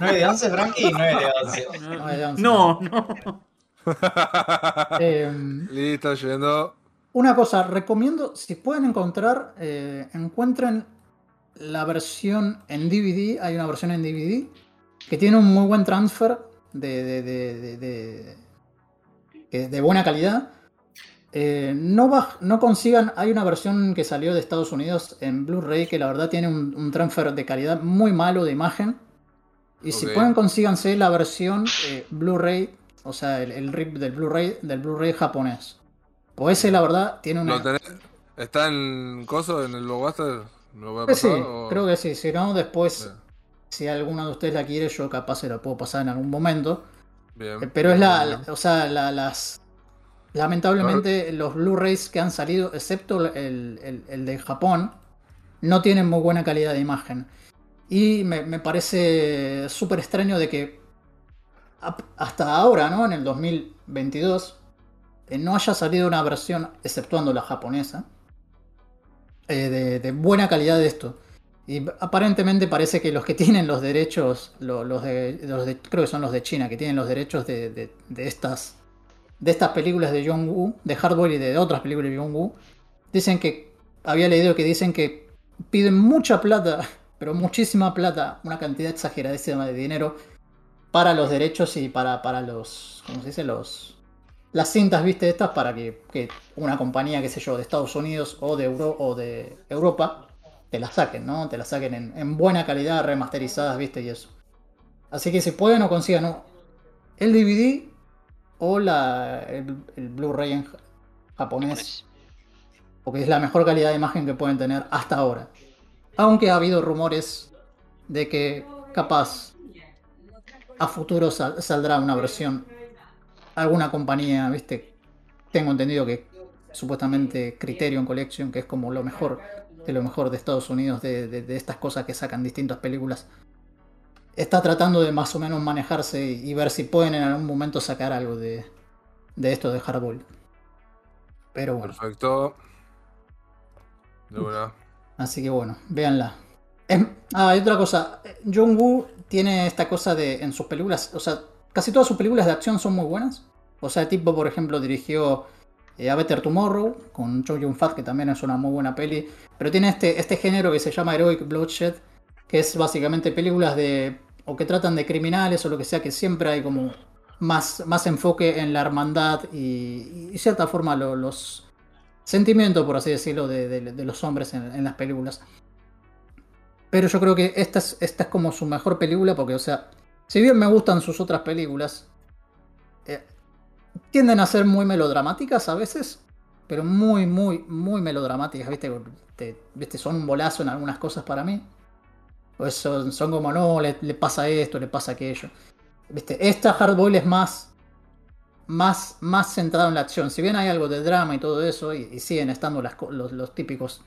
9 de 11 Frankie y 9 de 11. 9 de 11. No, no. eh, Listo, yendo. Una cosa, recomiendo, si pueden encontrar, eh, encuentren la versión en DVD, hay una versión en DVD que tiene un muy buen transfer de, de, de, de, de buena calidad. Eh, no, no consigan, hay una versión que salió de Estados Unidos en Blu-ray que la verdad tiene un, transfer de calidad muy malo de imagen. Y si pueden consíganse la versión eh, Blu-ray, o sea, el, RIP del Blu-ray del Blu-ray japonés. Pues ese la verdad tiene una... ¿Está en coso, en el Blockbuster? Sí, creo que sí. Si no, después, si alguno de ustedes la quiere, yo capaz se la puedo pasar en algún momento. Bien, eh, Pero es la, o sea, las... Lamentablemente los Blu-rays que han salido, excepto el, de Japón, no tienen muy buena calidad de imagen. Y me, parece súper extraño de que hasta ahora, ¿no? En el 2022, eh, no haya salido una versión, exceptuando la japonesa, eh, de, buena calidad de esto. Y aparentemente parece que los que tienen los derechos, los, de, creo que son los de China, que tienen los derechos de, estas de estas películas de John Woo, de Hardboy y de otras películas de John Woo, dicen que, había leído que dicen que piden mucha plata, pero muchísima plata, una cantidad exageradísima de dinero para los derechos y para, para los, ¿cómo se dice? Los, las cintas, viste, estas para que, una compañía, qué sé yo, de Estados Unidos o de, Euro, o de Europa, te las saquen, ¿no? Te las saquen en, buena calidad, remasterizadas, viste, y eso. Así que si pueden o consigan el DVD o la, el, Blu-ray en japonés, porque es la mejor calidad de imagen que pueden tener hasta ahora. Aunque ha habido rumores de que capaz a futuro saldrá una versión alguna compañía, viste, tengo entendido que supuestamente Criterion Collection, que es como lo mejor de lo mejor de Estados Unidos, de, estas cosas que sacan distintas películas, está tratando de más o menos manejarse y, ver si pueden en algún momento sacar algo de, de esto de Hardball. Pero bueno. Perfecto. Así que bueno, véanla. ah, hay otra cosa. John Woo tiene esta cosa de en sus películas, o sea, casi todas sus películas de acción son muy buenas. O sea, tipo, por ejemplo, dirigió eh, A Better Tomorrow con Cho Yun Fat, que también es una muy buena peli. Pero tiene este, este género que se llama Heroic Bloodshed, que es básicamente películas de. o que tratan de criminales o lo que sea, que siempre hay como más, más enfoque en la hermandad y, y cierta forma los sentimientos, por así decirlo, de, los hombres en, las películas. Pero yo creo que esta es, esta es como su mejor película porque, o sea, si bien me gustan sus otras películas, eh, tienden a ser muy melodramáticas a veces, pero muy, muy, muy melodramáticas, ¿viste? ¿viste? Son un bolazo en algunas cosas para mí. Pues son, son como, no, le, pasa esto, le pasa aquello. ¿Viste? Esta Hardboil es más, más, más centrado en la acción. Si bien hay algo de drama y todo eso, y, siguen estando los, los, típicos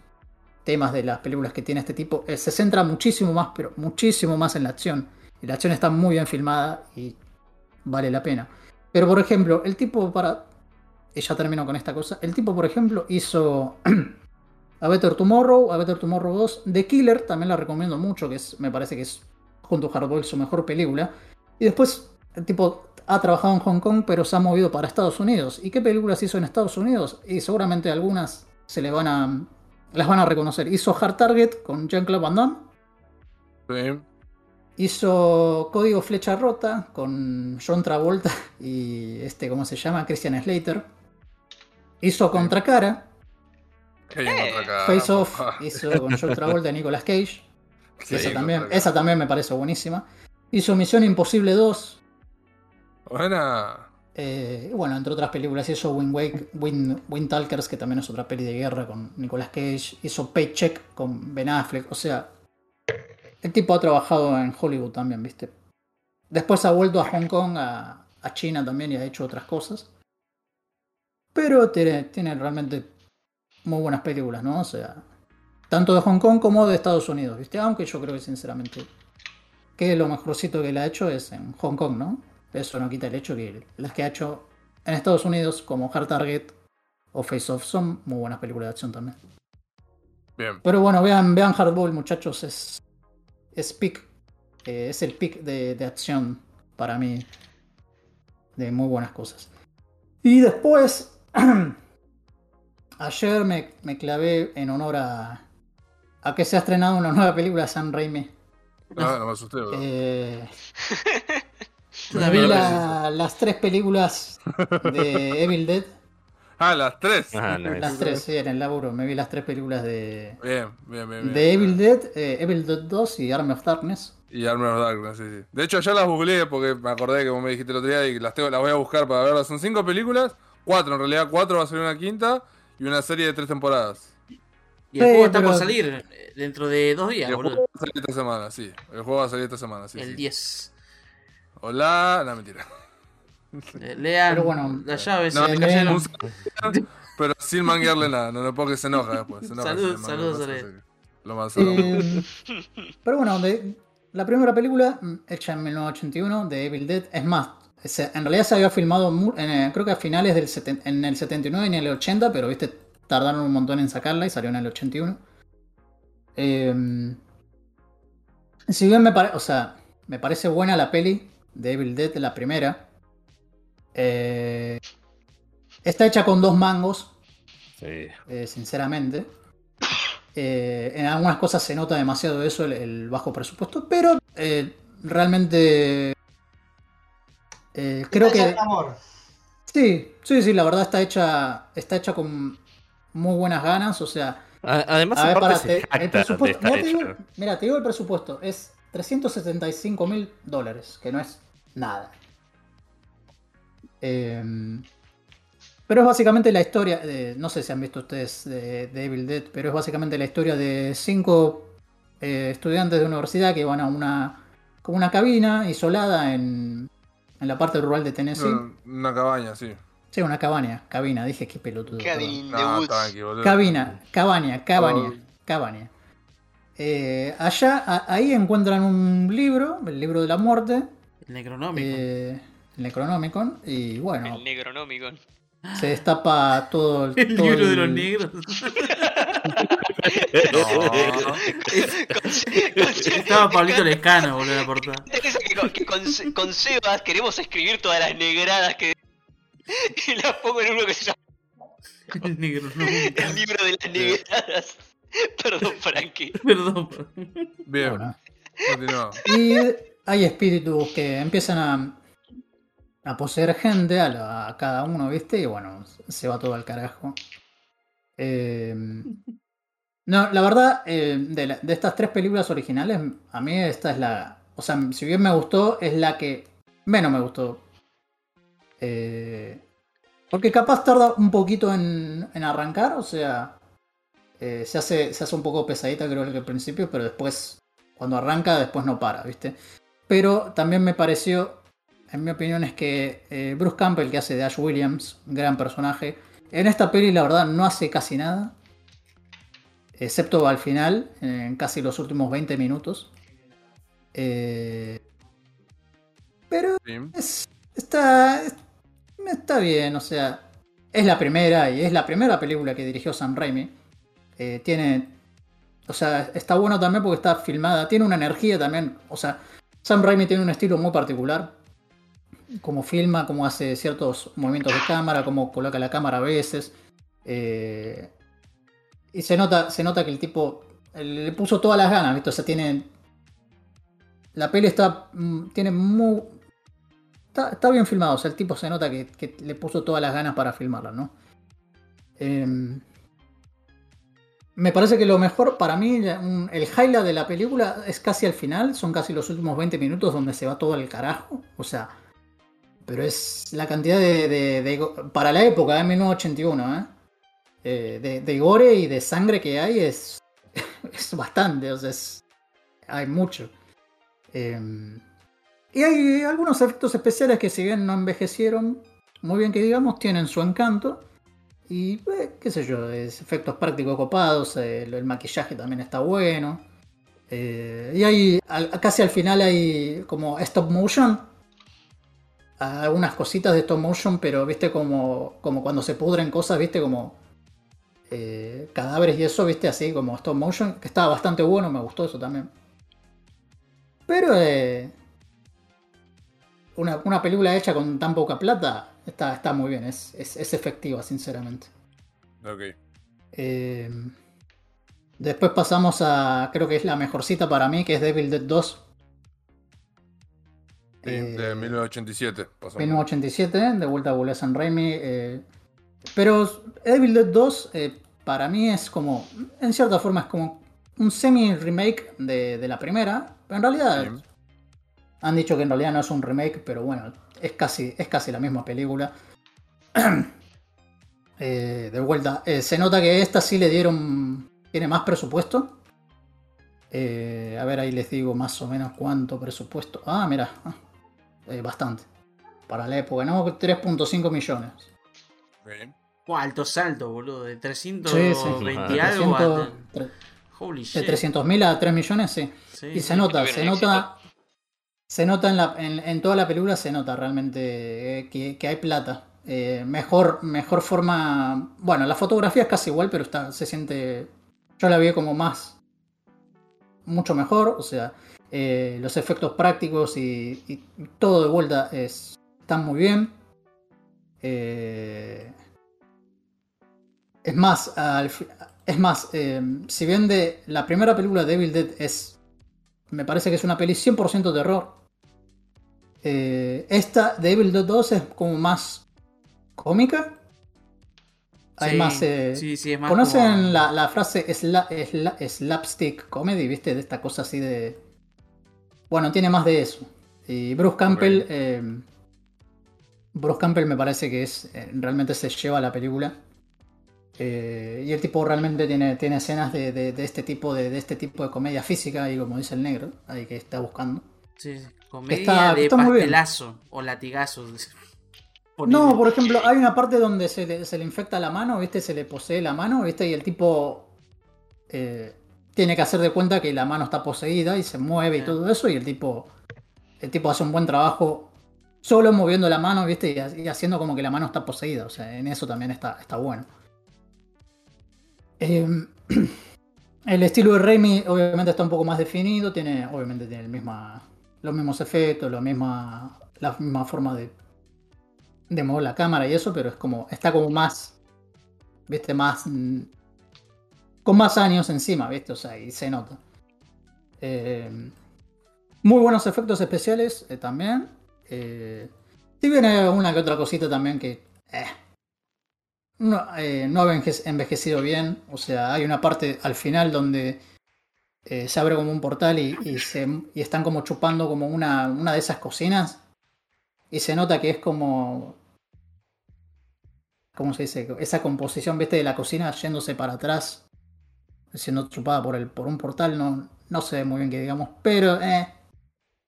temas de las películas que tiene este tipo, eh, se centra muchísimo más, pero muchísimo más en la acción y la acción está muy bien filmada y vale la pena. Pero por ejemplo, el tipo para... Y ya termino con esta cosa. El tipo, por ejemplo, hizo A Better Tomorrow, A Better Tomorrow 2. The Killer, también la recomiendo mucho, que es, me parece que es junto a Hardboiled su mejor película. Y después, el tipo ha trabajado en Hong Kong, pero se ha movido para Estados Unidos. ¿Y qué películas hizo en Estados Unidos? Y seguramente algunas se le van a... las van a reconocer. Hizo Hard Target con Jean-Claude Van Damme. Sí. Hizo Código Flecha Rota con John Travolta y este, ¿cómo se llama? Christian Slater. Hizo Contracara. Face Off hizo con John Travolta y Nicolas Cage. esa, también, esa también me parece buenísima. Hizo Misión Imposible 2. Buena. Eh, bueno, entre otras películas hizo Wind, Wake, Wind, Talkers, que también es otra peli de guerra con Nicolas Cage. Hizo Paycheck con Ben Affleck. O sea, el tipo ha trabajado en Hollywood también, ¿viste? Después ha vuelto a Hong Kong, a, China también y ha hecho otras cosas. Pero tiene, tiene realmente muy buenas películas, ¿no? O sea, tanto de Hong Kong como de Estados Unidos, ¿viste? Aunque yo creo que sinceramente que lo mejorcito que le ha hecho es en Hong Kong, ¿no? Eso no quita el hecho que las que ha hecho en Estados Unidos, como Hard Target o Face Off, son muy buenas películas de acción también. Bien. Pero bueno, vean, vean Hardball, muchachos, es, es pick, eh, es el pick de, de acción para mí, de muy buenas cosas. Y después, ayer me, me clavé en honor a, a que se ha estrenado una nueva película de Sam Raimi. Ah, no me asusté. Eh, Una me vi mierda. la- las tres películas de Evil Dead. Ah, las tres. Ah, nice. Las tres, sí, en el laburo. Me vi las tres películas de, Bien, bien, bien. bien. de Evil Dead, eh, Evil Dead 2 y Army of Darkness. Y Army of Darkness, sí, sí. De hecho, ya las googleé porque me acordé que vos me dijiste el otro día y las, tengo, las voy a buscar para verlas. Son cinco películas, cuatro en realidad, cuatro va a salir una quinta y una serie de tres temporadas. Y el Sí, juego está pero- por salir eh, dentro de dos Y días, el boludo. juego va a salir esta semana, sí. El juego va a salir esta semana, sí. el sí. 10. Hola, no, mentira. Eh, Lean Pero bueno, las llaves. No, se lean- cayeron. un saludo, pero sin manguearle nada, no, no porque se enoja después. Se enoja Saludos, si le saludos, cosas, Lo más. Eh, pero bueno, de- la primera película, mm, hecha en 1981, de Evil Dead, es más, se- en realidad se había filmado, en, eh, creo que a finales del seten- en el 79 y en el 80, pero viste, tardaron un montón en sacarla y salió en el 81. Eh, si bien me parece, o sea, me parece buena la peli de Evil Dead, la primera. Eh, está hecha con dos mangos, Sí. eh, sinceramente. Eh, en algunas cosas se nota demasiado eso, el, el bajo presupuesto, pero eh, realmente eh, creo que amor. sí, sí, sí, la verdad está hecha, está hecha con muy buenas ganas, o sea, Además, a ver, aparte pará, se te- el presupuesto, mira, te digo, mira, te digo el presupuesto, es 375 mil dólares, que no es nada. Eh, pero es básicamente la historia, de- no sé si han visto ustedes de, de Evil Dead, pero es básicamente la historia de cinco eh, estudiantes de universidad que van a una, como una cabina isolada en, en la parte rural de Tennessee. Una cabaña, sí. Sí, una cabaña, cabina, dije que pelotudo. Cabin No, tranqui. Cabina, cabaña, cabaña, Oh. cabaña. Eh, allá, a- ahí encuentran un libro, el libro de la muerte, El Necronómico. eh, Necronomicon, y bueno, El negronómico. se destapa todo el, el todo libro de los negros. Estaba Pablito Lescano, boludo, en la portada. Que con, que con, con Sebas queremos escribir todas las negradas que. Y las pongo en uno que se llama El. El libro de las negradas. Perdón, Frankie. Perdón. Bien, Bueno. continúa. Y hay espíritus que empiezan a, a poseer gente a, cada uno, ¿viste? Y bueno, se va todo al carajo. Eh, no, la verdad, eh, de, estas tres películas originales, a mí esta es la... O sea, si bien me gustó, es la que menos me gustó. Eh, porque capaz tarda un poquito en, en arrancar, o sea, se, hace, se hace un poco pesadita creo que al principio, pero después cuando arranca, después no para, ¿viste? Pero también me pareció, en mi opinión, es que eh, Bruce Campbell, que hace de Ash Williams, un gran personaje, en esta peli la verdad no hace casi nada, excepto al final, en casi los últimos 20 minutos. Eh, pero Sí. es- está, está bien, o sea, es la primera y es la primera película que dirigió Sam Raimi. Eh, tiene, o sea, está bueno también porque está filmada, tiene una energía también, o sea, Sam Raimi tiene un estilo muy particular, como filma, como hace ciertos movimientos de cámara, como coloca la cámara a veces. eh, y se nota, se nota que el tipo eh, le puso todas las ganas, ¿viste? O sea, tiene. La peli está. mm, Tiene muy. Está, está bien filmado, o sea, el tipo se nota que, le puso todas las ganas para filmarla, ¿no? Em, me parece que lo mejor para mí, el highlight de la película es casi al final, son casi los últimos 20 minutos donde se va todo al carajo, o sea, pero es la cantidad de... para la época, de 1981, ¿eh? Eh, de, de gore y de sangre que hay es, es bastante, o sea, es- hay mucho. Em, y hay algunos efectos especiales que si bien no envejecieron muy bien que digamos, tienen su encanto. y eh, qué sé yo, efectos prácticos copados, el, maquillaje también está bueno. y hay, casi al final hay como stop motion. Algunas cositas de stop motion, pero viste como, como cuando se pudren cosas, viste como cadáveres y eso, viste así como stop motion, que estaba bastante bueno, me gustó eso también. Pero eh, una, película hecha con tan poca plata está, está muy bien, es, efectiva, sinceramente. Ok. Eh, después pasamos a, creo que es la mejor cita para mí, que es Devil Dead 2. De 1987. 1987, de vuelta a and Raimi. Eh, pero Devil Dead 2 para mí es como, en cierta forma es como un semi-remake de, la primera. Pero en realidad han dicho que en realidad no es un remake, pero bueno, es casi, es casi la misma película. Eh, de vuelta, eh, se nota que esta sí le dieron, tiene más presupuesto. Eh, a ver, ahí les digo más o menos cuánto presupuesto. Ah, mira, ah, bastante. Para la época, ¿no? 3.5 millones. Bien. alto salto, boludo. De 320 algo Holy shit. De 300.000 a 3 millones, sí. y se nota, se nota. Se nota en, la, en, toda la película, se nota realmente eh, que, hay plata. Eh, mejor, mejor forma. Bueno, la fotografía es casi igual, pero está, se siente. Yo la vi como más. Mucho mejor. O sea, eh, los efectos prácticos y, todo de vuelta es, están muy bien. es más, es más, si bien de la primera película de Evil Dead es. Me parece que es una peli 100% de terror. Eh, esta de Evil Dead 2 es como más cómica. Hay más, eh, ¿Conocen la, frase slapstick comedy? ¿Viste? De esta cosa así de. Bueno, tiene más de eso. Y Bruce Campbell. Eh, Bruce Campbell me parece que es. realmente se lleva la película. y el tipo realmente tiene, tiene escenas de, este tipo de, de, este tipo de comedia física, y como dice el negro, ahí que está buscando. Sí, sí. Comedia de pastelazo o latigazo. No, por ejemplo, hay una parte donde se le, infecta la mano, ¿viste? Se le posee la mano, ¿viste? Y el tipo eh, tiene que hacer de cuenta que la mano está poseída y se mueve y todo eso. Y el tipo, el tipo hace un buen trabajo solo moviendo la mano, ¿viste? Y, haciendo como que la mano está poseída. O sea, en eso también está, está bueno. Em, el estilo de Raimi obviamente está un poco más definido. Tiene, obviamente tiene el misma los mismos efectos, la misma, la misma forma de, de mover la cámara y eso, pero es como, está como más, viste, más, mm, con más años encima, viste, o sea, y se nota. Eh, muy buenos efectos especiales eh, también. Eh, si viene una que otra cosita también que no, no ha envejecido bien. O sea, hay una parte al final donde eh, se abre como un portal y, y, están como chupando como una, una de esas cocinas. Y se nota que es como. ¿Cómo se dice? Esa composición, viste, de la cocina yéndose para atrás, siendo chupada por, el, por un portal, no, no se ve muy bien que digamos, pero eh,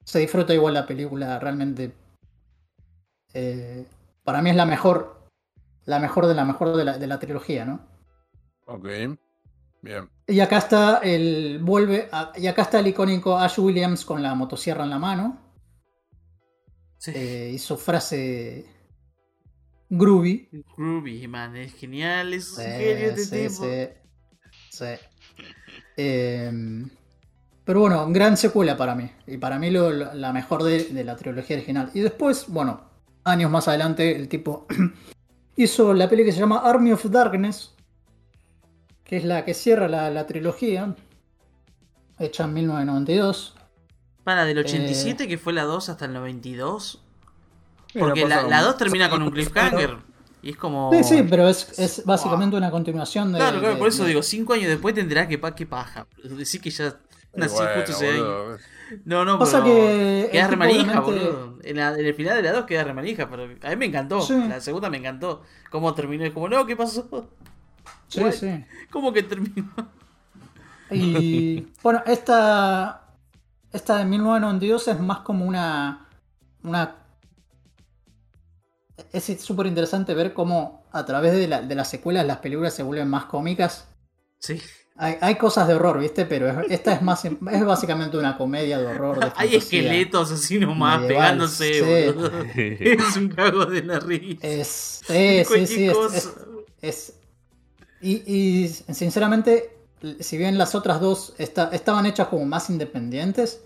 se disfruta igual la película, realmente. Eh, para mí es la mejor, la mejor de la mejor de la, de la trilogía, ¿no? Ok. Bien. Y acá está el. Vuelve. y acá está el icónico Ash Williams con la motosierra en la mano. Sí. Eh, y su frase. Groovy. Groovy, man, es genial, es un genio este tipo. Sí, em, pero bueno, gran secuela para mí. Y para mí la mejor de, de, la trilogía original. Y después, bueno, años más adelante, el tipo hizo la peli que se llama Army of Darkness que es la que cierra la, trilogía, hecha en 1992. Para, del 87 eh, que fue la 2 hasta el 92. Porque la, 2 termina con un cliffhanger. Y es como. Sí, sí, pero es, básicamente una continuación de. Claro, claro, por eso digo, 5 años después tendrá que pa, qué paja. Decir que ya nací justo ese año. No, no, Pasa que. Queda remanija, boludo. En, el final de la 2 queda remanija, pero a mí me encantó. La segunda me encantó. Cómo terminó. Es como, no, ¿qué pasó? Sí, sí. ¿Cómo que terminó? Y bueno, esta, esta de 1992 es más como una, una es súper interesante ver cómo a través de, la- de las secuelas las películas se vuelven más cómicas. Sí. Hay, hay cosas de horror, ¿viste? Pero es- esta es más es básicamente una comedia de horror. De Hay esqueletos así nomás medieval, pegándose, sí. Es un cago de la risa. Es, sí, sí, sí, es- cosa. es, es- y, y, sinceramente, si bien las otras dos esta- estaban hechas como más independientes,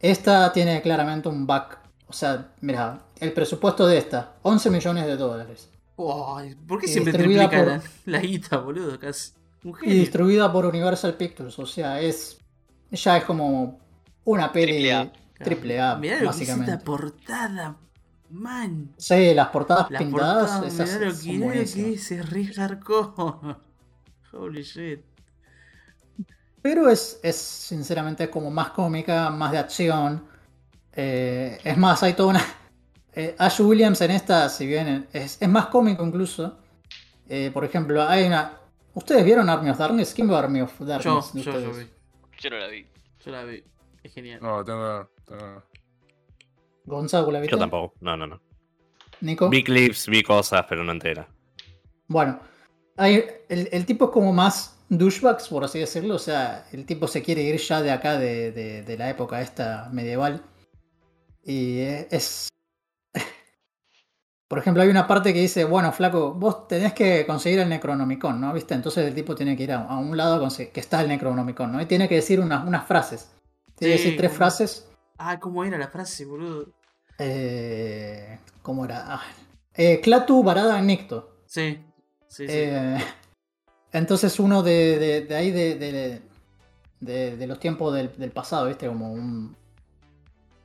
esta tiene claramente un back. O sea, mira, el presupuesto de esta, 11 millones de dólares. Ay, ¿Por qué Y siempre triplican por- la, la guita, boludo? Casi. Un Y distribuida por Universal Pictures, o sea, es ya es como una peli Triple A. triple A, Mirá lo que es esta portada, man. Sí, las portadas pintadas, portada, esas mirá lo que, mirá lo que es, es re hardcore. Holy shit. Pero es, es sinceramente como más cómica, más de acción. Eh, es más, hay toda una. Eh, Ash Williams en esta, si bien es, es más cómico incluso. eh, por ejemplo, hay una. ¿Ustedes vieron Army of Darkness? ¿Quién vio Army of Yo, Darkness? de yo, yo ustedes? vi. Yo no la vi. Yo la vi. Es genial. No, tengo que tengo que ver. Gonzalo, ¿la viste? Yo tampoco. No, no, no. Nico. Vi clips, vi cosas, pero no entera. Bueno, hay, el, el tipo es como más douchebags, por así decirlo. O sea, el tipo se quiere ir ya de acá, de, de- de la época esta medieval. Y es... Por ejemplo, hay una parte que dice, bueno, flaco, vos tenés que conseguir el Necronomicon, ¿no? ¿Viste? Entonces el tipo tiene que ir a, a un lado que está el Necronomicon, ¿no? Y tiene que decir unas, unas frases. Tiene que decir tres frases. Ah, ¿cómo era la frase, boludo? Eh, ¿Cómo era? Ah, eh, Clatu, Varada, Nicto. Sí. Sí, sí. Eh, entonces uno de, de- de ahí de, de- de- de los tiempos del, del pasado, ¿viste? Como un,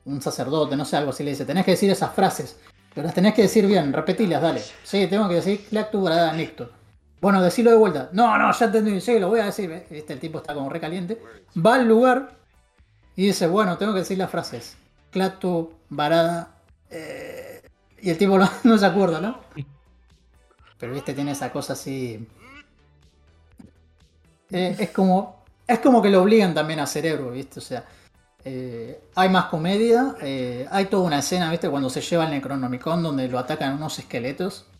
un sacerdote, no sé, algo así le dice, tenés que decir esas frases, pero las tenés que decir bien, repetilas, dale. Sí, tengo que decir Clactu Brada Nicto. Bueno, decilo de vuelta. No, no, ya entendí, sí, lo voy a decir. ¿Viste? El tipo está como recaliente. Va al lugar y dice, bueno, tengo que decir las frases. Clactu, Varada. eh, y el tipo no, no se acuerda, ¿no? Pero viste, tiene esa cosa así. Eh, es como. Es como que lo obligan también a cerebro, ¿viste? O sea. Eh, hay más comedia. eh, hay toda una escena, ¿viste? Cuando se lleva el Necronomicon donde lo atacan unos esqueletos.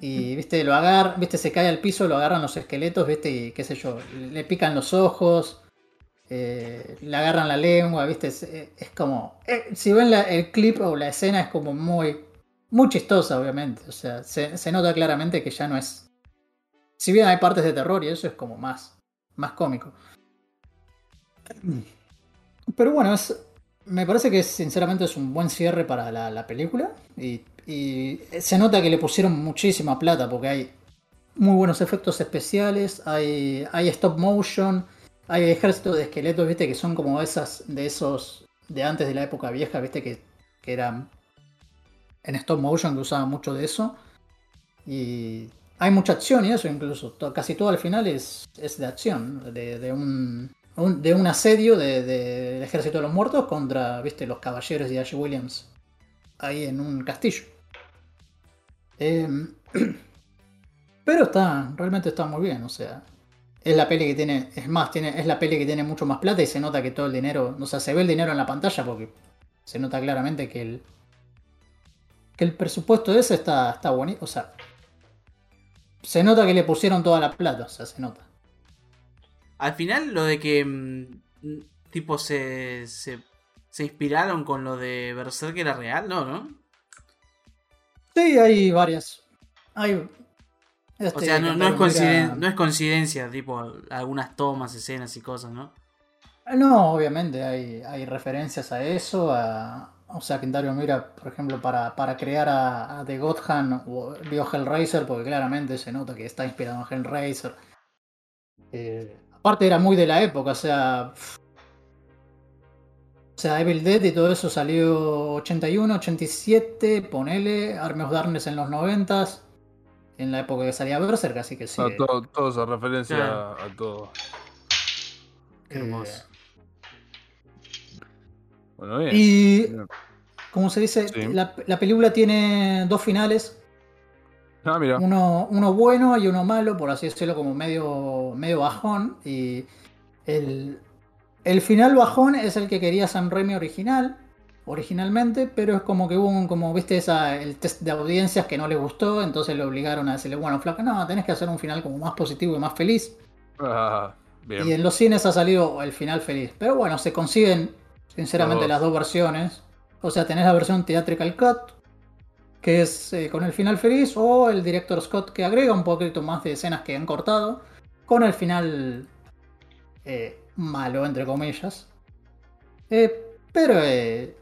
Y, ¿viste? Lo agarran, ¿viste? Se cae al piso, lo agarran los esqueletos, ¿viste? Y qué sé yo. Le pican los ojos. eh, le agarran la lengua, ¿viste? Es, es como. eh, si ven la- el clip o la escena, es como muy. Muy chistosa, obviamente. O sea, se, se nota claramente que ya no es. Si bien hay partes de terror y eso es como más. Más cómico. Pero bueno, es, me parece que sinceramente es un buen cierre para la, la película. Y, se nota que le pusieron muchísima plata porque hay muy buenos efectos especiales, hay, hay stop motion, hay ejércitos de esqueletos, viste, que son como esas, de esos, de antes de la época vieja, viste, que, que eran en stop motion, que usaban mucho de eso. Y hay mucha acción y eso incluso, casi todo al final es, es de acción, de un, de un asedio de- de- del ejército de los muertos contra, viste, los caballeros de Ash Williams ahí en un castillo. Em, pero está, realmente está muy bien, o sea, es la peli que tiene, es más, tiene, es la peli que tiene mucho más plata y se nota que todo el dinero, o sea, se ve el dinero en la pantalla porque se nota claramente que el, que el presupuesto ese está, está bonito, o sea, se nota que le pusieron toda la plata, o sea, se nota. Al final, lo de que. mm, tipo, se, se. se inspiraron con lo de Berserk era real, ¿no? ¿No? Sí, hay varias. Hay. O este, sea, no, no es coinciden- no es coincidencia, tipo, algunas tomas, escenas y cosas, ¿no? No, obviamente hay, hay referencias a eso. A, o sea, Kentaro Mira, por ejemplo, para, para crear a, a The God Hand o vio Hellraiser, porque claramente se nota que está inspirado en Hellraiser. Eh, aparte, era muy de la época, o sea. O sea, Evil Dead y todo eso salió 81, 87, ponele, Army of Darkness en los 90 en la época que salía Berserk, así que sí. Ah, todo, todo se referencia a, a todo. Qué hermoso. Bueno, bien. Y, Bien. como se dice, Sí. la, la película tiene dos finales. Ah, mira. Uno, uno bueno y uno malo, por así decirlo, como medio, medio bajón. Y el, el final bajón es el que quería Sam Raimi original. originalmente, pero es como que hubo un, como viste esa, el test de audiencias que no le gustó, entonces le obligaron a decirle, bueno, flaca, no, tenés que hacer un final como más positivo y más feliz. Ah, bien. Y en los cines ha salido el final feliz. Pero bueno, se consiguen sinceramente las dos versiones. O sea, tenés la versión Theatrical Cut, que es eh, con el final feliz, o el director Scott que agrega un poquito más de escenas que han cortado, con el final eh, malo, entre comillas. Eh, pero, eh,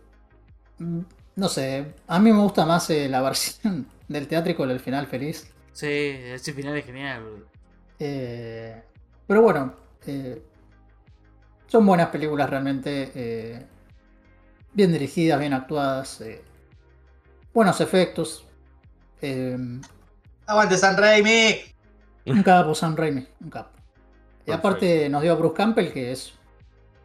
mm, no sé, a mí me gusta más la versión del teátrico del final feliz. Sí, ese final es genial, pero bueno, son buenas películas realmente. bien dirigidas, bien actuadas. Buenos efectos. eh, ¡Aguante San Raimi! un capo Sam Raimi, un capo. Y aparte nos dio a Bruce Campbell, que es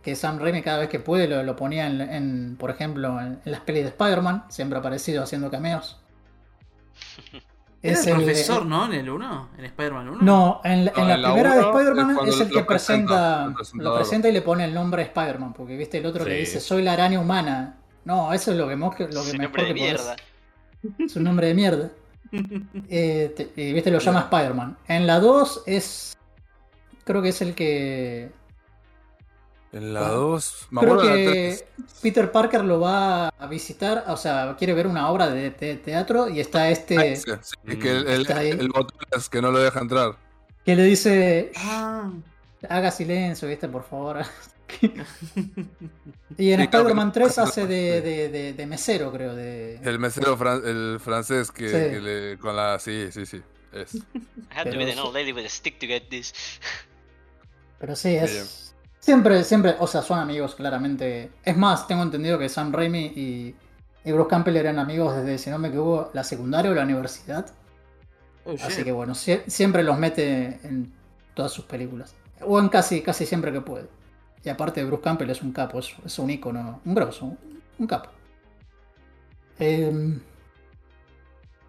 que Sam Raimi cada vez que puede lo, lo ponía en, en, por ejemplo, en, en las pelis de Spider-Man, siempre ha aparecido haciendo cameos. Es el el- profesor, ¿no? En el 1, en Spider-Man 1. No, en, la- en No, la en la primera de Spider-Man es el lo que presenta, presenta, el lo presenta y le pone el nombre de Spider-Man, porque viste el otro que dice soy la araña humana. No, eso es lo que, mo- lo que mejor que podés-. Es un nombre de mierda. Eh, te- y viste, lo llama Spider-Man. En la 2 es. Creo que es el que. En la 2. Me Creo que 3. Peter Parker lo va a visitar. O sea, quiere ver una obra de, de teatro y está este. Sí, sí, es que el, el, el botón es que no lo deja entrar. Que le dice. Ah, Haga silencio, viste, por favor. y en Sí, Spider-Man que- 3 hace de, de- de- de mesero, creo. De... El mesero fran- el francés que, Sí. que le. con la. Sí, sí, sí. Es. I have to Pero be an eso- old lady with a stick to get this. Pero sí, es. Siempre, siempre, o sea, son amigos, claramente. Es más, tengo entendido que Sam Raimi y, y Bruce Campbell eran amigos desde, si no me equivoco, la secundaria o la universidad. oh, Así shit. que bueno, sie- siempre los mete en todas sus películas. O en casi, casi siempre que puede. Y aparte, Bruce Campbell es un capo, es, es un ícono, un grosso, un, capo. Em,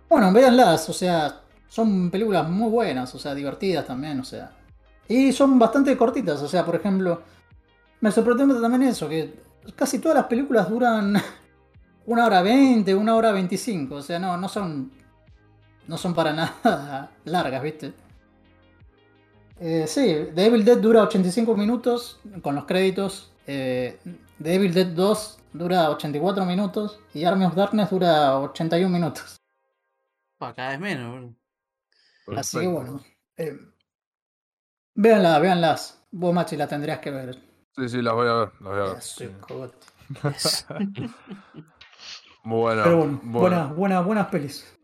bueno, véanlas, o sea, son películas muy buenas, o sea, divertidas también, o sea. Y son bastante cortitas, o sea, por ejemplo, me sorprendió también eso, que casi todas las películas duran una hora veinte, una hora veinticinco, o sea, no, no son no son para nada largas, ¿viste? Eh, sí, The Evil Dead dura 85 minutos con los créditos. Eh, The Evil Dead 2 dura 84 minutos y Army of Darkness dura 81 minutos. Cada vez menos. Así que bueno. Eh, véanla, véanlas. Vos, Machi, la tendrías que ver. Sí, sí, las voy a ver. Las voy a ver. Pero bueno, buena. buenas, buenas, buenas pelis.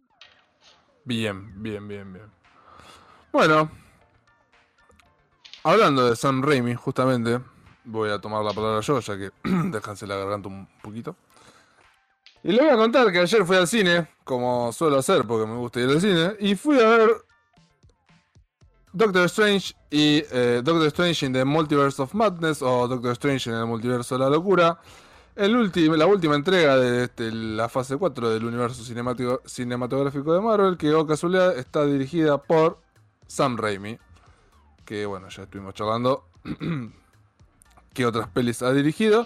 Bien, bien, bien, bien. Bueno, hablando de Sam Raimi, justamente, voy a tomar la palabra yo, ya que descansé la garganta un poquito. Y le voy a contar que ayer fui al cine, como suelo hacer porque me gusta ir al cine, y fui a ver Doctor Strange y eh, Doctor Strange in the Multiverse of Madness o Doctor Strange en el Multiverso de la Locura. El la última entrega de este, la fase 4 del universo cinematográfico de Marvel, que, oh casualidad, está dirigida por Sam Raimi. Que bueno, ya estuvimos charlando qué otras pelis ha dirigido.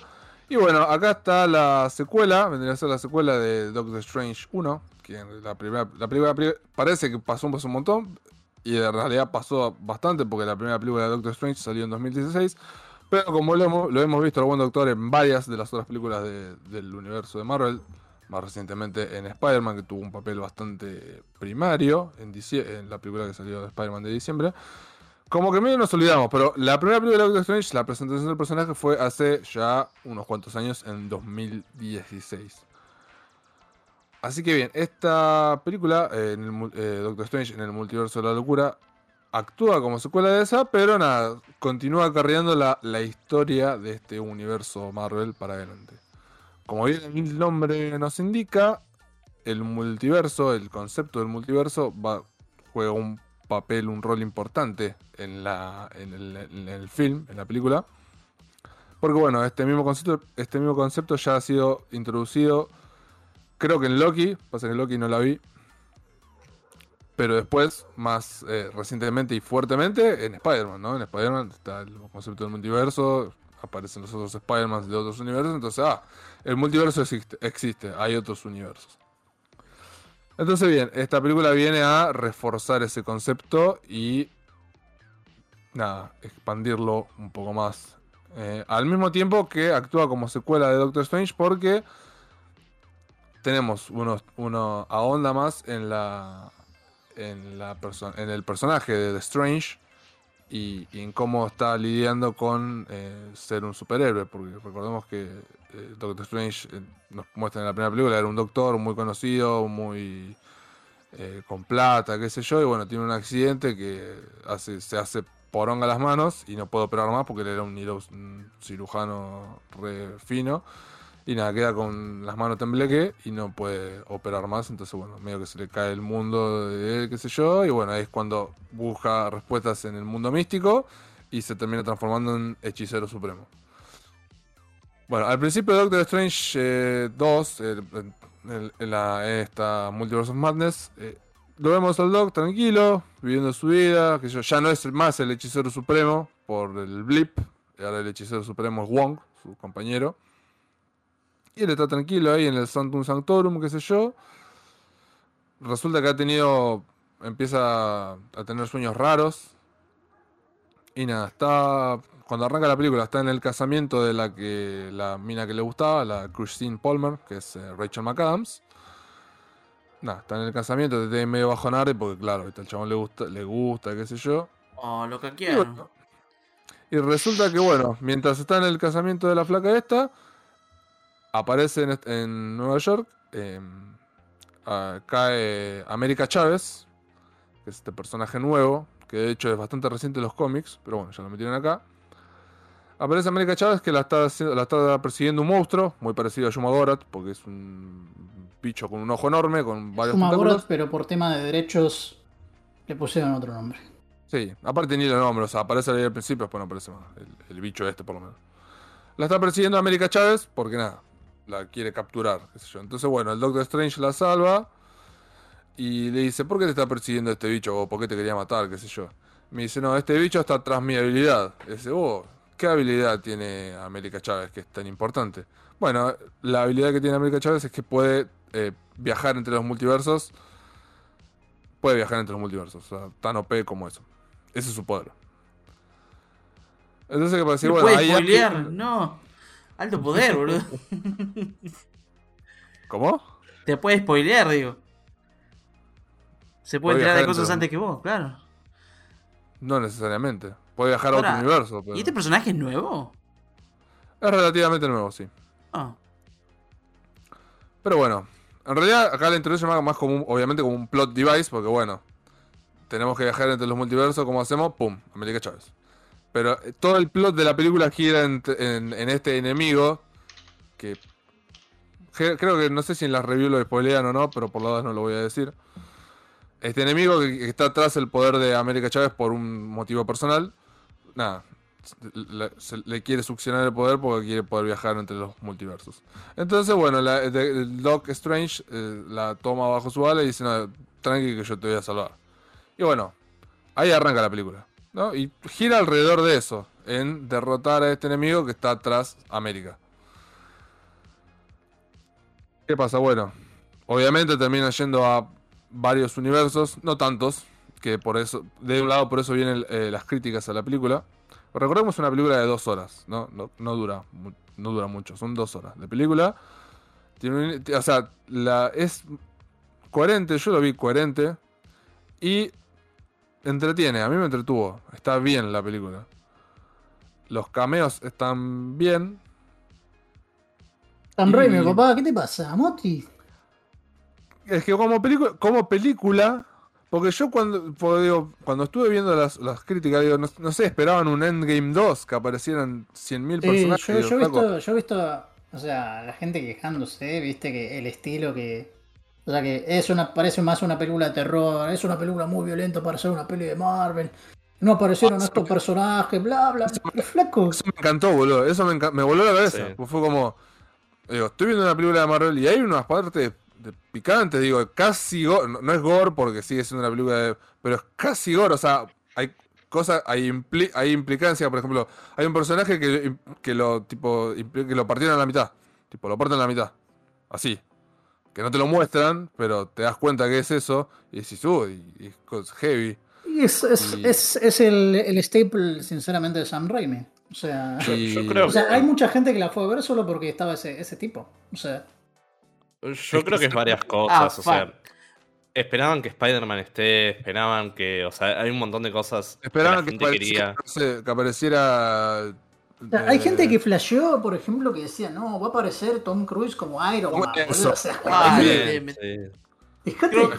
Y bueno, acá está la secuela, vendría a ser la secuela de Doctor Strange 1, que la primera, la primera pri- parece que pasó, pasó un montón, y en realidad pasó bastante, porque la primera película de Doctor Strange salió en 2016. Pero como lo hemos, visto al buen doctor en varias de las otras películas de- del universo de Marvel, más recientemente en Spider-Man, que tuvo un papel bastante primario en, en la película que salió de Spider-Man de diciembre, como que medio nos olvidamos, pero la primera película de Doctor Strange, la presentación del personaje fue hace ya unos cuantos años, en 2016. Así que bien, esta película, eh, eh, Doctor Strange en el multiverso de la locura, actúa como secuela de esa, pero nada, continúa acarreando la, historia de este universo Marvel para adelante. Como bien el nombre nos indica, el multiverso, el concepto del multiverso, juega un papel, un rol importante en, la, en, el, en el film, en la película. Porque bueno, este mismo concepto, este mismo concepto ya ha sido introducido, creo que en Loki, pasa que Loki no la vi, pero después, más eh, recientemente y fuertemente, en Spider-Man, ¿no? En Spider-Man está el concepto del multiverso, aparecen los otros Spider-Man de otros universos. Entonces, ah, el multiverso existe, existe, hay otros universos. Entonces, bien, esta película viene a reforzar ese concepto y. Nada, expandirlo un poco más. Eh, al mismo tiempo que actúa como secuela de Doctor Strange, porque tenemos uno, uno ahonda más en la. En, la en el personaje de The Strange y, en cómo está lidiando con eh, ser un superhéroe, porque recordemos que eh, Doctor Strange eh, nos muestra en la primera película, era un doctor muy conocido, muy con plata, qué sé yo, y bueno, tiene un accidente que hace, se hace poronga las manos y no puede operar más porque él era un, un cirujano re fino. Y nada, queda con las manos tembleque y no puede operar más. Entonces, bueno, medio que se le cae el mundo de él, qué sé yo. Y bueno, ahí es cuando busca respuestas en el mundo místico y se termina transformando en hechicero supremo. Bueno, al principio de Doctor Strange 2, eh, en, la, esta Multiverse of Madness, eh, lo vemos al Doc tranquilo, viviendo su vida, que ya no es más el hechicero supremo por el blip, ahora el hechicero supremo es Wong, su compañero. Y él está tranquilo ahí en el Santum Sanctorum, qué sé yo. Resulta que ha tenido. Empieza a tener sueños raros. Y nada, está. Cuando arranca la película, está en el casamiento de la que. la mina que le gustaba, la Christine Palmer, que es eh, Rachel McAdams. Nada, está en el casamiento, te tiene medio bajonare porque claro, al chabón le gusta, le gusta, qué sé yo. Oh, lo que quiero. Y, y resulta que bueno, mientras está en el casamiento de la flaca esta, aparece en, Nueva York, em, cae América Chávez, que es este personaje nuevo, que de hecho es bastante reciente en los cómics, pero bueno, ya lo metieron acá. Aparece América Chávez que la está, la está persiguiendo un monstruo, muy parecido a Yuma Gorat, porque es un bicho con un ojo enorme, con varios Yuma Gorat, pero por tema de derechos le pusieron otro nombre. Sí, aparte ni el nombre, o sea, aparece ahí al principio, después no aparece más, el, el bicho este por lo menos. La está persiguiendo América Chávez porque nada, la quiere capturar, qué sé yo. Entonces, bueno, el Doctor Strange la salva y le dice, ¿por qué te está persiguiendo este bicho? O ¿por qué te quería matar? qué sé yo. Me dice, no, este bicho está tras mi habilidad. Y dice, oh, ¿qué habilidad tiene América Chávez que es tan importante? Bueno, la habilidad que tiene América Chávez es que puede eh, viajar entre los multiversos. Puede viajar entre los multiversos, o sea, tan OP como eso. Ese es su poder. Entonces, ¿qué pasa? Bueno, ahí. No. Alto poder, boludo. ¿Cómo? Te puede spoilear, digo. Se puede enterar de cosas antes que vos, claro. No necesariamente. Puede viajar a otro universo. ¿Y este personaje es nuevo? Es relativamente nuevo, sí. Ah. Pero bueno, en realidad acá la introducción más como obviamente como un plot device, porque bueno, tenemos que viajar entre los multiversos, ¿cómo hacemos? ¡Pum! América Chávez. Pero eh, todo el plot de la película gira en, este enemigo. Que creo que no sé si en las reviews lo spoilean o no, pero por la verdad no lo voy a decir. Este enemigo que, está atrás del poder de América Chávez por un motivo personal. Nada. Le, quiere succionar el poder porque quiere poder viajar entre los multiversos. Entonces, bueno, el Doc Strange eh, la toma bajo su ala y dice: No, tranqui que yo te voy a salvar. Y bueno, ahí arranca la película. Y gira alrededor de eso, en derrotar a este enemigo que está atrás América. ¿Qué pasa? Bueno, obviamente termina yendo a varios universos, no tantos, que por eso, de un lado por eso vienen eh, las críticas a la película. Recordemos una película de dos horas, ¿no? No, dura, no dura mucho, son dos horas de película. Tiene o sea, la, es coherente, yo lo vi coherente. Y entretiene, a mí me entretuvo. Está bien la película. Los cameos están bien. San Rey, mi papá, ¿qué te pasa, Moti? Es que como película, como película, porque yo cuando, cuando estuve viendo las, críticas, digo, no, sé, esperaban un Endgame 2, que aparecieran 100.000 personajes. Yo, he visto, yo he visto, o sea, la gente quejándose, viste que el estilo que, o sea que es una, parece más una película de terror, es una película muy violenta para ser una peli de Marvel. No aparecieron ah, estos personajes, bla, bla. flaco. Eso me encantó, boludo. Eso me, me voló la cabeza. Pues fue como. Digo, estoy viendo una película de Marvel y hay unas partes de picantes, digo, casi gore. No, es gore porque sigue siendo una película de. Pero es casi gore, o sea, hay cosas, hay, impli- hay implicancia, por ejemplo, hay un personaje que, que lo tipo impli- que lo partieron a la mitad. Tipo, lo parten a la mitad. Así. Que no te lo muestran, pero te das cuenta que es eso. Y decís, uy, y es heavy. Y es, es, Y- es, es el, el staple, sinceramente, de Sam Raimi. O sea, Y- yo creo o sea, hay mucha gente que la fue a ver solo porque estaba ese, ese tipo. O sea, Yo creo que es varias Ah, cosas, o sea. Esperaban que Spider-Man esté, esperaban que, o sea, hay un montón de cosas Esperaban que la gente apareciera, quería. no sé, que apareciera. o sea, hay eh, gente que flasheó, por ejemplo, que decía, no, va a aparecer Tom Cruise como Iron Man. Eso. boludo". O sea, Ah, Bien, me- me- Sí. dejate- Creo,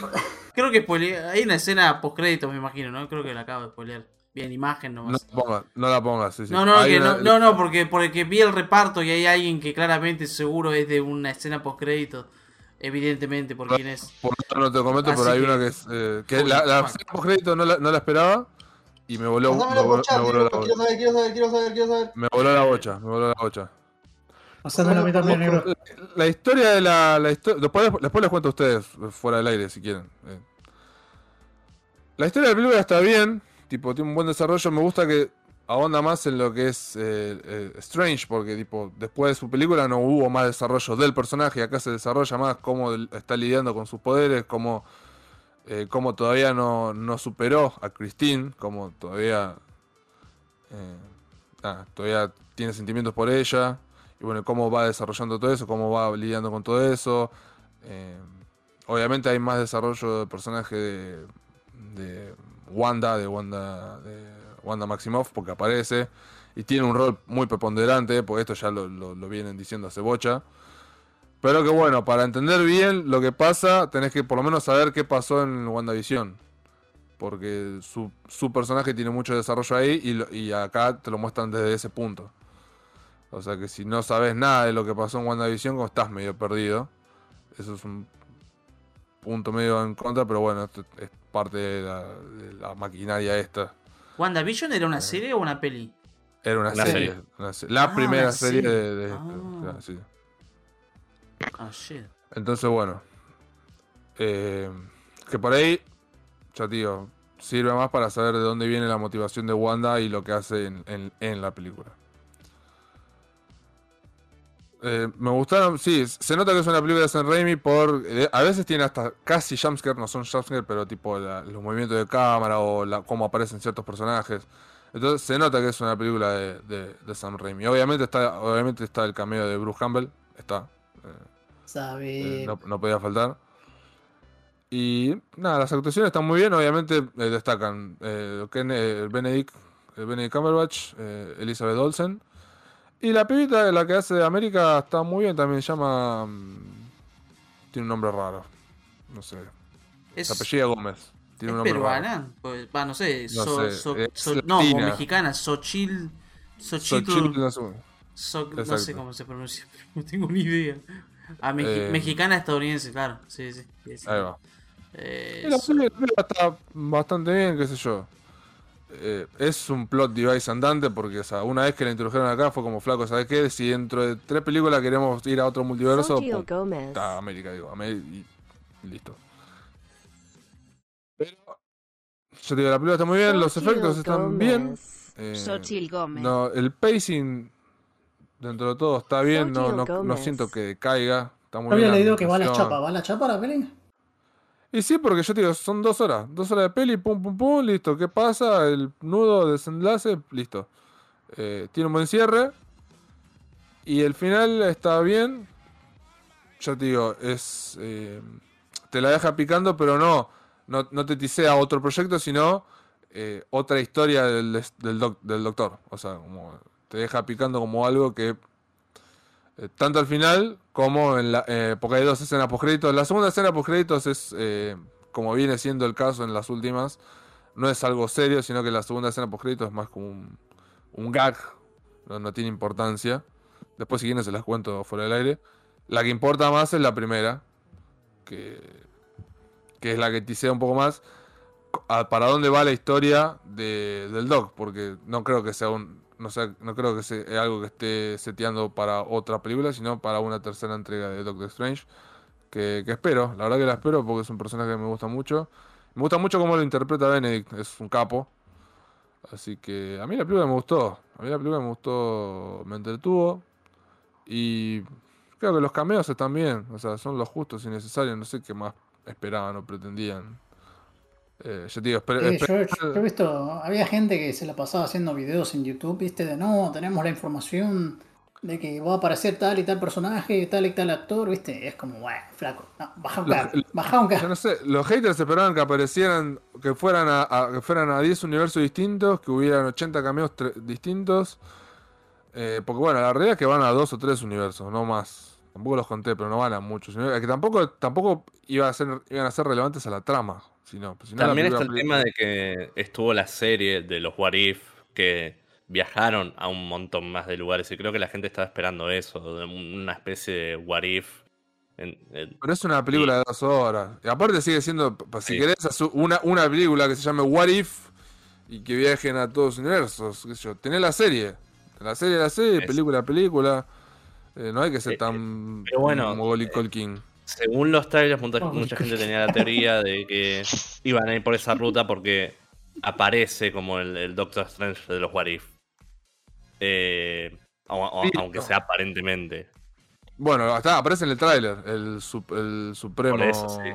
creo que spoileé- hay una escena post créditos, me imagino, ¿no? Creo que la acabo de spoilear. Bien, imagen No nomás. la pongas, no la pongas, sí, sí. No, no, que una- no, no, no, porque, porque vi el reparto y hay alguien que claramente seguro es de una escena post crédito. Evidentemente, por quién es. Por eso no te comento, Así pero hay que- una que es. eh, que Uy, la, escena post-crédito no la, no la esperaba. Y me voló, me, voló- chat, me voló la quiero bocha. saber, quiero saber, quiero saber, quiero saber. Me voló la bocha, me voló la bocha. Pasándola a mí también, negro. La historia de la, la historia. Después, después les cuento a ustedes fuera del aire si quieren. eh. La historia de la película está bien, tipo, tiene un buen desarrollo. Me gusta que ahonda más en lo que es eh, eh, Strange, porque tipo, después de su película no hubo más desarrollo del personaje. Acá se desarrolla más cómo está lidiando con sus poderes, cómo, eh, cómo todavía no, no superó a Christine, cómo todavía. nada, todavía tiene sentimientos por ella. Y bueno, cómo va desarrollando todo eso, cómo va lidiando con todo eso. Obviamente hay más desarrollo de personaje de Wanda, de Wanda, de Wanda Maximoff, porque aparece. Y tiene un rol muy preponderante, porque esto ya lo, lo- vienen diciendo hace bocha. Pero que bueno, para entender bien lo que pasa, tenés que por lo menos saber qué pasó en WandaVision. Porque su, su personaje tiene mucho desarrollo ahí y, lo- y acá te lo muestran desde ese punto. O sea que si no sabes nada de lo que pasó en WandaVision, como estás medio perdido. Eso es un punto medio en contra, pero bueno, esto es parte de la, de la maquinaria esta. ¿WandaVision era una serie o una peli? Era una, Una serie. serie. una se- la Ah, primera una serie serie. de, de- Ah. sí. Ah, shit. Entonces, bueno. eh, que por ahí, ya digo, sirve más para saber de dónde viene la motivación de Wanda y lo que hace en, en- en la película. Eh, me gustaron, sí, se nota que es una película de Sam Raimi por... eh, a veces tiene hasta casi jumpscare, no son jumpscare, pero tipo la- los movimientos de cámara o la, cómo aparecen ciertos personajes. Entonces se nota que es una película de, de, de Sam Raimi. Obviamente está, obviamente está el cameo de Bruce Campbell, está. eh, Sabe. eh, no, no podía faltar. Y nada, las actuaciones están muy bien, obviamente destacan Ken- Benedict, Benedict Cumberbatch, Elizabeth Olsen. Y la pibita, la que hace de América, está muy bien también, se llama... mm, tiene un nombre raro, no sé. ¿Es, apellida Gómez. Tiene un ¿es nombre peruana? Pues, va, no sé. No so- sé, so- es so- no, o latina. mexicana. Xochil. Xochitl. Xochitl, no sé. So- no sé Exacto. cómo se pronuncia. No tengo ni idea. Ah, meji- Eh, mexicana estadounidense, claro. Sí, sí. sí, sí. Ahí va. Eh, la película está bastante bien, qué sé yo. Eh, es un plot device andante porque o sea, una vez que la introdujeron acá fue como flaco, ¿sabes qué? Si dentro de tres películas queremos ir a otro multiverso, está América, digo, Amé- y listo. Pero, yo te digo, la película está muy bien, los efectos están bien. Eh, Gómez. no, el pacing dentro de todo está bien, no, no, siento que caiga. Está muy había bien leído que va a la chapa. ¿Va a la chapa la peli? Y sí, porque yo te digo, son dos horas. Dos horas de peli, pum, pum, pum, listo. ¿Qué pasa? El nudo, desenlace, listo. Eh, tiene un buen cierre. Y el final está bien. Ya te digo, es. eh, te la deja picando, pero no. No, no te tisea otro proyecto, sino eh, otra historia del, del, del doctor. O sea, como te deja picando como algo que eh, tanto al final como en la. eh, porque hay dos escenas post-créditos. La segunda escena post-créditos es. eh, como viene siendo el caso en las últimas. No es algo serio, sino que la segunda escena post-créditos es más como un, un gag. No, no tiene importancia. Después, si quieren, se las cuento fuera del aire. La que importa más es la primera. Que, es la que tisea un poco más. para dónde va la historia de- del Doc. Porque no creo que sea un. No, sé, no creo que sea algo que esté seteando para otra película, sino para una tercera entrega de Doctor Strange. Que, que espero, la verdad que la espero porque es un personaje que me gusta mucho. Me gusta mucho cómo lo interpreta Benedict, es un capo. Así que a mí la película me gustó. A mí la película me gustó, me entretuvo. Y creo que los cameos están bien. O sea, son los justos y necesarios. No sé qué más esperaban o pretendían. Eh, yo te digo, espera- Sí, espera- yo, yo he visto, había gente que se la pasaba haciendo videos en YouTube, viste, de no, tenemos la información de que va a aparecer tal y tal personaje, tal y tal actor, viste, es como, bueno, flaco, no, baja un carro, baja un Yo carro. no sé, los haters esperaban que aparecieran, que fueran a, a- que fueran a 10 universos distintos, que hubieran 80 cameos distintos. Eh, porque bueno, la realidad es que van a dos o tres universos, no más. Tampoco los conté, pero no van a muchos. universos. Que tampoco, tampoco iba a ser, iban a ser relevantes a la trama. Si no, si no, la También está película- el tema de que estuvo la serie de los What If que viajaron a un montón más de lugares y creo que la gente estaba esperando eso, una especie de What If. en- en- Pero es una película de dos horas. Y aparte sigue siendo, si Sí. querés, una, una película que se llame What If y que viajen a todos los universos. qué sé yo. Tenés la serie. La serie, la serie, película, película. Eh, no hay que ser Eh, tan pero bueno, eh, King. Según los trailers, mucha, Oh, gente tenía la teoría de que iban a ir por esa ruta porque aparece como el, el Doctor Strange de los What If. Eh, o- o- Sí, aunque sea aparentemente. Bueno, hasta aparece en el tráiler, el, sup- el Supremo. Por eso, sí.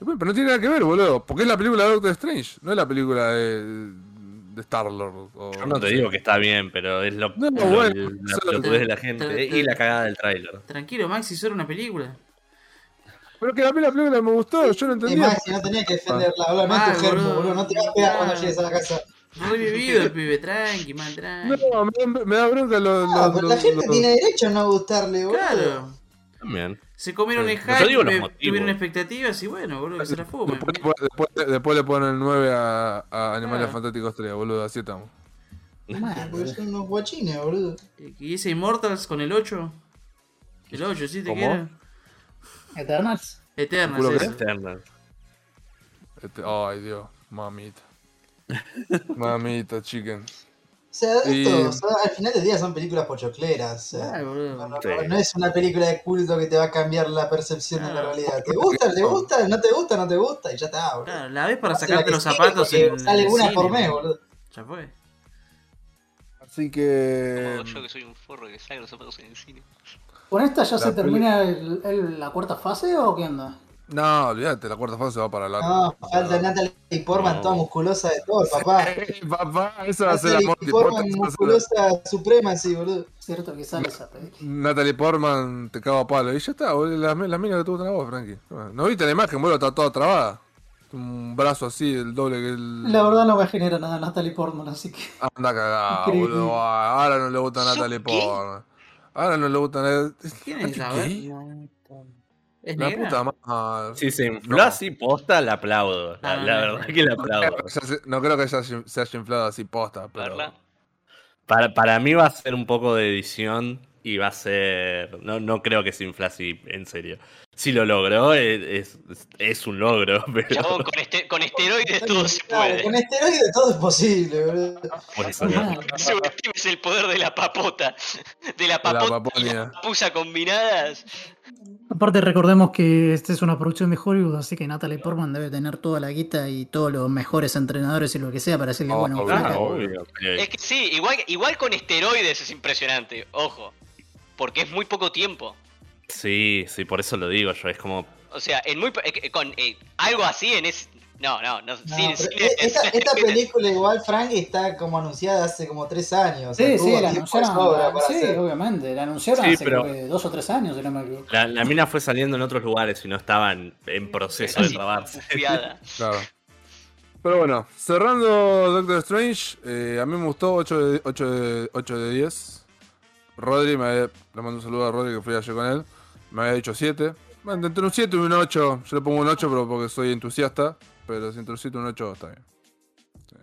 Pero no tiene nada que ver, boludo. Porque es la película de Doctor Strange, no es la película de, de Star-Lord. o- Yo no te digo que está bien, pero es lo, No, lo- bueno, la de la gente Te- te- y la cagada del tráiler. Tranquilo, Maxi, solo una película. Pero que a mí la película me gustó, yo no Y entendía. más, si no tenía que defenderla, boludo, no es Ah, tu germo, boludo. no te vas a pegar cuando Ah. llegues a la casa. Revivido el pibe, tranqui, man, tranqui. No, me, da- me da bronca lo, No, lo- pero lo- la gente lo- tiene derecho a no gustarle, boludo. Claro. También. Se comieron el hype, los tuvieron expectativas y bueno, boludo, que se la fumen. Después, después- después- después le ponen el 9 a, a Animales Ah. Fantásticos 3, boludo, así estamos. Ah, porque son unos guachines, boludo. ¿Y ese Immortals con el 8? El 8, ¿sí te ¿Cómo? Eternals. Eternals, Culo ese. Eternal. Este- ay, Dios, mamita. mamita, chicken. O sea, esto, Y- o sea, al final del día son películas pochocleras. O sea, Ay, no, boludo. no- Sí. no es una película de culto que te va a cambiar la percepción de la realidad. ¿Te gusta? ¿Te gusta? ¿No te gusta? ¿No te gusta? Y ya está, boludo. Claro, la ves para sacarte los zapatos en Sale una por mes, boludo. boludo. Ya fue. Así que. Como yo que soy un forro que saca los zapatos en el cine. ¿Con esta ya La se termina el- el- la cuarta fase o qué onda? No, olvídate, la cuarta fase se va para largo. No, falta Natalie Portman, No. toda musculosa de todo, papá. Eh, papá, esa va a ser la Portman, musculosa suprema, sí, boludo. Cierto que sale esa película. la- Natalie Portman te cago a palo. Y ya está, boludo, la, la mina que tuvo en la voz, Frankie. ¿No viste la imagen, boludo? Está toda trabada. Un brazo así, el doble que el. La verdad no me genera nada Natalie Portman, así que. Anda cagada, boludo. Ah, Ahora no le gusta a ¿Yo Natalie qué? Portman. Ahora no le gusta a Natalie. ¿Quién es ver. ¿Es La negra? puta madre. Si se infló No. así posta, la aplaudo. La, Ah, la verdad que la aplaudo. no creo que se se haya inflado así posta, pero. Para, para mí va a ser un poco de edición y va a ser. No, no creo que se infla así, en serio. Si lo logró, es, es, es un logro, pero. Chabón, con, este, con esteroides todo se puede. con esteroides todo es posible, boludo. por eso no. No subestimes el poder de la papota. De la papota y paponia. la papusa combinadas. Aparte, recordemos que esta es una producción de Hollywood, así que Natalie Portman debe tener toda la guita y todos los mejores entrenadores y lo que sea para decirle, Oh, bueno, obvio. Ah, obvio. pero- Es que sí, igual, igual con esteroides es impresionante. Ojo. Porque es muy poco tiempo. Sí, sí, por eso lo digo yo. Es como. O sea, en muy eh, con eh, algo así en ese. No, no, no. No, sin- pero sin- e- esta, esta película igual, Frank, está como anunciada hace como tres años. o sea, Sí, sí, la anunciaron. sí, hacer. obviamente. La anunciaron Sí, hace pero- dos o tres años, si no me equivoco. La, la mina fue saliendo en otros lugares y no estaban en proceso de bufiada. Claro. Pero bueno, cerrando Doctor Strange, eh, a mí me gustó 8 de, 8 de, 8 de 10. Rodri, me había- le mando un saludo a Rodri que fui ayer con él. Me había dicho 7. Bueno, entre un 7 y un 8. Yo le pongo un 8 pero porque soy entusiasta. Pero si entre un 7 y un 8 está bien. Sí.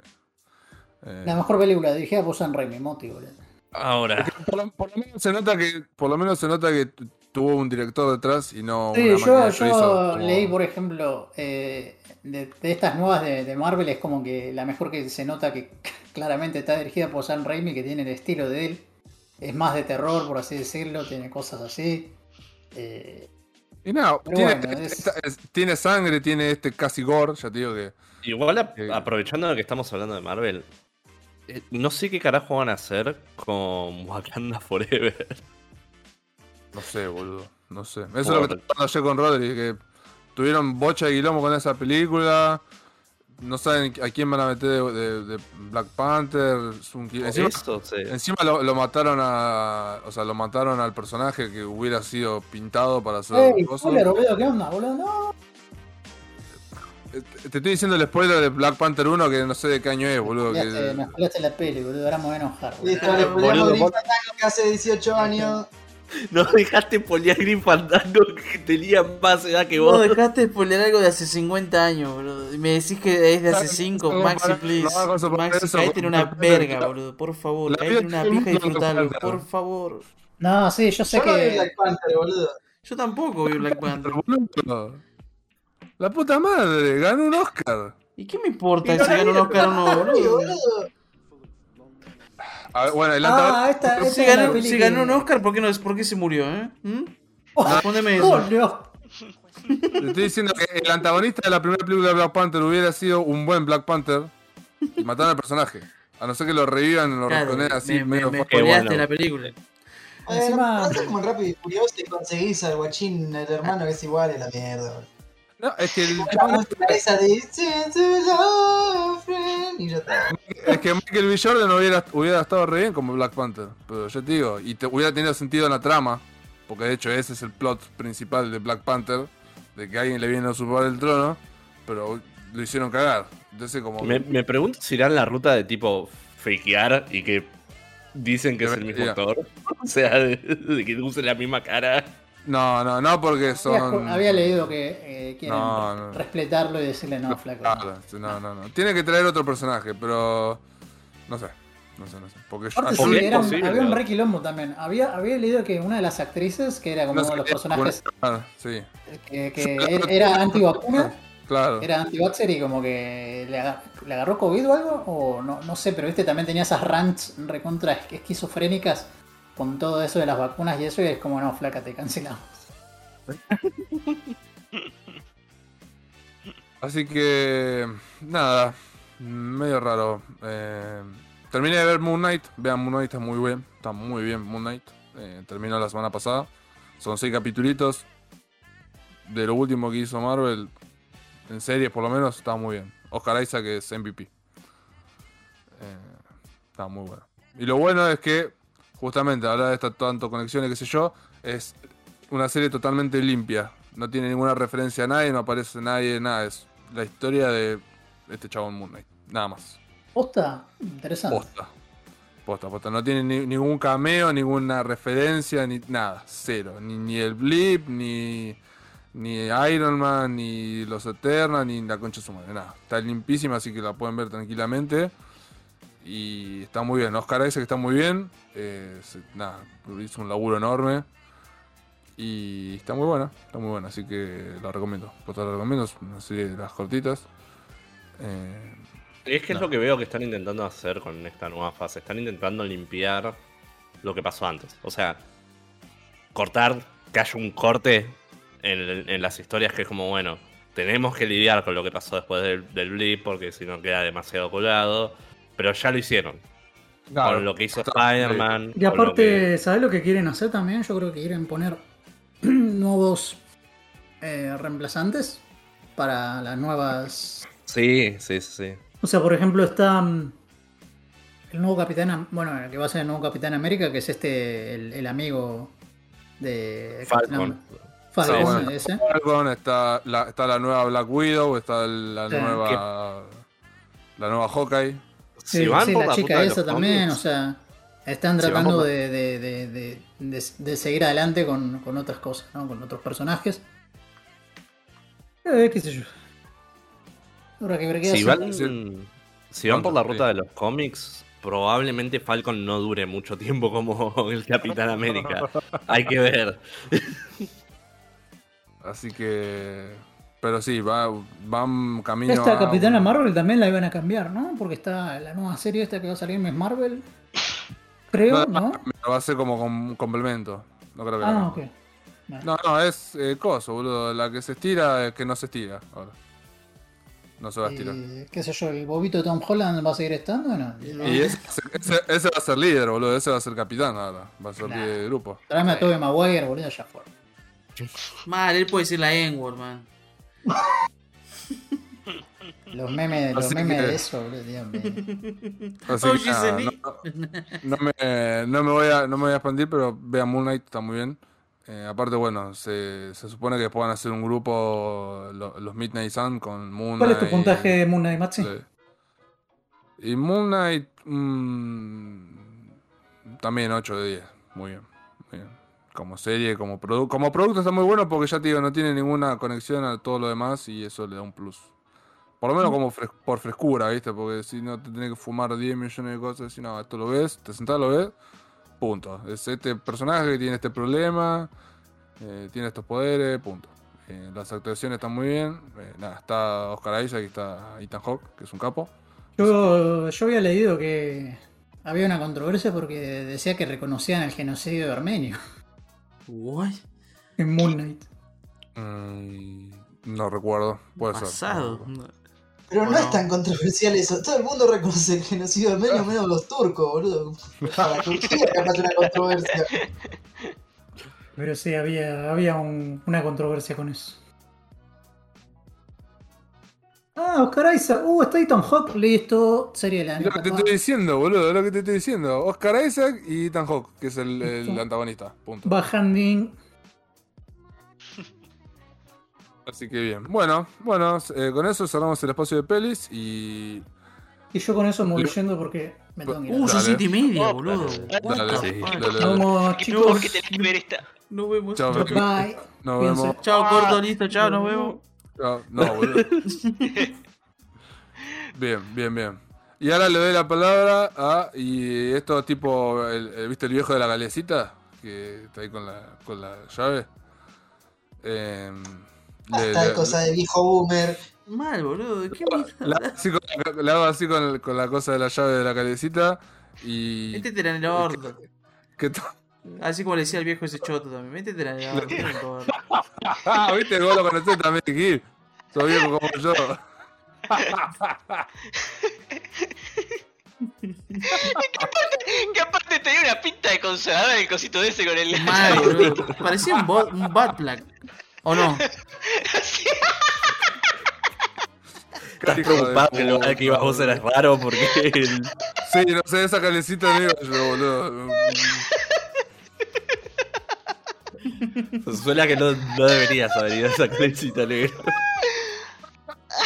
Eh, La mejor película dirigida por Sam Raimi, Moti, boludo. Ahora. por, lo, por lo menos se nota que por lo menos se nota que tu- tuvo un director detrás y no Sí, una yo, yo chorizo, como- leí, por ejemplo, eh, de, de estas nuevas de, de Marvel, es como que la mejor que se nota que claramente está dirigida por Sam Raimi, que tiene el estilo de él. Es más de terror, por así decirlo, tiene cosas así. Eh, Y nada, Pero tiene, bueno, es- esta- es- tiene sangre, tiene este casi gore, ya te digo que. Igual ap- Sí. aprovechando que estamos hablando de Marvel, eh, no sé qué carajo van a hacer con Wakanda Forever. No sé, boludo. No sé. Eso es lo que estaba ayer con Rodri, que tuvieron bocha de quilombo con esa película. No saben a quién van a meter de, de- de Black Panther. qui- Encima, Eso, sí. encima lo, lo mataron a. O sea, lo mataron al personaje que hubiera sido pintado para hacer Ey, cosas. spoiler, boludo, ¿qué onda, boludo? No. Eh, Te estoy diciendo el spoiler de Black Panther 1 que no sé de qué año es, boludo. Que- me spoileaste la peli, boludo. Ahora me voy a enojar, boludo. Listo, le vos- Fandango que hace 18 años. No dejaste poliar Green Fandango que tenía más edad que Vos vos. dejaste spoiler algo de hace 50 años, boludo. Y me decís que es de hace 5. no, Maxi, please. no Maxi, eso, caíte en una verga, boludo. Por favor, La caíte en una pija y no disfrutalo. Por favor. No, sí, yo sé Yo no vi que. Black Panther, boludo. Yo tampoco vi Black Panther. Boludo. La puta madre, ganó un Oscar. ¿Y qué me importa si gana un Oscar o no, Sí, boludo? A ver, bueno, el antagonista. Ah, esta, esta Si es ganó, si ganó un Oscar, ¿por qué, no, ¿por qué se murió, eh? ¿Mm? Respóndeme Oh, eso. no. Te estoy diciendo que el antagonista de la primera película de Black Panther hubiera sido un buen Black Panther y mataron al personaje. A no ser que lo revivan y lo Claro, así me, me, medio me spoileaste bueno. la película. Encima- Encima... como en Rápido y Furioso y conseguís al guachín, el hermano que es igual, es la mierda. No, es que el es que Michael B. Jordan hubiera, hubiera estado re bien como Black Panther. Pero yo te digo, y te hubiera tenido sentido en la trama. Porque de hecho ese es el plot principal de Black Panther. De que alguien le viene a usurpar el trono. Pero lo hicieron cagar. Entonces como... Me, me pregunto si irán la ruta de tipo fakear y que dicen que es el mismo actor. O sea, de, de que use la misma cara. No, no, no porque Había, son... había leído que eh, quieren No, no. respetarlo y decirle no, flaco. Sí, no, no, no. Tiene que traer otro personaje, pero. No sé. No sé, no sé. Porque yo. Aparte, sí, era un- había un re quilombo también. Había, había leído que una de las actrices, que era como no uno de los personajes Ah, sí, que, que er- era antivacuna, claro. era anti-vaxxer y como que le, aga- le agarró COVID o algo, o no, no sé, pero viste, también tenía esas rants recontra es- esquizofrénicas con todo eso de las vacunas y eso, y es como, no, flaca, te cancelamos. Así que. Nada. Medio raro. Eh, terminé de ver Moon Knight. Vean, Moon Knight está muy bien. Está muy bien Moon Knight. Eh, terminó la semana pasada. Son seis capítulos. De lo último que hizo Marvel. En series, por lo menos, está muy bien. Oscar Isaac es MVP. Eh, está muy bueno. Y lo bueno es que, justamente, ahora de esta tanto conexiones, qué sé yo, es una serie totalmente limpia. No tiene ninguna referencia a nadie, no aparece nadie, nada. Es la historia de este chabón Moon Knight. Nada más. Posta, interesante. Posta. Posta, posta. No tiene ni- ningún cameo, ninguna referencia, ni nada. Cero. Ni, ni el Blip, ni, ni Iron Man, ni los Eternas, ni la concha su madre. Nada. Está limpísima, así que la pueden ver tranquilamente. Y está muy bien. Oscar Isaac está muy bien. Eh, se- nada, hizo un laburo enorme. Y está muy buena, está muy buena, así que la recomiendo. Posta la recomiendo, es una serie de las cortitas. Eh, Es que es lo que veo que están intentando hacer con esta nueva fase. Están intentando limpiar lo que pasó antes. O sea, cortar, que haya un corte en, en las historias que es como, bueno, tenemos que lidiar con lo que pasó después del, del blip porque si no queda demasiado colgado. Pero ya lo hicieron. con lo que hizo Spider-Man. Y aparte, que- ¿sabes lo que quieren hacer también? Yo creo que quieren poner nuevos eh, reemplazantes para las nuevas. Sí, sí, sí, sí. O sea, por ejemplo, está mm, el nuevo Capitán. Bueno, el que va a ser el nuevo Capitán América, que es este, el, el amigo de. Falcon. Falcon, Sí, bueno. ese. Falcon, está la, está la nueva Black Widow, está la Sí. nueva. La nueva Hawkeye. Sí, van sí, por la ruta chica de esa también, o sea, están Si van tratando por- de, de- de- de- de- de seguir adelante con, con otras cosas, ¿no? Con otros personajes. Eh, qué sé yo. Habrá que ver qué Si van, si van por la ruta de los cómics, probablemente Falcon no dure mucho tiempo como el Capitán América. Hay que ver. Así que. Pero sí, va, van camino. Esta a- Capitana Marvel también la iban a cambiar, ¿no? Porque está la nueva serie esta que va a salir, Miss Marvel. Creo, ¿no? Va a ser como con complemento. No creo que Ah, ok. cambien. No, no, es eh, coso, boludo. La que se estira es que no se estira ahora. No se va a estirar. ¿Qué sé yo? ¿El bobito de Tom Holland va a seguir estando o no? Y ese, ese- ese va a ser líder, boludo. Ese va a ser capitán ahora. Va a ser Nah. líder del grupo. Tráeme a Tobey Maguire, boludo, ya fue. Mal, él puede ser la N-word, man. Los memes, los Así memes que- de eso, boludo, Dios mío. Así Oh, que nada, no, no me, no, me voy a, no me voy a expandir, pero vean Moon Knight, está muy bien. Eh, aparte, bueno, se, se supone que puedan hacer un grupo lo- los Midnight Sun con Moon ¿Cuál es Knight. tu puntaje de Moon Knight, Maxi? Sí. Y Moon Knight mm, también 8 de 10. Muy bien, muy bien. Como serie, como, produ- como producto está muy bueno porque ya te digo, no tiene ninguna conexión a todo lo demás y eso le da un plus. Por lo menos como fres- por frescura, ¿viste? Porque si no te tenés que fumar 10 millones de cosas, si no, esto lo ves, te sentás, lo ves, punto. Es este personaje que tiene este problema, eh, tiene estos poderes, punto. Eh, las actuaciones están muy bien. eh, nada, está Oscar Isaac y está Ethan Hawke, que es un capo. Yo, yo había leído que había una controversia porque decía que reconocían el genocidio de armenio What? en Moon Knight. Mm, no recuerdo, puede ser. Pasado. Pero no ¿O es tan controversial eso. Todo el mundo reconoce el genocidio armenio menos los turcos, boludo. Para Turquía capaz una controversia. Pero sí, había, había un- una controversia con eso. Ah, Oscar Isaac. Uh, está Ethan Hawke. Listo. Serie año. lo que te estoy diciendo, boludo, lo que te estoy diciendo. Oscar Isaac y Ethan Hawke, que es el, el antagonista, punto. Bajandín. Así que bien. Bueno, bueno, eh, con eso cerramos el espacio de pelis y. Y yo con eso me voy yendo porque me tengo que ir. Uh, son siete y media, Oh, boludo. dale. Sí, dale, Nos dale. vemos, No, chicos. porque tenés que ver esta. Nos vemos. Chao. Bye. Nos Cuídense. vemos. Chao, corto, listo, chao, nos vemos. No, no, boludo. bien, bien, bien. Y ahora le doy la palabra a. Y esto tipo. El, el- ¿Viste el viejo de la galecita? Que está ahí con la, con la llave. Eh, le- Esta le- cosa de viejo boomer. Mal, boludo. ¿Qué así con, la- le hago así con, el- con la cosa de la llave de la calecita. Y. Métetela en el orto. que Así como le decía el viejo ese choto también. Métetela en el orto. Ah, viste, vos lo conocés también, Gil. Sos viejo como yo. Que aparte tenía una pinta de consolador el cosito ese con el. Mal, boludo. Parecía un, bot, un plug. ¿O no? Estás Hijo de preocupado que lo puta, que ibas vos era raro porque el- Sí, no sé, esa calecita iba yo, boludo. suena que no, no deberías haber ido a esa clecita negra.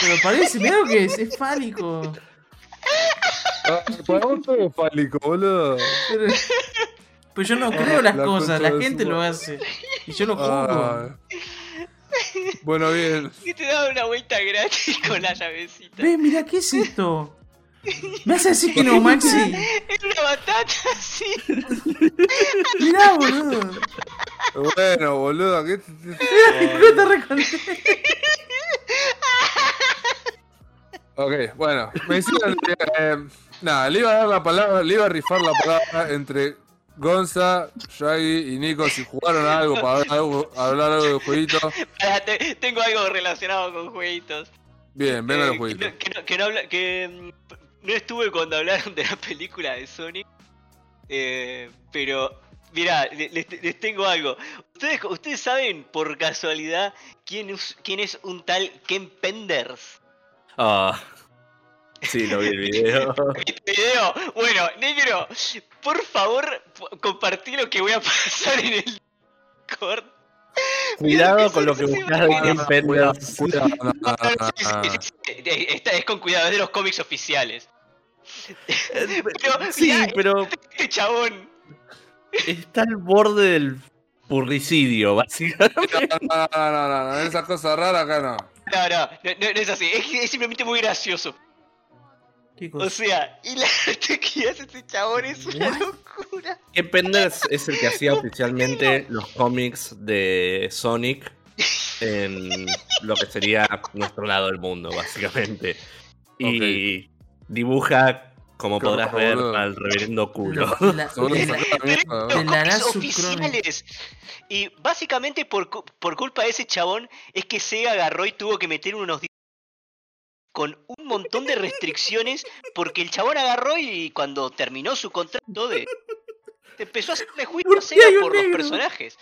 Pero parece, mirá lo que es, es fálico. Ah, Para vos todo es fálico, boludo. Pero, pero yo no creo las la cosas, la gente su lo hace. Y yo no juzgo. Ah. Bueno, bien. Y te daba una vuelta gratis con la llavecita. Ve, mirá, ¿qué es esto? ¿Me vas a decir que no, Maxi? Era una batata así. Mirá, boludo. Bueno, boludo, ¿qué te- No te reconozco. Ok, bueno, me hicieron. eh, nada, le iba a dar la palabra, le iba a rifar la palabra entre Gonza, Shaggy y Nico si jugaron algo para hablar algo, hablar algo de jueguito. Pará, te- tengo algo relacionado con jueguitos. Bien, venga Eh, los jueguitos. Que, no, que no- que no habla- que, mm, no estuve cuando hablaron de la película de Sonic. eh, pero, mirá, le- les, les tengo algo. ¿Ustedes, ¿Ustedes saben por casualidad quién es, quién es un tal Ken Penders? Ah, sí, lo vi el video. ¿Viste el video? Bueno, negro, por favor, compartí lo que voy a pasar en el Discord. Cuidado con lo que buscas de no, no, no, no. sí, eh, Esta es con cuidado, es de los cómics oficiales. Pero, Sí, mirá, pero este chabón. está al borde del purricidio, básicamente. No, no, no, no, no, esas cosas raras acá no. No, no, no, no, no es así, es, es simplemente muy gracioso. ¿Qué O sea, y la arte que hace este chabón es una locura. Ken Penders es el que hacía oficialmente los cómics de Sonic en lo que sería nuestro lado del mundo, básicamente. Y dibuja, como podrás ver, boludo. al reverendo culo. La- de la- oficiales. Y básicamente por, por culpa de ese chabón es que Sega agarró y tuvo que meter unos con un montón de restricciones porque el chabón agarró y cuando terminó su contrato de empezó a hacerle juicio a Sega por los personajes.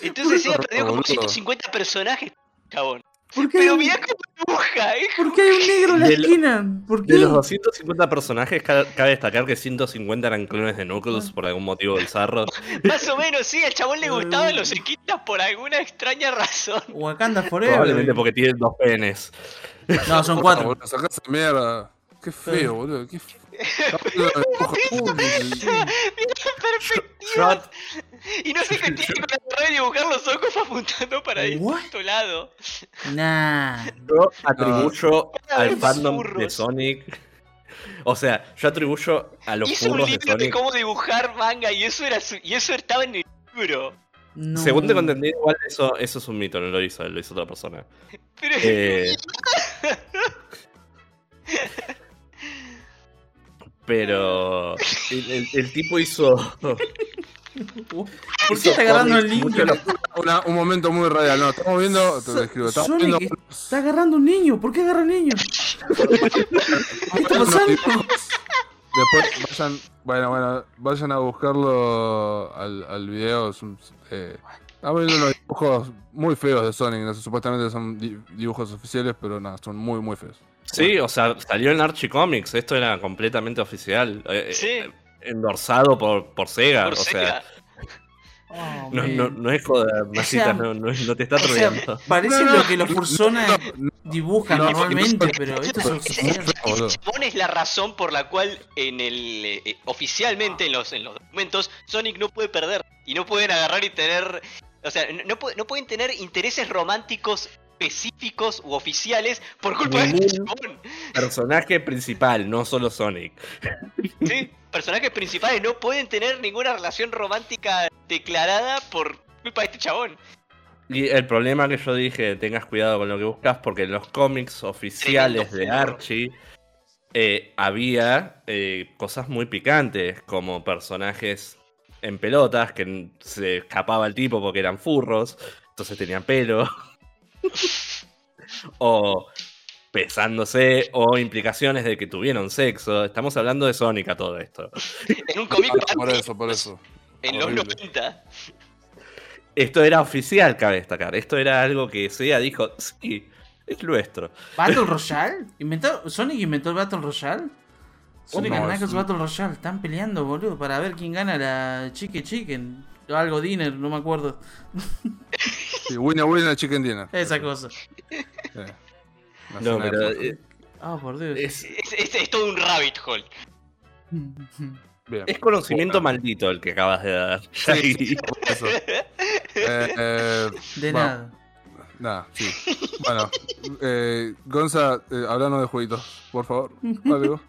Entonces Sega perdió como 150 personajes, chabón. ¿Por qué, Pero hay, mira cómo dibuja, eh. ¿Por qué hay un negro en la De lo- esquina? ¿Por qué? De los 250 personajes, ca- cabe destacar que 150 eran clones de Knuckles por algún motivo bizarro. Más o menos, sí, al chabón le gustaban los equitas por alguna extraña razón. Wakanda Forever. Probablemente porque tienen dos penes. No, son cuatro. mierda. Qué feo, boludo. Qué fe- De. Shot. Y no sé qué tiene con agarrar y dibujar los ojos apuntando para distinto lado. Nah. Yo atribuyo al fandom de. Sonic. O sea, yo atribuyo a los Hizo un furros de libro de Sonic. cómo dibujar manga y eso era su- y eso estaba en el libro. No. Según tengo entendido, igual eso, eso es un mito, no lo hizo lo hizo otra persona. Pero Eh, pero el, el- el tipo hizo. ¿Por qué está agarrando el niño? Una- un momento muy radial. No, estamos viendo. Te lo describo. Estamos viendo. Sonic está agarrando un niño. ¿Por qué agarra un niño? ¿Qué está pasando? Después vayan, bueno, bueno, vayan a buscarlo al, al video. es un- eh, estamos viendo unos dibujos muy feos de Sonic. No sé, supuestamente son di- dibujos oficiales, pero nada, son muy, muy feos. Sí, o sea, salió en Archie Comics, esto era completamente oficial. eh, Sí. eh, endorsado por, por Sega. por o sea. Oh, no, no, no es joda, Masita, sea, no, no, no te está O sea, troleando. parece No, no, lo que los no, dibujan no, normalmente, no, pero esto es es la razón por la cual en el eh, eh, oficialmente en los en los documentos Sonic no puede perder y no pueden agarrar y tener o sea no, no pueden tener intereses románticos específicos u oficiales por culpa de este Ningún- chabón. Personaje principal, no solo Sonic. Sí, personajes principales no pueden tener ninguna relación romántica declarada por culpa de este chabón. Y el problema que yo dije, tengas cuidado con lo que buscas, porque en los cómics oficiales de. Archie eh, había eh, cosas muy picantes, como personajes en pelotas, que se escapaba el tipo porque eran furros, entonces tenían pelo. o pesándose, o implicaciones de que tuvieron sexo. Estamos hablando de Sonic a todo esto. En un cómic Ah, por eso, por eso. en los Horrible. 90. Esto era oficial, cabe destacar. Esto era algo que Sega dijo, sí, es nuestro. ¿Battle Royale? ¿Inventó, ¿Sonic inventó el Battle Royale? Sonic No, and es Knuckles Battle Royale. Están peleando, boludo, para ver quién gana la Chicken Chicken. O algo Dinner, no me acuerdo. Sí, winner, winner, chicken dinner. Esa cosa. Sí. Una No, pero eh, Ah, por Dios. es, Es, es- es todo un rabbit hole. Bien. es conocimiento Bueno. maldito el que acabas de dar. Sí, por eso. Eh, eh, De bueno, nada. Nada, sí. Bueno, eh, Gonza, eh, hablando de jueguitos, por favor. Algo.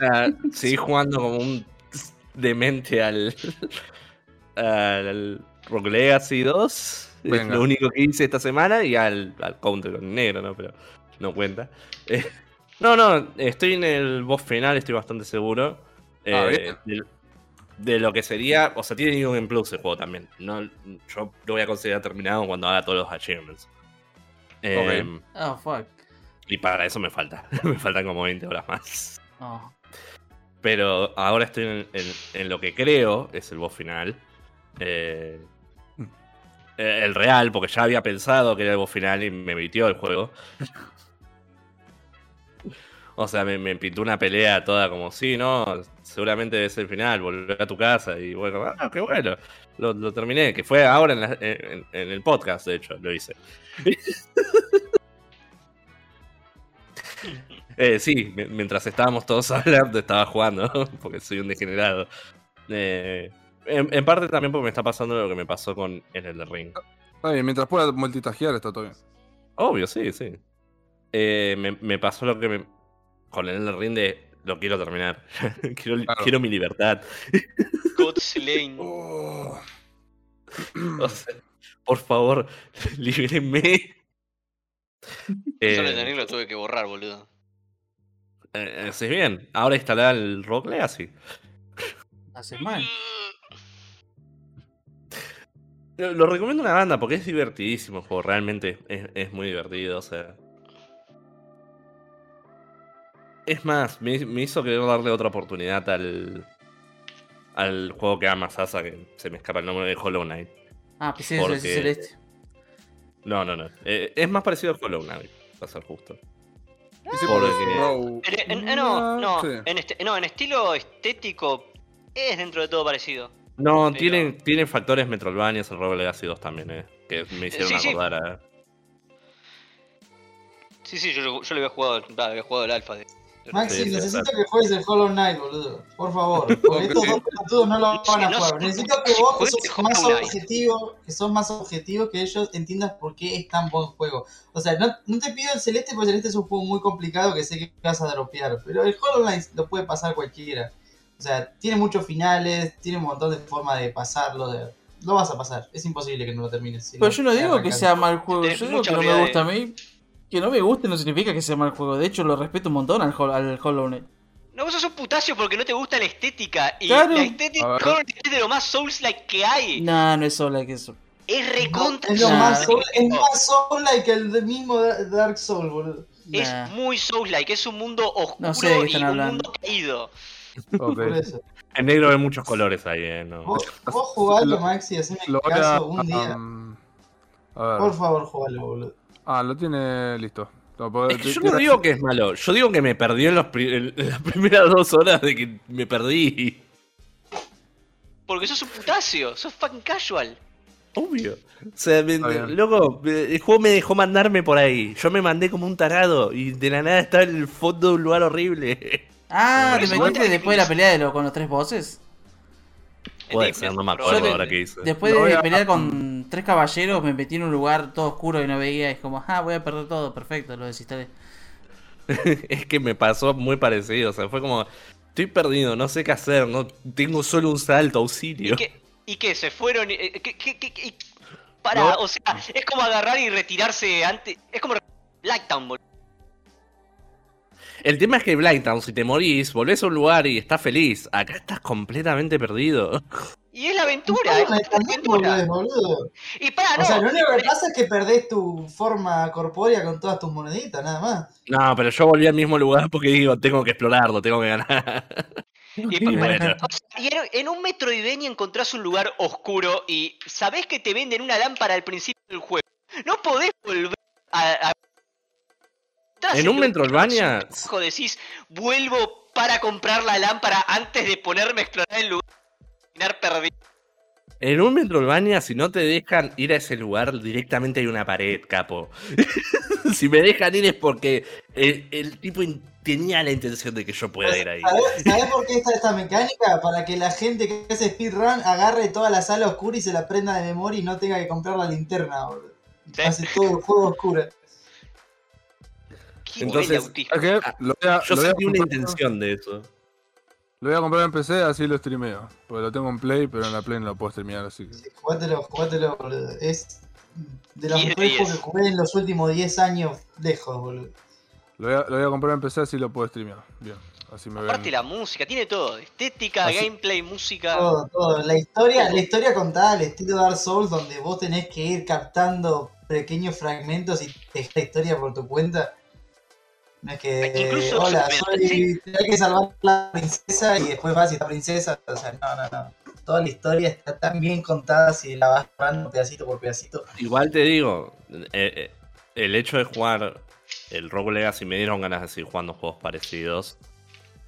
Ah, seguí jugando como un demente al, al Rock Legacy 2. Es Venga. lo único que hice esta semana y al, al Counter con negro, ¿no? Pero no cuenta. Eh, no, no, estoy en el boss final, estoy bastante seguro. Ah, Eh, de, de lo que sería, o sea, tiene un plus el juego también. No, yo lo voy a considerar terminado cuando haga todos los achievements. Eh, Oh, fuck. Y para eso me falta. me faltan como 20 horas más. Oh. Pero ahora estoy en, en- en lo que creo es el boss final. Eh, el real, porque ya había pensado que era el boss final y me metió el juego. o sea, me, me pintó una pelea toda como, sí, no, seguramente debe ser el final, volver a tu casa. Y bueno, ah, qué bueno. Lo, lo terminé, que fue ahora en, la- en- en el podcast, de hecho, lo hice. Eh, sí, mi- mientras estábamos todos hablando, estaba jugando, porque soy un degenerado. Eh, en, en parte también porque me está pasando lo que me pasó con el Elden Ring. Está bien, mientras pueda multitajear está todo bien. Obvio, sí, sí. Eh, me, me pasó lo que me. Con el Ring de. Lo quiero terminar. quiero, Claro. quiero mi libertad. God's Lane. Oh, O sea, por favor, libérenme. Eh, el Elden Ring lo tuve que borrar, boludo. eh, haces bien. Ahora instalar el Rock Legacy. Haces mal. Lo, lo recomiendo una banda porque es divertidísimo el juego, realmente es, es muy divertido, o sea. Es más, me, me hizo querer darle otra oportunidad al. al juego que ama Sasa, que se me escapa el nombre de Hollow Knight. Ah, pensé Porque- que celeste. No, no, no. Eh, es más parecido a Hollow Knight, para ser justo. Porque- no, no, en este, no, en estilo estético es dentro de todo parecido. No, Pero- tienen, tienen factores Metroidvanias, el Rogue Legacy 2 también, eh. Que me hicieron Sí, sí. acordar a. Sí, sí, yo, yo lo había jugado, va, había jugado el alfa de. Maxi, Sí, necesito que juegues el Hollow Knight, boludo. Por favor. Porque estos dos pelotudos no lo van a No, jugar. Necesito que vos, que sos más objetivo, que sos más objetivo que ellos, entiendas por qué es tan buen juego. O sea, no, no te pido el Celeste porque el Celeste es un juego muy complicado que sé que vas a dropear. Pero el Hollow Knight lo puede pasar cualquiera. O sea, tiene muchos finales, tiene un montón de formas de pasarlo. de- Lo vas a pasar. Es imposible que no lo termines. si Pero no yo no digo que sea mal juego. Yo digo que no me gusta a mí. Que no me guste no significa que sea mal juego. De hecho, lo respeto un montón al, Hol- al Hollow Knight. No, vos sos un putacio porque no te gusta la estética. Y Claro. la estética es de lo más Souls-like que hay. Nah, no es que eso. Es recontra. Es, lo Nah. más soul, es más soul-like que el del mismo Dark Soul, boludo. Es muy Souls-like, es un mundo oscuro No sé de qué y un hablando. mundo caído. Ok. Por eso. En negro hay muchos colores ahí, eh. No. Vos, vos jugalo, Lo- Maxi, haceme Lo voy a. caso un día. um, a ver. Por favor, jugalo, boludo. Ah, lo tiene listo. No, porque Es que te- yo no digo que es malo, yo digo que me perdió en, los pri- en- las primeras dos horas de que me perdí. Porque sos un putacio, sos fucking casual. Obvio. O sea, me- loco, el juego me dejó mandarme por ahí. Yo me mandé como un tarado y de la nada estaba en el fondo de un lugar horrible. Ah, ¿te metiste después de la pelea de lo, con los tres bosses? Puede ser, no me acuerdo Yo ahora de- que hice. Después de a- pelear con tres caballeros, me metí en un lugar todo oscuro y no veía. Es como, ah, voy a perder todo. Perfecto, lo desinstalé. es que me pasó muy parecido. O sea, fue como, estoy perdido, no sé qué hacer, no tengo solo un salto, ¿Y auxilio. qué, ¿Y qué? ¿Se fueron? y- eh, ¿Qué, qué, qué, qué- Para, o sea, es como agarrar y retirarse antes. Es como Blacktown, boludo. El tema es que Blighttown, si te morís, volvés a un lugar y estás feliz. Acá estás completamente perdido. Y es la aventura, es la aventura. boludo. Y para, no. O sea, lo único que pero- pasa es que perdés tu forma corpórea con todas tus moneditas, nada más. No, pero yo volví al mismo lugar porque digo, tengo que explorarlo, tengo que ganar. Y, Y bueno. o sea, y en, en un Metroidvania encontrás un lugar oscuro y sabés que te venden una lámpara al principio del juego. No podés volver a. a- Estás En un Metroidvania- decís, vuelvo para comprar la lámpara antes de ponerme a explorar el lugar. y terminar perdido. En un Metroidvania, si no te dejan ir a ese lugar, directamente hay una pared, capo. si me dejan ir es porque el, el tipo tenía la intención de que yo pueda ir ahí. ¿Sabés, por qué está esta mecánica? Para que la gente que hace speedrun agarre toda la sala oscura y se la prenda de memoria y no tenga que comprar la linterna, boludo. Sí. Hace todo el juego oscuro. Qué Entonces, de que lo voy a, Yo lo voy a una intención de eso. Lo voy a comprar en PC, así lo streameo. Porque lo tengo en Play, pero en la Play no lo puedo streamear, así que. Sí, Jugátelo, jugátelo, boludo. Es de los 10 de mejores juegos 10. que jugué en los últimos 10 años lejos, boludo. Lo voy, a, lo voy a comprar en PC, así lo puedo streamear. Bien, así me Aparte ven. la música, tiene todo. Estética, Así- gameplay, música. Todo, todo. La historia, la historia contada al estilo Dark Souls, donde vos tenés que ir captando pequeños fragmentos y tejer la historia por tu cuenta. No es que, Incluso- hola, sí. soy, hay que salvar a la princesa y después vas y la princesa. O sea, no, no, no. Toda la historia está tan bien contada si la vas dando pedacito por pedacito. Igual te digo, eh, eh, el hecho de jugar el Rogue Legacy me dieron ganas de seguir jugando juegos parecidos.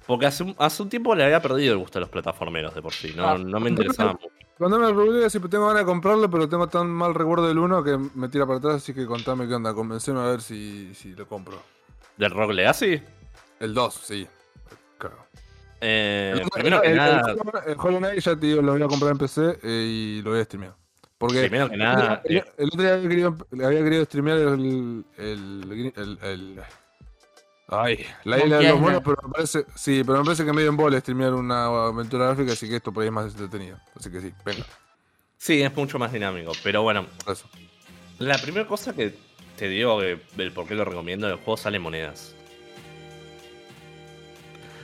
Porque hace un, hace un tiempo le había perdido el gusto a los plataformeros de por sí, no, Ah. no me interesaba mucho. Cuando me revolví, siempre tengo ganas de comprarlo, pero tengo tan mal recuerdo del 1 que me tira para atrás, así que contame qué onda, convenceme a ver si, si lo compro. ¿Del Rogue Legacy? El 2, sí. Claro. Eh, El- primero que el- nada, Hollow- El Hollow Knight ya te digo, lo voy a comprar en PC eh, y lo voy a streamear. Porque primero que nada, el, eh, el otro día había querido, había querido streamear el. el, el, el- ay, la isla de los monos, pero me parece. Sí, pero me parece que medio en bola streamear una aventura gráfica, así que esto por ahí es más entretenido. Así que sí, venga, sí, es mucho más dinámico. Pero bueno, eso. la primera cosa que te digo que el por qué lo recomiendo, el juego sale monedas.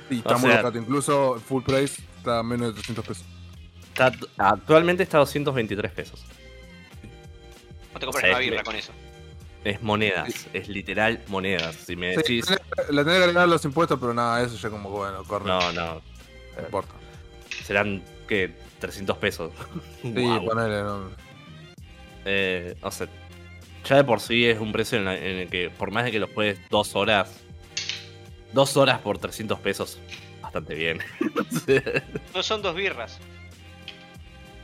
Y está O muy sea- barato, incluso full price está a menos de 300 pesos. Está- actualmente está a 223 pesos. No te compres Sí, una birra con eso. Es monedas, es literal monedas. Si me Sí, decís. tenés- que agregar los impuestos, pero nada, eso ya como bueno, corre. No, no. no importa. Serán, ¿qué? 300 pesos. Sí, Guau. ponele, no. Eh, o sea, ya de por sí es un precio en, la- en el que, por más de que lo juegues dos horas, dos horas por 300 pesos, bastante bien. No son dos birras.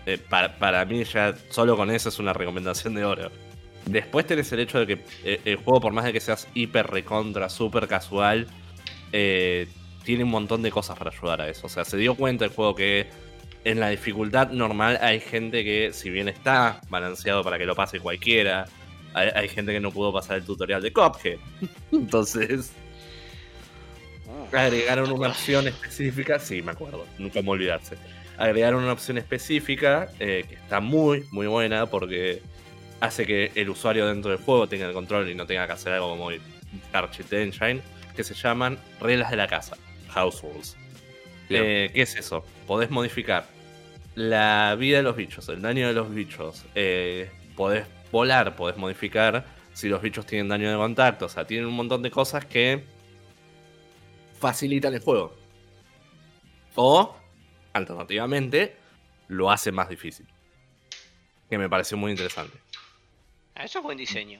Eh, para, para mí ya solo con eso es una recomendación de oro. Después tenés el hecho de que eh, el juego, por más de que seas hiper recontra, super casual, eh, tiene un montón de cosas para ayudar a eso. O sea, se dio cuenta el juego que en la dificultad normal hay gente que, si bien está balanceado para que lo pase cualquiera, hay, hay gente que no pudo pasar el tutorial de Cuphead. Entonces, agregaron una opción específica. Sí, me acuerdo, nunca me olvidarse. Agregaron una opción específica eh, que está muy, muy buena porque hace que el usuario dentro del juego tenga el control y no tenga que hacer algo como Archit Engine, que se llaman reglas de la casa, House Rules. Eh, ¿Qué es eso? Podés modificar la vida de los bichos, el daño de los bichos. eh, podés volar, podés modificar si los bichos tienen daño de contacto. O sea, tienen un montón de cosas que facilitan el juego. O, alternativamente, lo hace más difícil. Que me pareció muy interesante. Ah, Eso es buen diseño.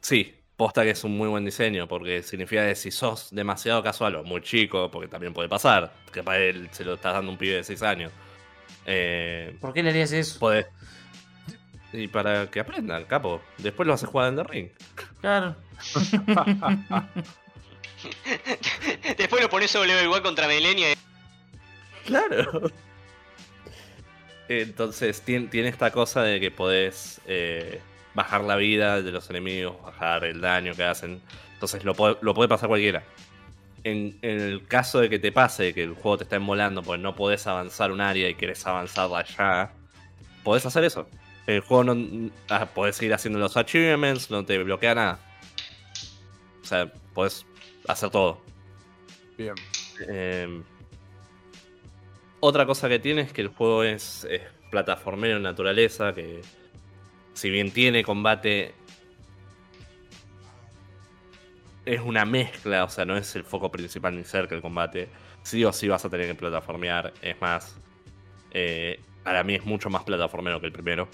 Sí, posta que es un muy buen diseño, porque significa que si sos demasiado casual o muy chico, porque también puede pasar, que para él se lo estás dando un pibe de 6 años, eh, ¿Por qué le harías eso? podés... Y para que aprendan, capo. Después lo haces jugar en The Ring. Claro. Después lo pones sobre igual contra Melenia. y- Claro. Entonces tiene, tiene esta cosa de que podés eh, bajar la vida de los enemigos, bajar el daño que hacen. Entonces lo puede, lo puede pasar cualquiera. En, en el caso de que te pase que el juego te está embolando porque no podés avanzar un área y querés avanzarla allá, podés hacer eso. El juego no. ah, podés seguir haciendo los achievements, no te bloquea nada. O sea, podés hacer todo. Bien. Eh, otra cosa que tiene es que el juego es, es plataformero en naturaleza, que si bien tiene combate, es una mezcla, o sea, no es el foco principal ni cerca el combate. Sí o sí vas a tener que plataformear, es más, eh, para mí es mucho más plataformero que el primero.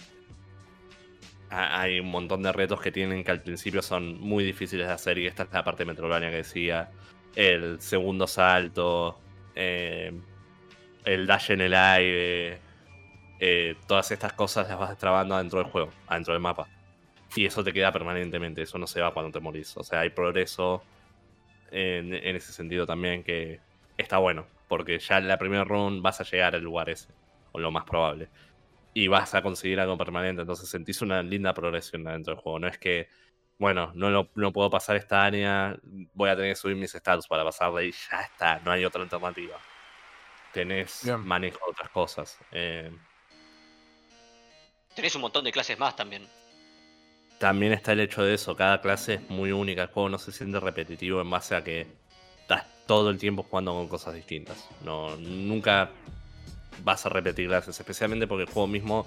Ha- Hay un montón de retos que tienen que al principio son muy difíciles de hacer y esta es la parte metroidvania que decía el segundo salto, eh, el dash en el aire, eh, todas estas cosas las vas destrabando adentro del juego, adentro del mapa. Y eso te queda permanentemente, eso no se va cuando te morís. O sea, hay progreso en, en ese sentido también que está bueno, porque ya en la primera run vas a llegar al lugar ese, o lo más probable. Y vas a conseguir algo permanente, entonces sentís una linda progresión adentro del juego. No es que bueno, no, lo- no puedo pasar esta área, voy a tener que subir mis status para pasarla y ya está, no hay otra alternativa. Tenés Bien. manejo de otras cosas. eh, Tenés un montón de clases más también. también está el hecho de eso, cada clase es muy única, el juego no se siente repetitivo en base a que estás todo el tiempo jugando con cosas distintas. No, nunca vas a repetir clases, especialmente porque el juego mismo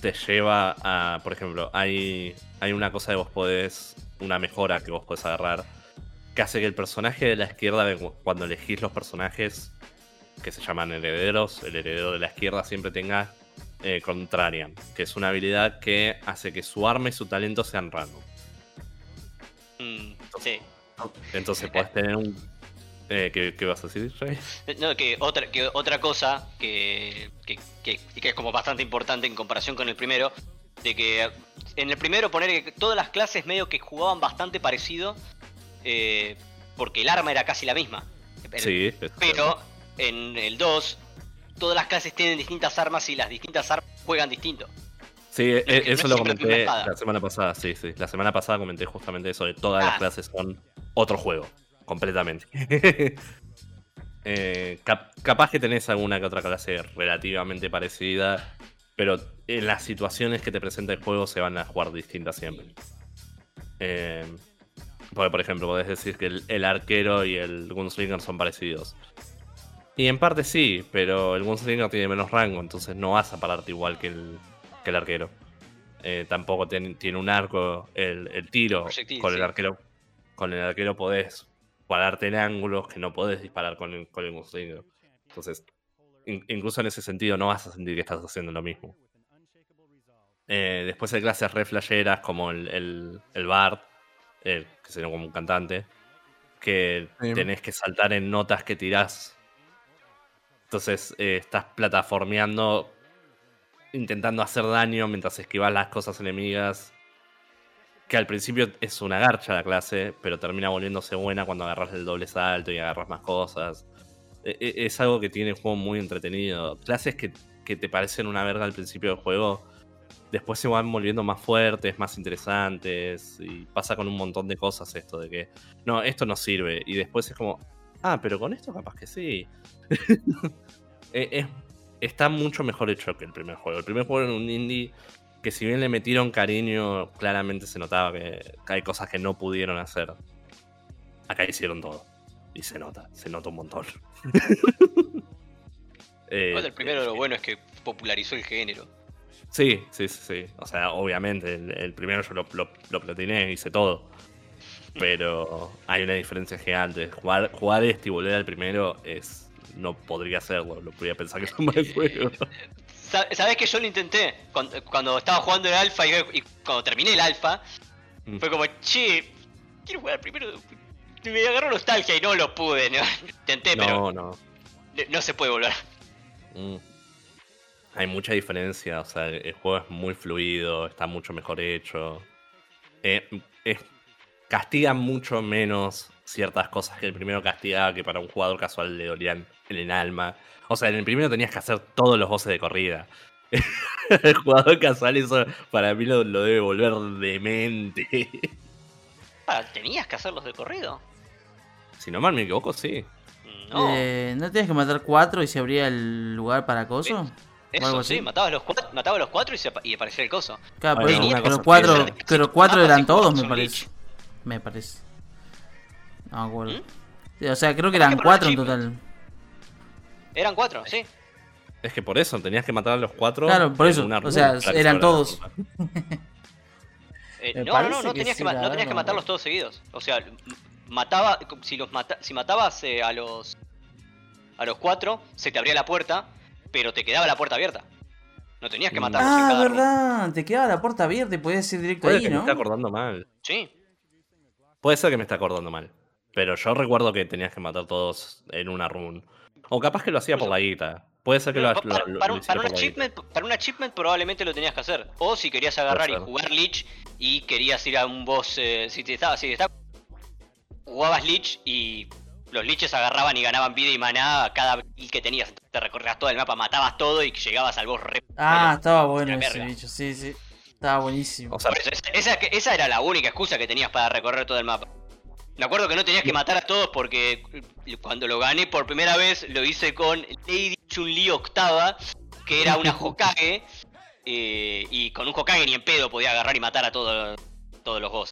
te lleva a, por ejemplo, hay, hay una cosa que vos podés, una mejora que vos podés agarrar, que hace que el personaje de la izquierda, cuando elegís los personajes que se llaman herederos, el heredero de la izquierda siempre tenga eh, Contrarian, que es una habilidad que hace que su arma y su talento sean random. Mm, sí. Entonces podés tener un... Eh, ¿qué, qué vas a decir, Jay? No, que otra, que otra cosa que, que, que- que es como bastante importante en comparación con el primero, de que en el primero poner que todas las clases medio que jugaban bastante parecido, eh, porque el arma era casi la misma. Sí, Pero en el 2, todas las clases tienen distintas armas y las distintas armas juegan distinto. Sí, e- eso es lo comenté la semana pasada, sí, sí. La semana pasada comenté justamente eso, de todas las Ah. clases son otro juego, completamente. Eh, cap- capaz que tenés alguna que otra clase relativamente parecida, pero en las situaciones que te presenta el juego se van a jugar distintas siempre. Eh, porque, por ejemplo, podés decir que el, el arquero y el gunslinger son parecidos. Y en parte sí, pero el gunslinger tiene menos rango, entonces no vas a pararte igual que el, que el arquero. eh, tampoco tiene, tiene un arco el, el tiro. Proyectil, con el sí. arquero. Con el arquero podés pararte en ángulos que no podés disparar con el, con el gunslinger. Entonces, in- incluso en ese sentido no vas a sentir que estás haciendo lo mismo. Eh, después hay clases re flasheras como el, el, el Bard, eh, que sería como un cantante, que Sí. tenés que saltar en notas que tirás. Entonces eh, estás plataformeando, intentando hacer daño mientras esquivas las cosas enemigas. Que al principio es una garcha la clase, pero termina volviéndose buena cuando agarras el doble salto y agarras más cosas. E- e- Es algo que tiene el juego muy entretenido. Clases que, que te parecen una verga al principio del juego, después se van volviendo más fuertes, más interesantes. Y pasa con un montón de cosas esto de que, no, esto no sirve. Y después es como, ah, pero con esto capaz que sí. Es- está mucho mejor hecho que el primer juego. El primer juego era un indie que si bien le metieron cariño, claramente se notaba que, que hay cosas que no pudieron hacer. Acá hicieron todo. Y se nota, se nota un montón. Eh, el primero lo bueno es que popularizó el género. Sí, sí, sí, sí. O sea, obviamente, el, el primero yo lo, lo, lo platiné, hice todo. Pero hay una diferencia gigante. Jugar, jugar este y volver al primero es. No podría hacerlo, no podría pensar que es un mal juego. Sa- ¿Sabés que yo lo intenté? Cuando, cuando estaba jugando el alfa y, y cuando terminé el alfa, Mm. fue como, che, quiero jugar primero. Me agarró nostalgia y no lo pude. ¿no? Intenté, pero No, no. no, no se puede volver. Mm. Hay mucha diferencia, o sea, el, juego es muy fluido, está mucho mejor hecho. Eh, castiga mucho menos ciertas cosas que el primero castigaba que para un jugador casual le dolían en el alma. O sea, en el primero tenías que hacer todos los bosses de corrida. el jugador casual eso para mí lo, lo debe volver demente. Ah, ¿Tenías que hacerlos de corrido? si no mal me equivoco, sí. No. Eh, ¿No tienes que matar cuatro y se abría el lugar para coso? Eso algo sí, matabas los, cuatro, matabas los cuatro y, se, y aparecía el coso. Claro, pero cuatro, pero cuatro eran todos, me parece. Me parece. No me acuerdo. ¿Mm? O sea, creo que eran que cuatro en total. Eran cuatro, sí. Es que por eso tenías que matar a los cuatro. Claro, por eso, una o sea, eran todos. Eh, Me no, no, no, no tenías, que, no tenías me matarlos todos seguidos. O sea, mataba, si los mata, si matabas eh, a los a los cuatro, se te abría la puerta, pero te quedaba la puerta abierta. No tenías que Mm. matarlos en Ah, cada verdad. Te quedaba la puerta abierta y podías ir directo Puede ahí, que me ¿no? esté acordando mal. Sí. Puede ser que me esté acordando mal. Pero yo recuerdo que tenías que matar todos en una run. O capaz que lo hacía por la guita. Puede ser que lo, Pa- lo- para, lo- para lo un, para un achievement, para un achievement probablemente lo tenías que hacer. O si querías agarrar y jugar Lich y querías ir a un boss. eh, si te estaba, si te estaba- jugabas Lich y los Liches agarraban y ganaban vida y maná a cada kill que tenías. Entonces te recorrías todo el mapa, matabas todo y llegabas al boss re. Ah, estaba bueno ese bicho, sí, sí. Estaba buenísimo. O sea, eso, esa- esa era la única excusa que tenías para recorrer todo el mapa. Me acuerdo que no tenías que matar a todos porque cuando lo gané por primera vez lo hice con Lady Chun-Li octava, que era una Hokage, eh, y con un Hokage ni en pedo podía agarrar y matar a todo- todos los boss.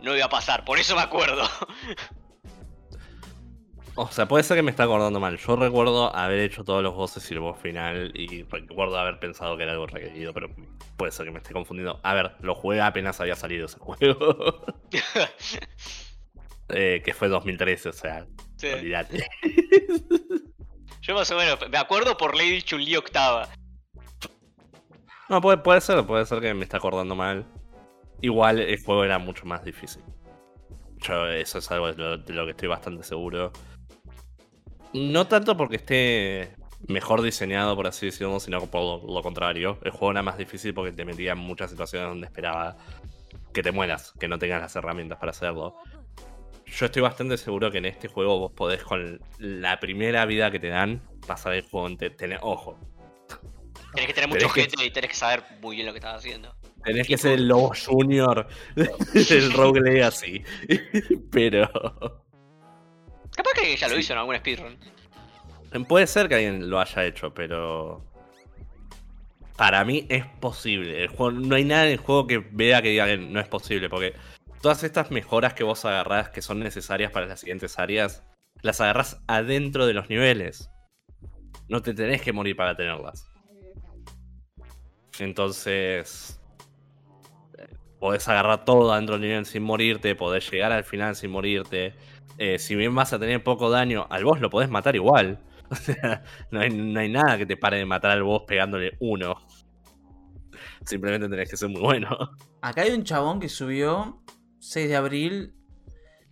No iba a pasar, por eso me acuerdo. o sea, puede ser que me esté acordando mal. Yo recuerdo haber hecho todos los bosses y el boss final. Y recuerdo haber pensado que era algo requerido. Pero puede ser que me esté confundiendo. A ver, lo jugué apenas había salido ese juego. Eh, que fue 2013, o sea, Sí. olvídate. Yo más o menos, me acuerdo por Lady Chun-Li octava. No, puede, puede ser, puede ser que me esté acordando mal. Igual el juego era mucho más difícil. Yo, eso es algo de lo, de lo que estoy bastante seguro. No tanto porque esté mejor diseñado, por así decirlo, sino por lo, lo contrario. El juego era más difícil porque te metía en muchas situaciones donde esperaba que te mueras, que no tengas las herramientas para hacerlo. Yo estoy bastante seguro que en este juego vos podés con la primera vida que te dan pasar el juego tener ojo. Tenés que tener mucho que- gente y tenés que saber muy bien lo que estás haciendo. Tenés que ser el lobo junior del Rogue Legacy. Pero. Capaz que ya lo hizo en algún speedrun. Puede ser que alguien lo haya hecho, pero. Para mí es posible. El juego, no hay nada en el juego que vea que diga que no es posible. Porque todas estas mejoras que vos agarrás que son necesarias para las siguientes áreas, las agarrás adentro de los niveles. No te tenés que morir para tenerlas. Entonces. podés agarrar todo adentro del nivel sin morirte, podés llegar al final sin morirte. Eh, si bien vas a tener poco daño, al boss lo podés matar igual. O sea, no hay, no hay nada que te pare de matar al boss pegándole uno. Simplemente tenés que ser muy bueno. Acá hay un chabón que subió 6 de abril.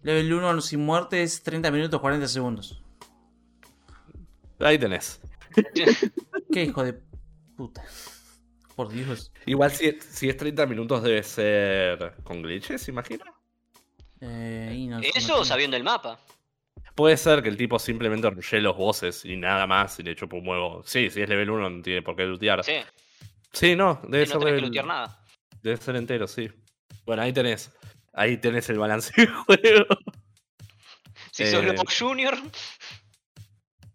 Level 1 sin muertes, 30 minutos 40 segundos. Ahí tenés. Qué hijo de puta. Por Dios. Igual si, si es 30 minutos debe ser con glitches, imagino. Eh, y no- Eso no- sabiendo el mapa. Puede ser que el tipo simplemente rushee los bosses y nada más y le chupa un huevo. Sí, si es level 1 no tiene por qué lootear. Sí, Sí, no, debe no ser tenés que level- lootear nada. Debe ser entero, sí. Bueno, ahí tenés. Ahí tenés el balance del juego. Si Eh. sos Lobo Junior,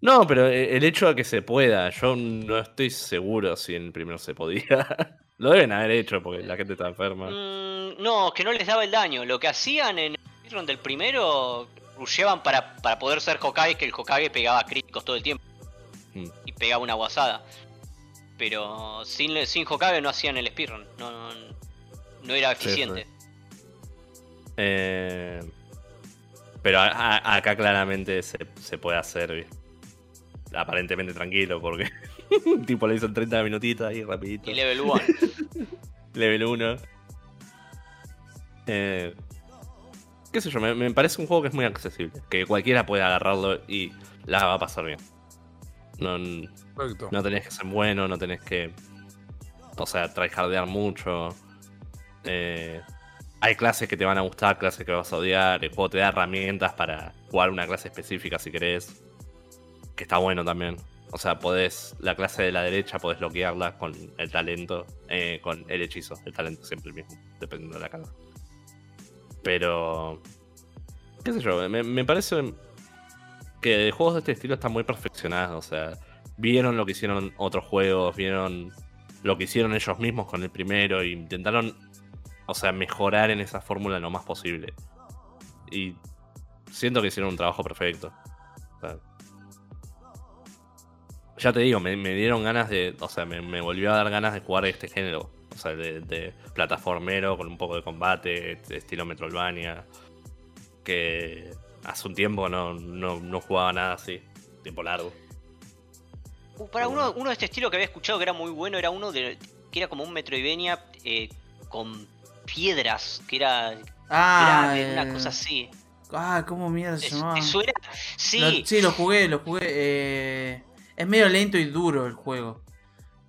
No, pero eh, el hecho de que se pueda, yo no estoy seguro si en el primero se podía. Lo deben haber hecho porque la gente está enferma. mm, no, que no les daba el daño. Lo que hacían en el del primero, rusheaban para, para poder ser Hokage, que el Hokage pegaba críticos todo el tiempo. Mm. Y pegaba una guasada. Pero sin, sin Hokage no hacían el speedrun. No, no, no era Sí, eficiente. Eh, pero a- a- acá claramente se, se puede hacer ¿viste? aparentemente tranquilo porque tipo le hizo en 30 minutitos ahí rapidito. Y level 1. Level 1. Eh, qué sé yo, me, me parece un juego que es muy accesible. Que cualquiera puede agarrarlo y la va a pasar bien. No, Perfecto. no tenés que ser bueno, no tenés que. O sea, tryhardear mucho. Eh, hay clases que te van a gustar, clases que vas a odiar. El juego te da herramientas para jugar una clase específica si querés. Que está bueno también. O sea, podés. La clase de la derecha podés bloquearla con el talento. eh, con el hechizo. El talento siempre el mismo, dependiendo de la carga. Pero. ¿Qué sé yo? Me, me parece que juegos de este estilo están muy perfeccionados. O sea, vieron lo que hicieron otros juegos, vieron lo que hicieron ellos mismos con el primero e intentaron, o sea, mejorar en esa fórmula lo más posible. Y siento que hicieron un trabajo perfecto. Ya te digo, me, dieron ganas de, o sea, me, volvió a dar ganas de jugar este género. O sea, de, plataformero con un poco de combate, de estilo Metroidvania. Que hace un tiempo no, no, no jugaba nada así, tiempo largo. Uh, para uno, uno de este estilo que había escuchado que era muy bueno era uno que era como un Metroidvania eh, con piedras, que era Ah, grave, una eh, cosa así. Ah, ¿cómo mierda se ¿Te, llamaba? te suena? Sí, Lo- sí, lo jugué, lo jugué. eh, es medio lento y duro el juego.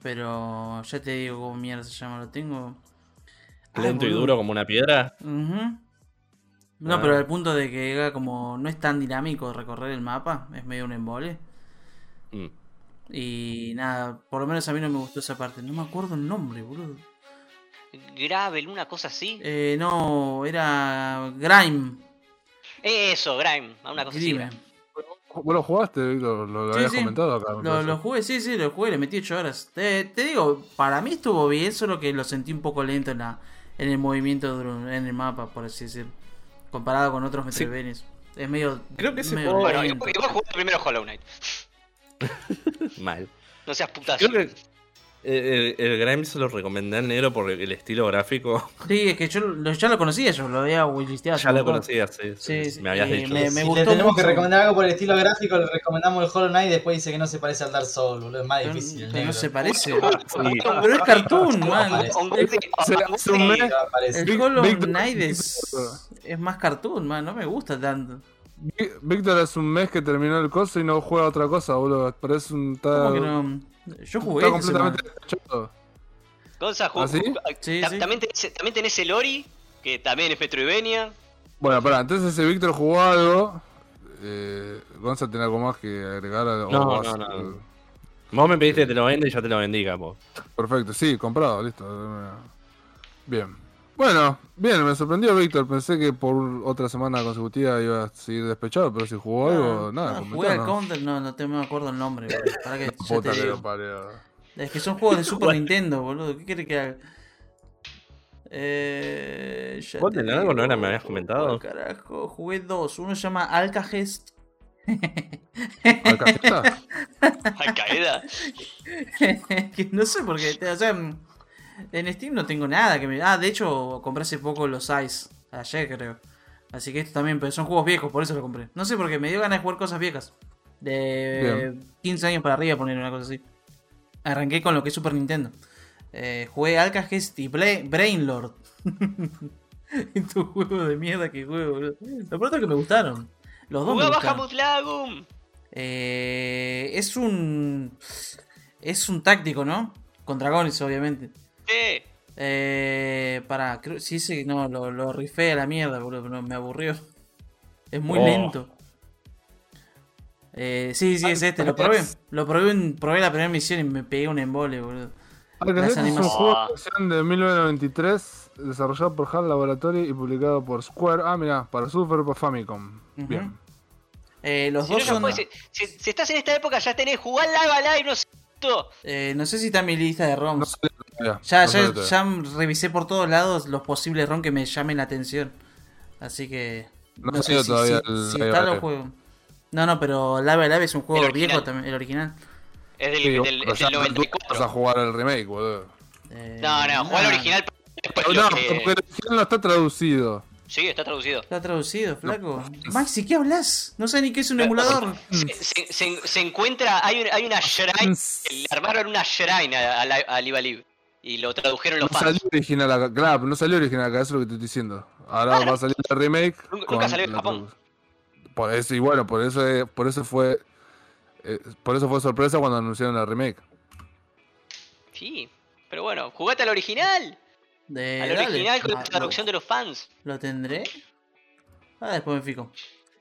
Pero ya te digo cómo mierda se llama. Lo tengo. Ay, Lento y duro como una piedra. Ujú. No, Ah. pero al punto de que era como. No es tan dinámico recorrer el mapa. Es medio un embole. Mm. Y nada, por lo menos a mí no me gustó esa parte. No me acuerdo el nombre, boludo. Gravel, una cosa así. Eh, no, era Grime. Eso, Grime, una cosa Grime. así. ¿Vos lo jugaste, Víctor? Lo, lo Sí, habías sí. comentado acá. Lo, jugué, sí, sí, lo jugué, le metí 8 horas. Te, te digo, para mí estuvo bien, solo que lo sentí un poco lento en, la, en el movimiento en el mapa, por así decir. Comparado con otros Sí. Metroidvanias. Es medio. Creo que ese medio Bueno, igual jugué primero Hollow Knight. Mal. No seas putazo. Creo que el, el Grime se lo recomendé al negro por el estilo gráfico. Sí, es que yo lo- ya lo conocía, yo lo había listeado. ya lo conocía, sí, sí, Sí, sí, Me habías eh, dicho. me- si gustó le tenemos mucho. que recomendar algo por el estilo gráfico, le recomendamos el Hollow Knight y después dice que no se parece al Dark Souls, boludo. Es más Pero, difícil. no negro. se parece. Sí. Pero es cartoon, man. No. El Hollow Knight es, es más cartoon, man. No me gusta tanto. Víctor hace un mes que terminó el coso y no juega otra cosa, boludo. Parece un. ¿Cómo que no? Yo jugué está completamente despechado. Gonza, ju- ¿Ah, sí? También, tenés, también tenés el Ori, que también es Metroidvania. Bueno, pará, entonces si Víctor jugó algo. Eh, Gonza tiene algo más que agregar No, no, no. Vos me pediste que te lo venda y ya te lo vendí, capo. Perfecto, sí, comprado, listo. Bien. Bueno, bien, me sorprendió Víctor. Pensé que por otra semana consecutiva iba a seguir despechado, pero si jugó algo, nada, no, jugué al. Counter, no, no te me acuerdo el nombre. boludo. Para que, ya Puta te que digo. lo parió. Es que son juegos de Super Nintendo, boludo. ¿Qué quieres que haga? Eh, ya ¿Vos te tenés algo? ¿No era? ¿Me habías comentado? Carajo, jugué dos. Uno se llama Alcagest. ¿Alcajeta? Al Qaeda. que no sé por qué. O sea, En Steam no tengo nada que me. Ah, de hecho, compré hace poco los Ice. Ayer creo. Así que esto también, pero son juegos viejos, por eso lo compré. No sé, porque me dio ganas de jugar cosas viejas. De Bien. 15 años para arriba, poner una cosa así. Arranqué con lo que es Super Nintendo. Eh, jugué Alcagest y Bla- Brainlord. Estos juegos de mierda que juego, boludo. Lo pronto es que me gustaron. Los dos Jugaba gustaron. Hamut Lagum. Eh, es un. Es un táctico, ¿no? Con dragones, obviamente. Eh, para, creo, sí, sí, no, lo, lo rifé a la mierda, boludo, me aburrió. Es muy Oh. lento. Eh, sí, sí, es este, lo probé. Lo probé, en- probé la primera misión y me pegué un embole, boludo. Alcatraz es un juego de acción de 1993, desarrollado por HAL Laboratory y publicado por Square. Ah, mira, para Super Famicom. Ujú. Bien. Eh, los Si, dos no, son. si- si estás en esta época, ya tenés jugar Live Live, no sé. Todo. eh, no sé si está en mi lista de No ROMs. Ya, no ya, todavía. ya revisé por todos lados los posibles ROM que me llamen la atención. Así que. No sé salió si, todavía si- el si está. No, no, pero Live Live es un juego viejo también, el original. Es del, Sí, del, es ya del tú 94. Vas a jugar el remake, boludo. Eh, No, no, jugar nah, el original. Después No, porque que... el original no está traducido. Sí, está traducido. Está traducido, flaco. Maxi, ¿qué hablas? No sé ni qué es un emulador. Se, se- se- se encuentra, hay, un- hay una shrine, le armaron una shrine a, a, Alive y lo tradujeron No los fans. salió original acá, claro, no salió original acá, eso es lo que te estoy diciendo. Ahora va a salir el remake. Nunca- con nunca salió en Japón. Por eso, y bueno, por eso, eh, por eso fue. eh, por eso fue sorpresa cuando anunciaron la remake. Sí, pero bueno, jugate al original. Eh, Al dale. original con la traducción de los fans. ¿Lo tendré? Ah, después me fijo.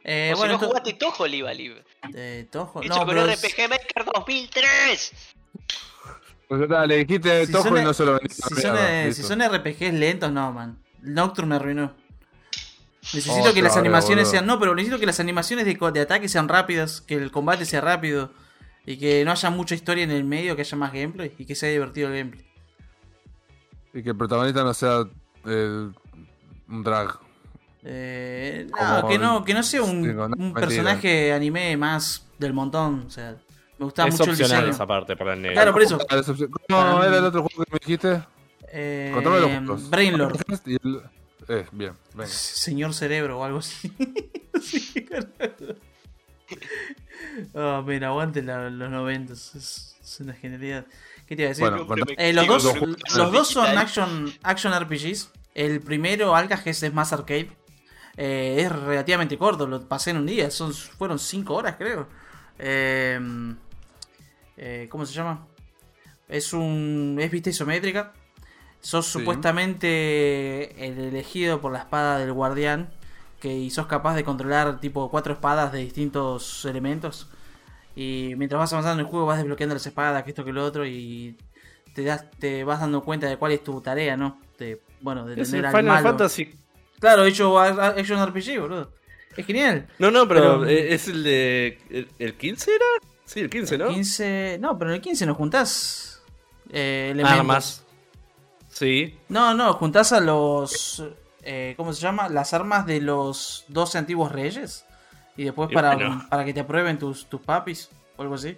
Eh, o bueno, si no, esto- jugate Toho Live Alive. eh, Toho. Hecho No, con pero es- RPG Maker 2003. Pues ya está, le dijiste si Toho son, y no se lo vendiste. si son, eh, si son RPGs lentos, no, man. Nocturne me arruinó. Necesito Oh, que las animaciones boludo. sean. No, pero necesito que las animaciones de, de ataque sean rápidas, que el combate sea rápido y que no haya mucha historia en el medio, que haya más gameplay y que sea divertido el gameplay. Y que el protagonista no sea eh, un drag. Eh, no, que no, que no sea un, digo, no, un personaje anime más del montón. O sea, me gustaba Es mucho el diseño. esa parte para el negro. Claro, por eso. Ah, es opción- Para ¿Cómo mí- era el otro juego que me dijiste? Eh, Contame los juegos. Brainlord. Y el- Eh, bien, venga. Señor Cerebro o algo así. Sí. Oh, mira, aguante la- los noventas. Es, es una genialidad. ¿Qué te iba a decir? Bueno, contame- Eh, los, dos, los son action, action RPGs. El primero, Alcagest, es más arcade. Eh, es relativamente corto, lo pasé en un día. Son, fueron 5 horas, creo. Eh, eh, ¿Cómo se llama? Es un. Es vista isométrica. Sos Sí. supuestamente el elegido por la espada del guardián. Que, y sos capaz de controlar tipo cuatro espadas de distintos elementos. Y mientras vas avanzando en el juego vas desbloqueando las espadas, que esto que lo otro. Y te, das, te vas dando cuenta de cuál es tu tarea, ¿no? De, bueno, de Es tener el al Final malo. Fantasy. Claro, hecho a- Action RPG, boludo. Es genial. No, no, pero, Pero- eh, es el de. ¿El, el 15 era? Sí, el 15, ¿no? 15. No, pero en el 15 no juntás eh, elementos. Armas. Sí. No, no, juntás a los. eh, ¿Cómo se llama? Las armas de los 12 antiguos reyes. Y después para, bueno. para que te aprueben tus, tus papis o algo así.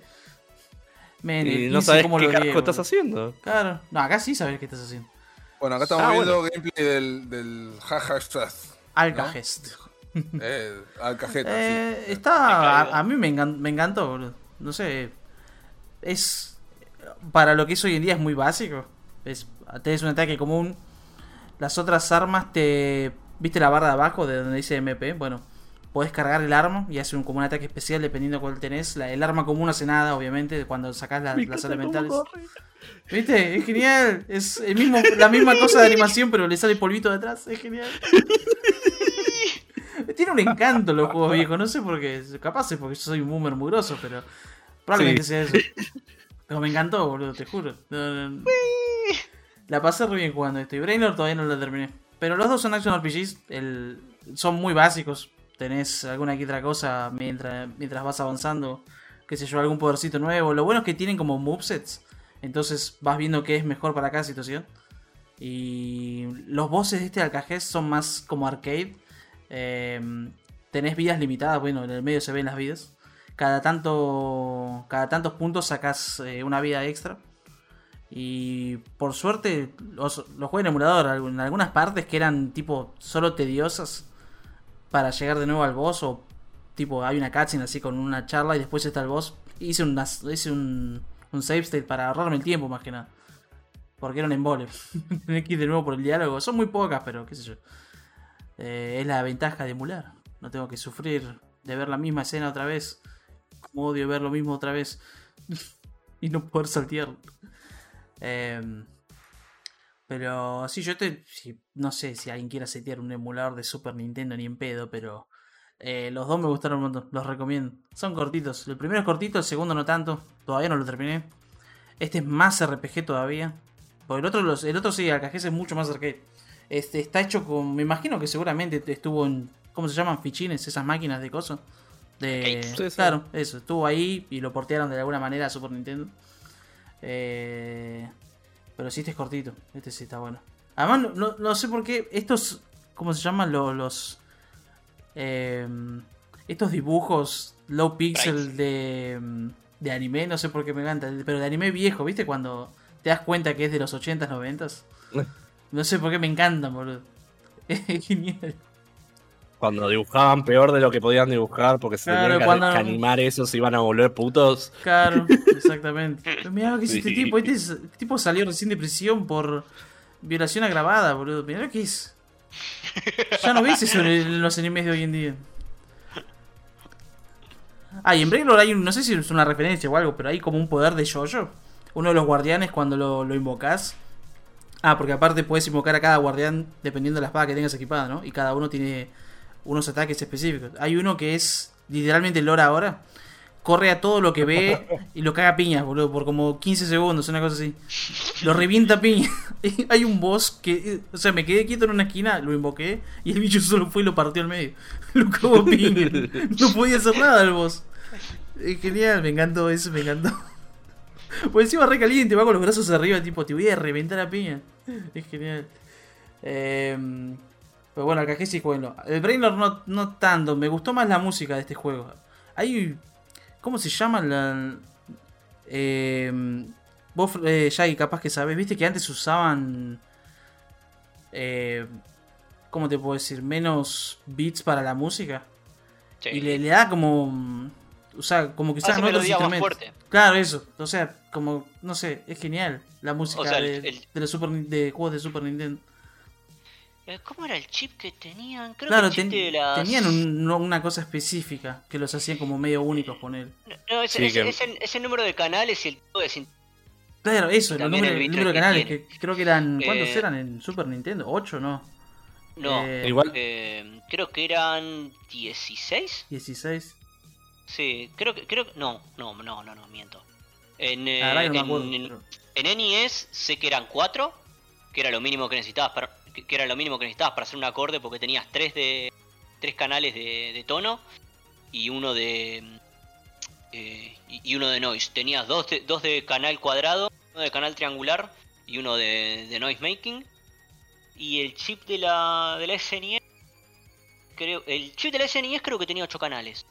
Y 15, no sabes ¿cómo qué lo carajo estás haciendo. Claro. No, acá sí sabes qué estás haciendo. Bueno, acá estamos Ah, viendo gameplay del, del Jaja Strath. Alcagest. Eh, Alcajeta, Eh, sí. está. A, a mí me, engan- me encantó, boludo. No sé. Es. Para lo que es hoy en día es muy básico. Es, tenés un ataque común. Las otras armas te. ¿Viste la barra de abajo de donde dice MP? Bueno, podés cargar el arma y hace un, como un ataque especial dependiendo cuál tenés. La- el arma común hace nada, obviamente, cuando sacás la- las elementales. ¿Viste? Es genial. Es el mismo, la misma cosa de animación, pero le sale polvito detrás. Es genial. Tiene un encanto los juegos viejos. No sé por qué. Capaz es porque yo soy un boomer mugroso, pero probablemente Sí. sea eso. Pero me encantó, boludo, te juro. No, no. La pasé re bien jugando esto. Y Brainlord todavía no la terminé. Pero los dos son action RPGs. El, son muy básicos. Tenés alguna que otra cosa mientras, mientras vas avanzando. Qué sé yo, algún podercito nuevo. Lo bueno es que tienen como movesets. Entonces vas viendo qué es mejor para cada situación. Y los bosses de este Alcajez son más como arcade. Eh, tenés vidas limitadas, bueno, en el medio se ven las vidas. Cada tanto. Cada tantos puntos sacas una vida extra. Y por suerte los, los jugué en emulador en algunas partes que eran tipo solo tediosas para llegar de nuevo al boss o tipo hay una cutscene así con una charla y después está el boss. Hice, hice un, un save state para ahorrarme el tiempo más que nada. Porque era un embole. Que ir de nuevo por el diálogo. Son muy pocas, pero qué sé yo. Eh, es la ventaja de emular. No tengo que sufrir de ver la misma escena otra vez. Como odio ver lo mismo otra vez. y no poder saltear. Em, pero sí, yo te. No sé si alguien quiera setear un emulador de Super Nintendo ni en pedo, pero. Eh, los dos me gustaron un montón, los recomiendo. Son cortitos. El primero es cortito, el segundo no tanto. Todavía no lo terminé. Este es más RPG todavía. Porque el otro, los, el otro sí, Alcajés es mucho más arcade. Este, está hecho con. Me imagino que seguramente estuvo en. ¿Cómo se llaman? Fichines, esas máquinas de cosas. De. Claro, eso. Estuvo ahí y lo portearon de alguna manera a Super Nintendo. Eh, pero sí, este es cortito. Este sí está bueno. Además, no, sé por qué. Estos. ¿Cómo se llaman? Los. los eh, estos dibujos low pixel de, de anime, no sé por qué me encanta. Pero de anime viejo, ¿viste? Cuando te das cuenta que es de los 80s, 90s. No sé por qué me encantan, boludo. Es genial. Cuando dibujaban peor de lo que podían dibujar porque se tenían que, animar eso, se iban a volver putos. Claro, exactamente. Mirá que es este tipo. Este, este, tipo salió recién de prisión por violación agravada, boludo. Mirá que es. Ya no ves eso en los animes de hoy en día. Ah, y en Breaklord hay un, no sé si es una referencia o algo, pero hay como un poder de Jojo. Uno de los guardianes cuando lo, invocas. Ah, porque aparte puedes invocar a cada guardián dependiendo de la espada que tengas equipada, ¿no? Y cada uno tiene unos ataques específicos. Hay uno que es literalmente Lora ahora. Corre a todo lo que ve y lo caga piñas, boludo, por como 15 segundos, una cosa así. Lo revienta piña. Hay un boss que, o sea, me quedé quieto en una esquina, lo invoqué y el bicho solo fue y lo partió al medio. Lo cagó piña. No podía hacer nada el boss. Es genial, me encantó eso, me encantó. Pues encima re caliente, va con los brazos arriba, tipo, te voy a reventar a piña. Es genial. Eh, pero bueno, el sí bueno. El Brainlord no, no tanto, me gustó más la música de este juego. Hay. ¿Cómo se llama la.? Eh, vos, eh, Shaggy, capaz que sabes, viste que antes usaban. Eh, ¿Cómo te puedo decir? Menos beats para la música. Y le, le, da como. O sea, como que usaban otros instrumentos. Claro, eso. O sea, como. No sé, es genial la música de, los super, de juegos de Super Nintendo. Eh, ¿Cómo era el chip que tenían? Creo claro, que tenían una cosa específica que los hacían como medio únicos poner. No, ese, ese, número de canales y el tipo de Claro, eso, el número, el número, de canales, que, creo que eran. ¿Cuántos eran en Super Nintendo? ¿8 no? No, eh, igual. Eh, creo que eran 16. 16. Sí, creo que. Creo, no, no, no, no, no, miento. En, ah, en, en, NES sé que eran 4, que era lo mínimo que necesitabas para que, era lo mínimo que necesitabas para hacer un acorde porque tenías tres de tres canales de, tono y uno de eh, y, uno de noise. Tenías dos de, dos de canal cuadrado, uno de canal triangular y uno de, noise making. Y el chip de la de la SNES creo el chip de la SNES creo que tenía ocho canales.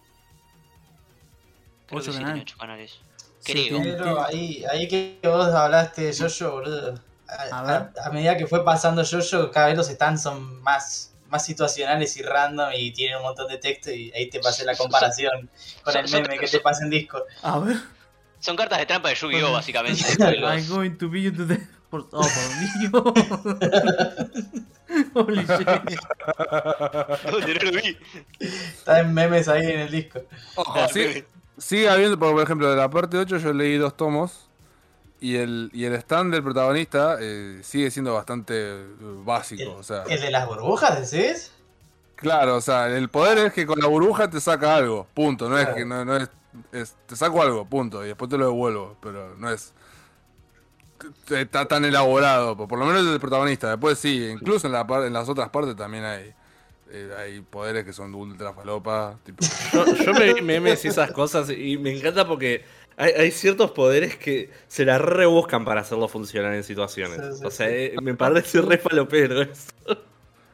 Creo que tenía ocho canales. Creo. ahí, ahí que vos hablaste de Jojo, boludo a, medida que fue pasando yo cada vez los stands son más, más situacionales y random y tienen un montón de texto y ahí te pasé la comparación con el meme que te pasa en disco. A ver. Son cartas de trampa de Yu-Gi-Oh! básicamente. I'm going to be the... Por... Oh, por Dios. Holy shit. no lo vi. Está en memes ahí en el disco. Ojo, sí, sigue habiendo, por ejemplo, de la parte 8 yo leí dos tomos y el, y el stand del protagonista eh, sigue siendo bastante eh, básico. ¿El, o sea, ¿El de las burbujas decís? Claro, o sea, el poder es que con la burbuja te saca algo, punto. No es que no, no es, Te saco algo, punto. Y después te lo devuelvo, pero no es. Está tan elaborado, por lo menos el protagonista. Después sí, incluso en, la, en las otras partes también hay. Eh, hay poderes que son ultra falopa. Tipo... Yo, me vi memes y esas cosas y me encanta porque hay, ciertos poderes que se la rebuscan para hacerlo funcionar en situaciones. o sea, eh, me parece re falopero eso.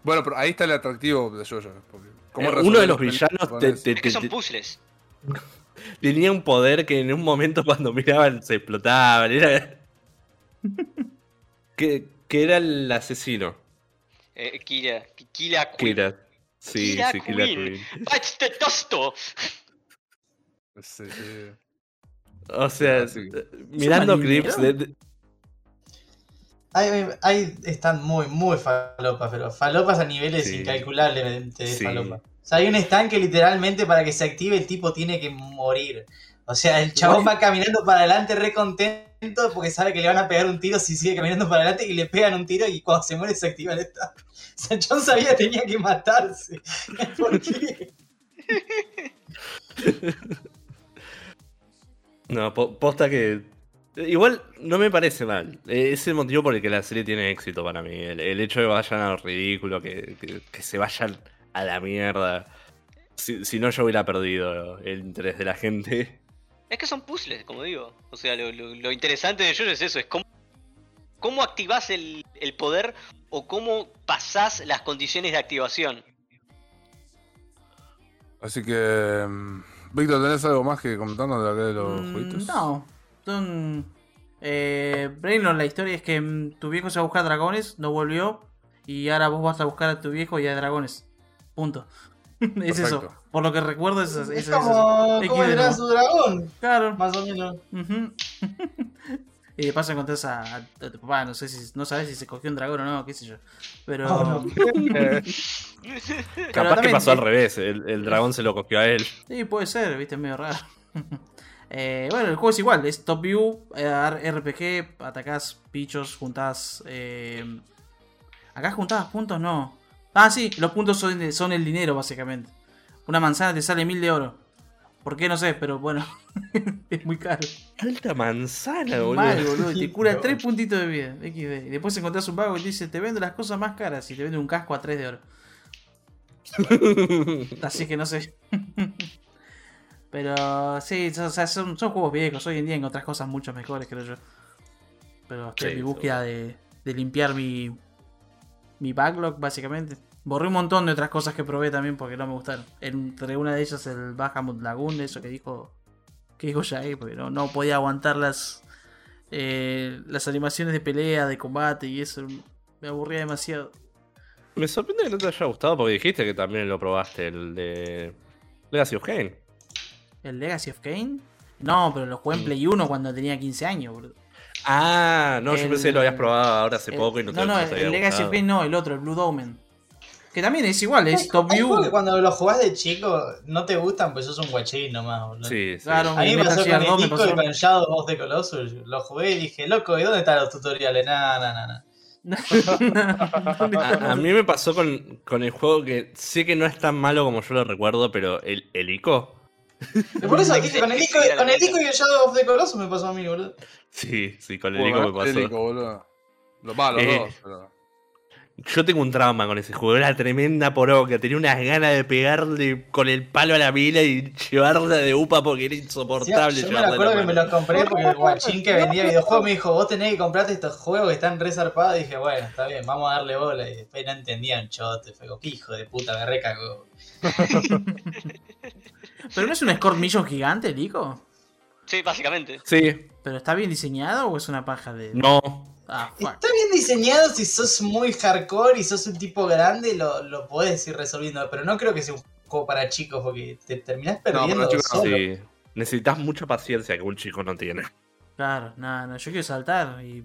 Bueno, pero ahí está el atractivo de Jojo. Eh, uno de los villanos te, que son puzzles. Tenía un poder que en un momento cuando miraban se explotaban. que, que era el asesino. Eh, Kira, Kira Queen. Kira. Sí, Kira sí, Kira Queen. Queen. ¡Bach de tosto! Sí, sí. O sea, Ah, sí. eh, mirando clips de, de- Ahí, ahí están muy, muy falopas, pero falopas a niveles Sí. incalculables de Sí. falopa. O sea, hay un stand que literalmente para que se active el tipo tiene que morir. O sea, el chabón va caminando para adelante re contento porque sabe que le van a pegar un tiro si sigue caminando para adelante y le pegan un tiro y cuando se muere se activa el stand. O sea, el chabón sabía que tenía que matarse. ¿Por qué? No, po- posta que. Igual no me parece mal. Eh, Es el motivo por el que la serie tiene éxito para mí. El, el hecho de que vayan a lo ridículo, que, que- que se vayan a la mierda. Si, si no, yo hubiera perdido el interés de la gente. Es que son puzzles, como digo. O sea, lo, lo- lo interesante de ellos es eso, es cómo, cómo activás el, el poder o cómo pasás las condiciones de activación. Así que. Víctor, ¿tenés algo más que comentarnos de acá de los Mm, jueguitos? No. Son. Eh, Brainlord, la historia es que mm, tu viejo se va a buscar dragones, no volvió. Y ahora vos vas a buscar a tu viejo y a dragones. Punto. es eso. Por lo que recuerdo es, es, Es es como, eso. como XD era su dragón, Claro. más o menos. Ujú. y de paso encontrás a, a- a tu papá, no sé si, no sabes si se cogió un dragón o no, qué sé yo. Pero. Oh, no. Eh, pero Capaz que pasó al revés. El, el dragón se lo cogió a él. Sí, puede ser, viste, es medio raro. Eh, bueno, el juego es igual, es top view, eh, RPG, atacás bichos, juntás... Eh... Acá juntás puntos, no. Ah, sí, los puntos son, son el dinero, básicamente. Una manzana te sale mil de oro. ¿Por qué? No sé, pero bueno, es muy caro. Alta manzana, boludo. Mal, boludo, y te cura No. 3 puntitos de vida, XD. Y después encontrás un vago y te dice, te vendo las cosas más caras y te vende un casco a 3 de oro. Así que no sé. Pero sí, o sea, son, son juegos viejos. Hoy en día encontrás cosas mucho mejores, creo yo. Pero estoy en mi búsqueda de, de limpiar mi, mi backlog, básicamente. Borré un montón de otras cosas que probé también porque no me gustaron. Entre una de ellas el Bahamut Lagoon, eso que dijo que dijo Jair, porque no, no podía aguantar las, eh, las animaciones de pelea, de combate y eso. Me aburría demasiado. Me sorprende que no te haya gustado porque dijiste que también lo probaste, el de Legacy of Kain. ¿El Legacy of Kane? No, pero lo jugué en Play 1 cuando tenía 15 años, boludo. Ah, no, yo pensé que lo habías probado ahora hace El- poco y no te no, no, no te había el Legacy of. Kane no, el otro, el Blue Domen. Que también es igual, es top view. que cuando los jugás de chico no te gustan, pues sos un guachín nomás, boludo. Sí, sí. Claro. A mí me pasó con 2 el disco y con Shadow of the Colossus. Lo jugué y dije, loco, ¿y dónde están los tutoriales? Nada, nada, nada. A, a mí me pasó con, con el juego que sé que no es tan malo como yo lo recuerdo, pero el, el ICO. Por eso con el disco, con el disco y el Shadow of the Colossus me pasó a mí, boludo. Sí, sí, con el Bueno, ICO me pasó. Federico, boludo. Los malos, Eh. dos, pero. Yo tengo un trauma con ese juego, era tremenda poroca, tenía unas ganas de pegarle con el palo a la mina y llevarla de upa porque era Sí, insoportable yo me acuerdo la que me lo compré porque el guachín que vendía videojuegos me dijo, vos tenés que comprarte estos juegos que están re zarpados. Y dije, bueno, está bien, vamos a darle bola. Y después no entendía un chote, fue como, "Qué hijo de puta, me recagó. Pero no es un score mission gigante, Lico. Sí, básicamente. Sí, ¿Pero está bien diseñado o es una paja de.? no. Ah. Está bien diseñado si sos muy hardcore y sos un tipo grande, lo, lo podés ir resolviendo. Pero no creo que sea un juego para chicos porque te terminás perdiendo chicos no, solo. Sí. Necesitas mucha paciencia que un chico no tiene. Claro, no, no, yo quiero saltar y.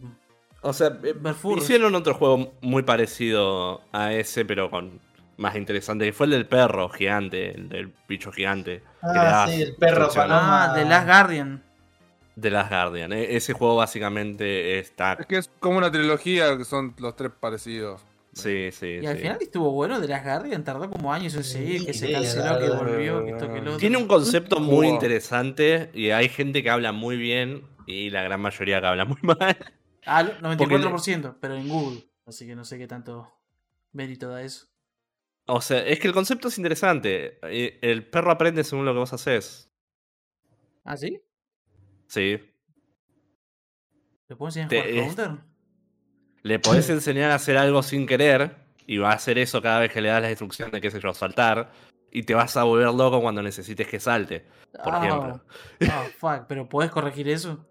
O sea, eh, hicieron otro juego muy parecido a ese, pero con más interesante, que fue el del perro gigante, el del bicho gigante. Ah, sí, el perro paloma. Ah, The Last Guardian. De las Guardian. E- Ese juego básicamente está. Es que es como una trilogía que son los tres parecidos. Sí, sí. Y al sí. final estuvo bueno The Last Guardian, tardó como años en seguir, que se canceló, que volvió, que esto, que lo otro. Tiene un concepto muy interesante y hay gente que habla muy bien y la gran mayoría que habla muy mal. Ah, lo- 94%, pero en Google. Así que no sé qué tanto mérito da eso. O sea, es que el concepto es interesante. Eh, El perro aprende según lo que vos haces. ¿Ah, sí? Sí. ¿Le puedo enseñar a jugar es- Counter? Le podés enseñar a hacer algo sin querer y va a hacer eso cada vez que le das la instrucción de qué sé yo, saltar. Y te vas a volver loco cuando necesites que salte, por Ah, ejemplo. Ah, fuck, pero ¿podés corregir eso?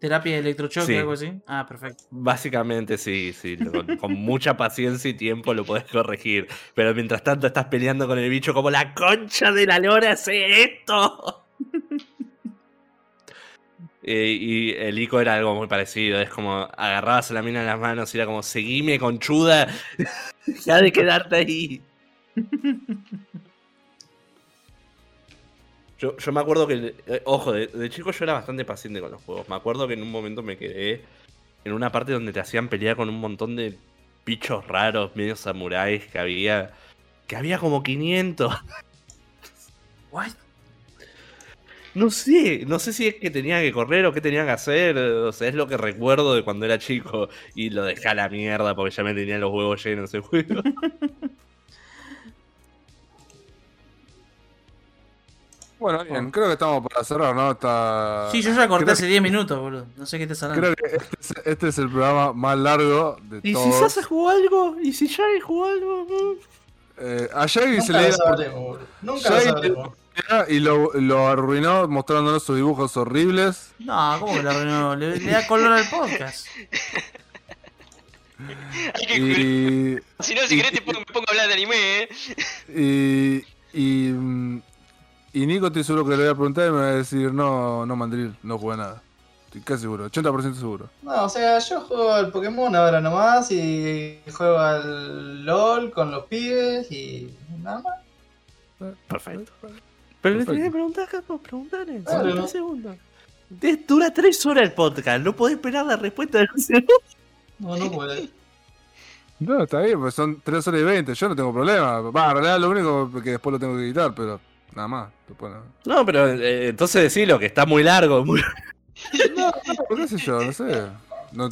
¿Terapia de electrochoque Sí. o algo así? Ah, perfecto. Básicamente sí, sí. Con, con mucha paciencia y tiempo lo podés corregir. Pero mientras tanto estás peleando con el bicho como la concha de la lora, hace esto. Eh, y el Ico era algo muy parecido. Es como agarrabas a la mina en las manos y era como, seguime, conchuda. ya de quedarte ahí. Yo, yo me acuerdo que, eh, ojo, de, de chico yo era bastante paciente con los juegos. Me acuerdo que en un momento me quedé en una parte donde te hacían pelear con un montón de bichos raros, medio samuráis, que había. que había como 500. What? No sé, no sé si es que tenía que correr o qué tenía que hacer. O sea, es lo que recuerdo de cuando era chico y lo dejé a la mierda porque ya me tenía los huevos llenos ese juego. Bueno, bien, creo que estamos para cerrar, ¿no? Está... Sí, yo ya corté creo hace 10 minutos, boludo. No sé qué te hablando. Creo que este es, este es el programa más largo de ¿Y si todos. Sasa jugó algo? ¿Y si Shaggy jugó algo? Eh, a Shaggy se Nunca le lo sabremos, boludo. Nunca lo sabremos. Y lo, lo arruinó mostrándonos sus dibujos horribles. No, ¿cómo que la arruinó? Le, le da color al podcast. Hay que- Y, Si no, si y- querés te pongo, me pongo a hablar de anime, eh. y, y, y Nico estoy seguro que le voy a preguntar y me va a decir, no, no Mandril, no jugué nada. Estoy casi seguro, 80% seguro. No, o sea, yo juego al Pokémon ahora nomás y juego al LOL con los pibes y nada más. Perfecto. Pero le tenía que preguntar, Capo, preguntale. Ah, no. tres segundos. De- Dura tres horas el podcast, no podés esperar la respuesta de los No, no puedo. No, está bien, pues son 3 horas y 20, yo no tengo problema. Va, en realidad lo único que después lo tengo que editar, pero nada más. Después no. No, pero eh, entonces decilo, que está muy largo. Muy... No, no, qué sé yo, no sé. No,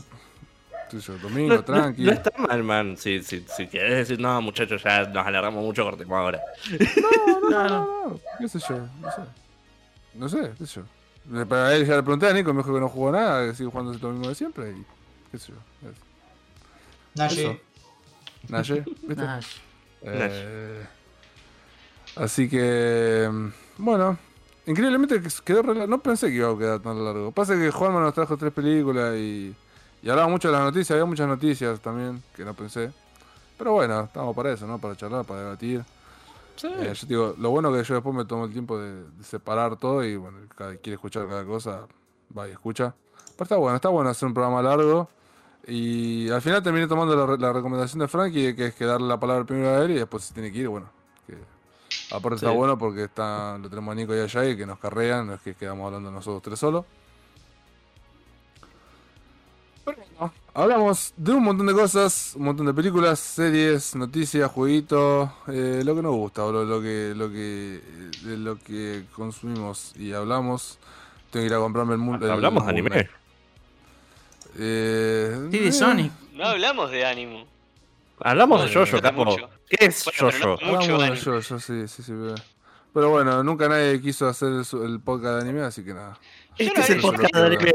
domingo, No, no- tranqui. no está mal, man. Si, si, si querés decir, no, muchachos, ya nos alargamos mucho, cortemos ahora. No, no, no, no, qué sé yo, no sé. No sé, qué sé yo. Para él ya le pregunté a Nico, me dijo que no jugó nada, que sigue jugando lo mismo de siempre y qué sé yo. Naye, ¿viste? Nah, Eh, así que, mm, bueno, increíblemente que quedó re- No pensé que iba a quedar tan largo. Pasa que Juanma nos trajo tres películas y, y hablaba mucho de las noticias. Había muchas noticias también que no pensé. Pero bueno, estamos para eso, ¿no? Para charlar, para debatir. Eh, yo digo, lo bueno que yo después me tomo el tiempo de, de separar todo y bueno, cada quiere escuchar cada cosa, va y escucha. Pero está bueno, está bueno hacer un programa largo. Y al final terminé tomando la, la recomendación de Frankie, que es que darle la palabra primero a él y después si tiene que ir, bueno. Que aparte está Sí. bueno porque está, lo tenemos a Nico y a Jay que nos carrean, no es que quedamos hablando nosotros tres solos. Bueno, hablamos de un montón de cosas, un montón de películas, series, noticias, jueguitos, eh, lo que nos gusta, boludo, lo que, lo que, de lo que consumimos y hablamos. Tengo que ir a comprarme el mundo. Hablamos de anime. Eh, Sí, de eh, Sonic. No hablamos de ánimo. Hablamos de Jojo, no capo. mucho. ¿Qué es Bueno, pero Jojo? no- Mucho Hablamos de sí, sí, sí. pero- Pero bueno, nunca nadie quiso hacer su- el podcast de anime, así que nada. Este Yo es no el podcast de anime.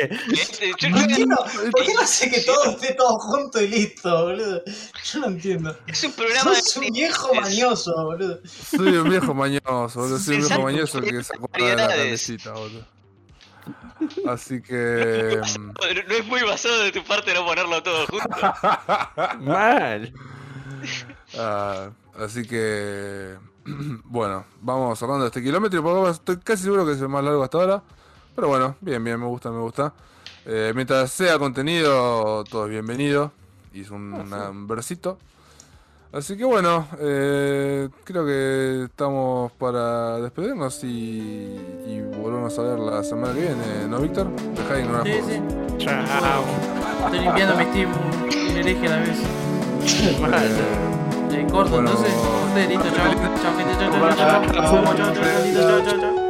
Yo- ¿Por qué, no, ¿Por qué no hace que todo esté todo junto y listo, boludo? Yo no entiendo. Es un programa Sos un viejo mañoso, boludo. Soy un viejo mañoso, boludo. Soy un viejo mañoso que se acuerda de la carnecita, boludo. Así que. mm, No es muy basado de tu parte no ponerlo todo junto. Mal. ah, así que. Bueno, vamos cerrando este kilómetro. porque Estoy casi seguro que es el más largo hasta ahora. Pero bueno, bien, bien, me gusta, me gusta. Eh, mientras sea contenido, todo es bienvenido. Hizo un, una- un versito. Así que bueno, eh, creo que estamos para despedirnos y, y volvernos a ver la semana que viene, ¿no, Víctor? Dejá de ignorar Sí, juegos. sí. Chao. Estoy limpiando mi Steam, un hereje a la vez. Eh, corto, Bueno. entonces. Corté, listo, chao. Chao, gente, chao, chao, chao. chao. Chao, chao, chao, listo, chao, chao, chao.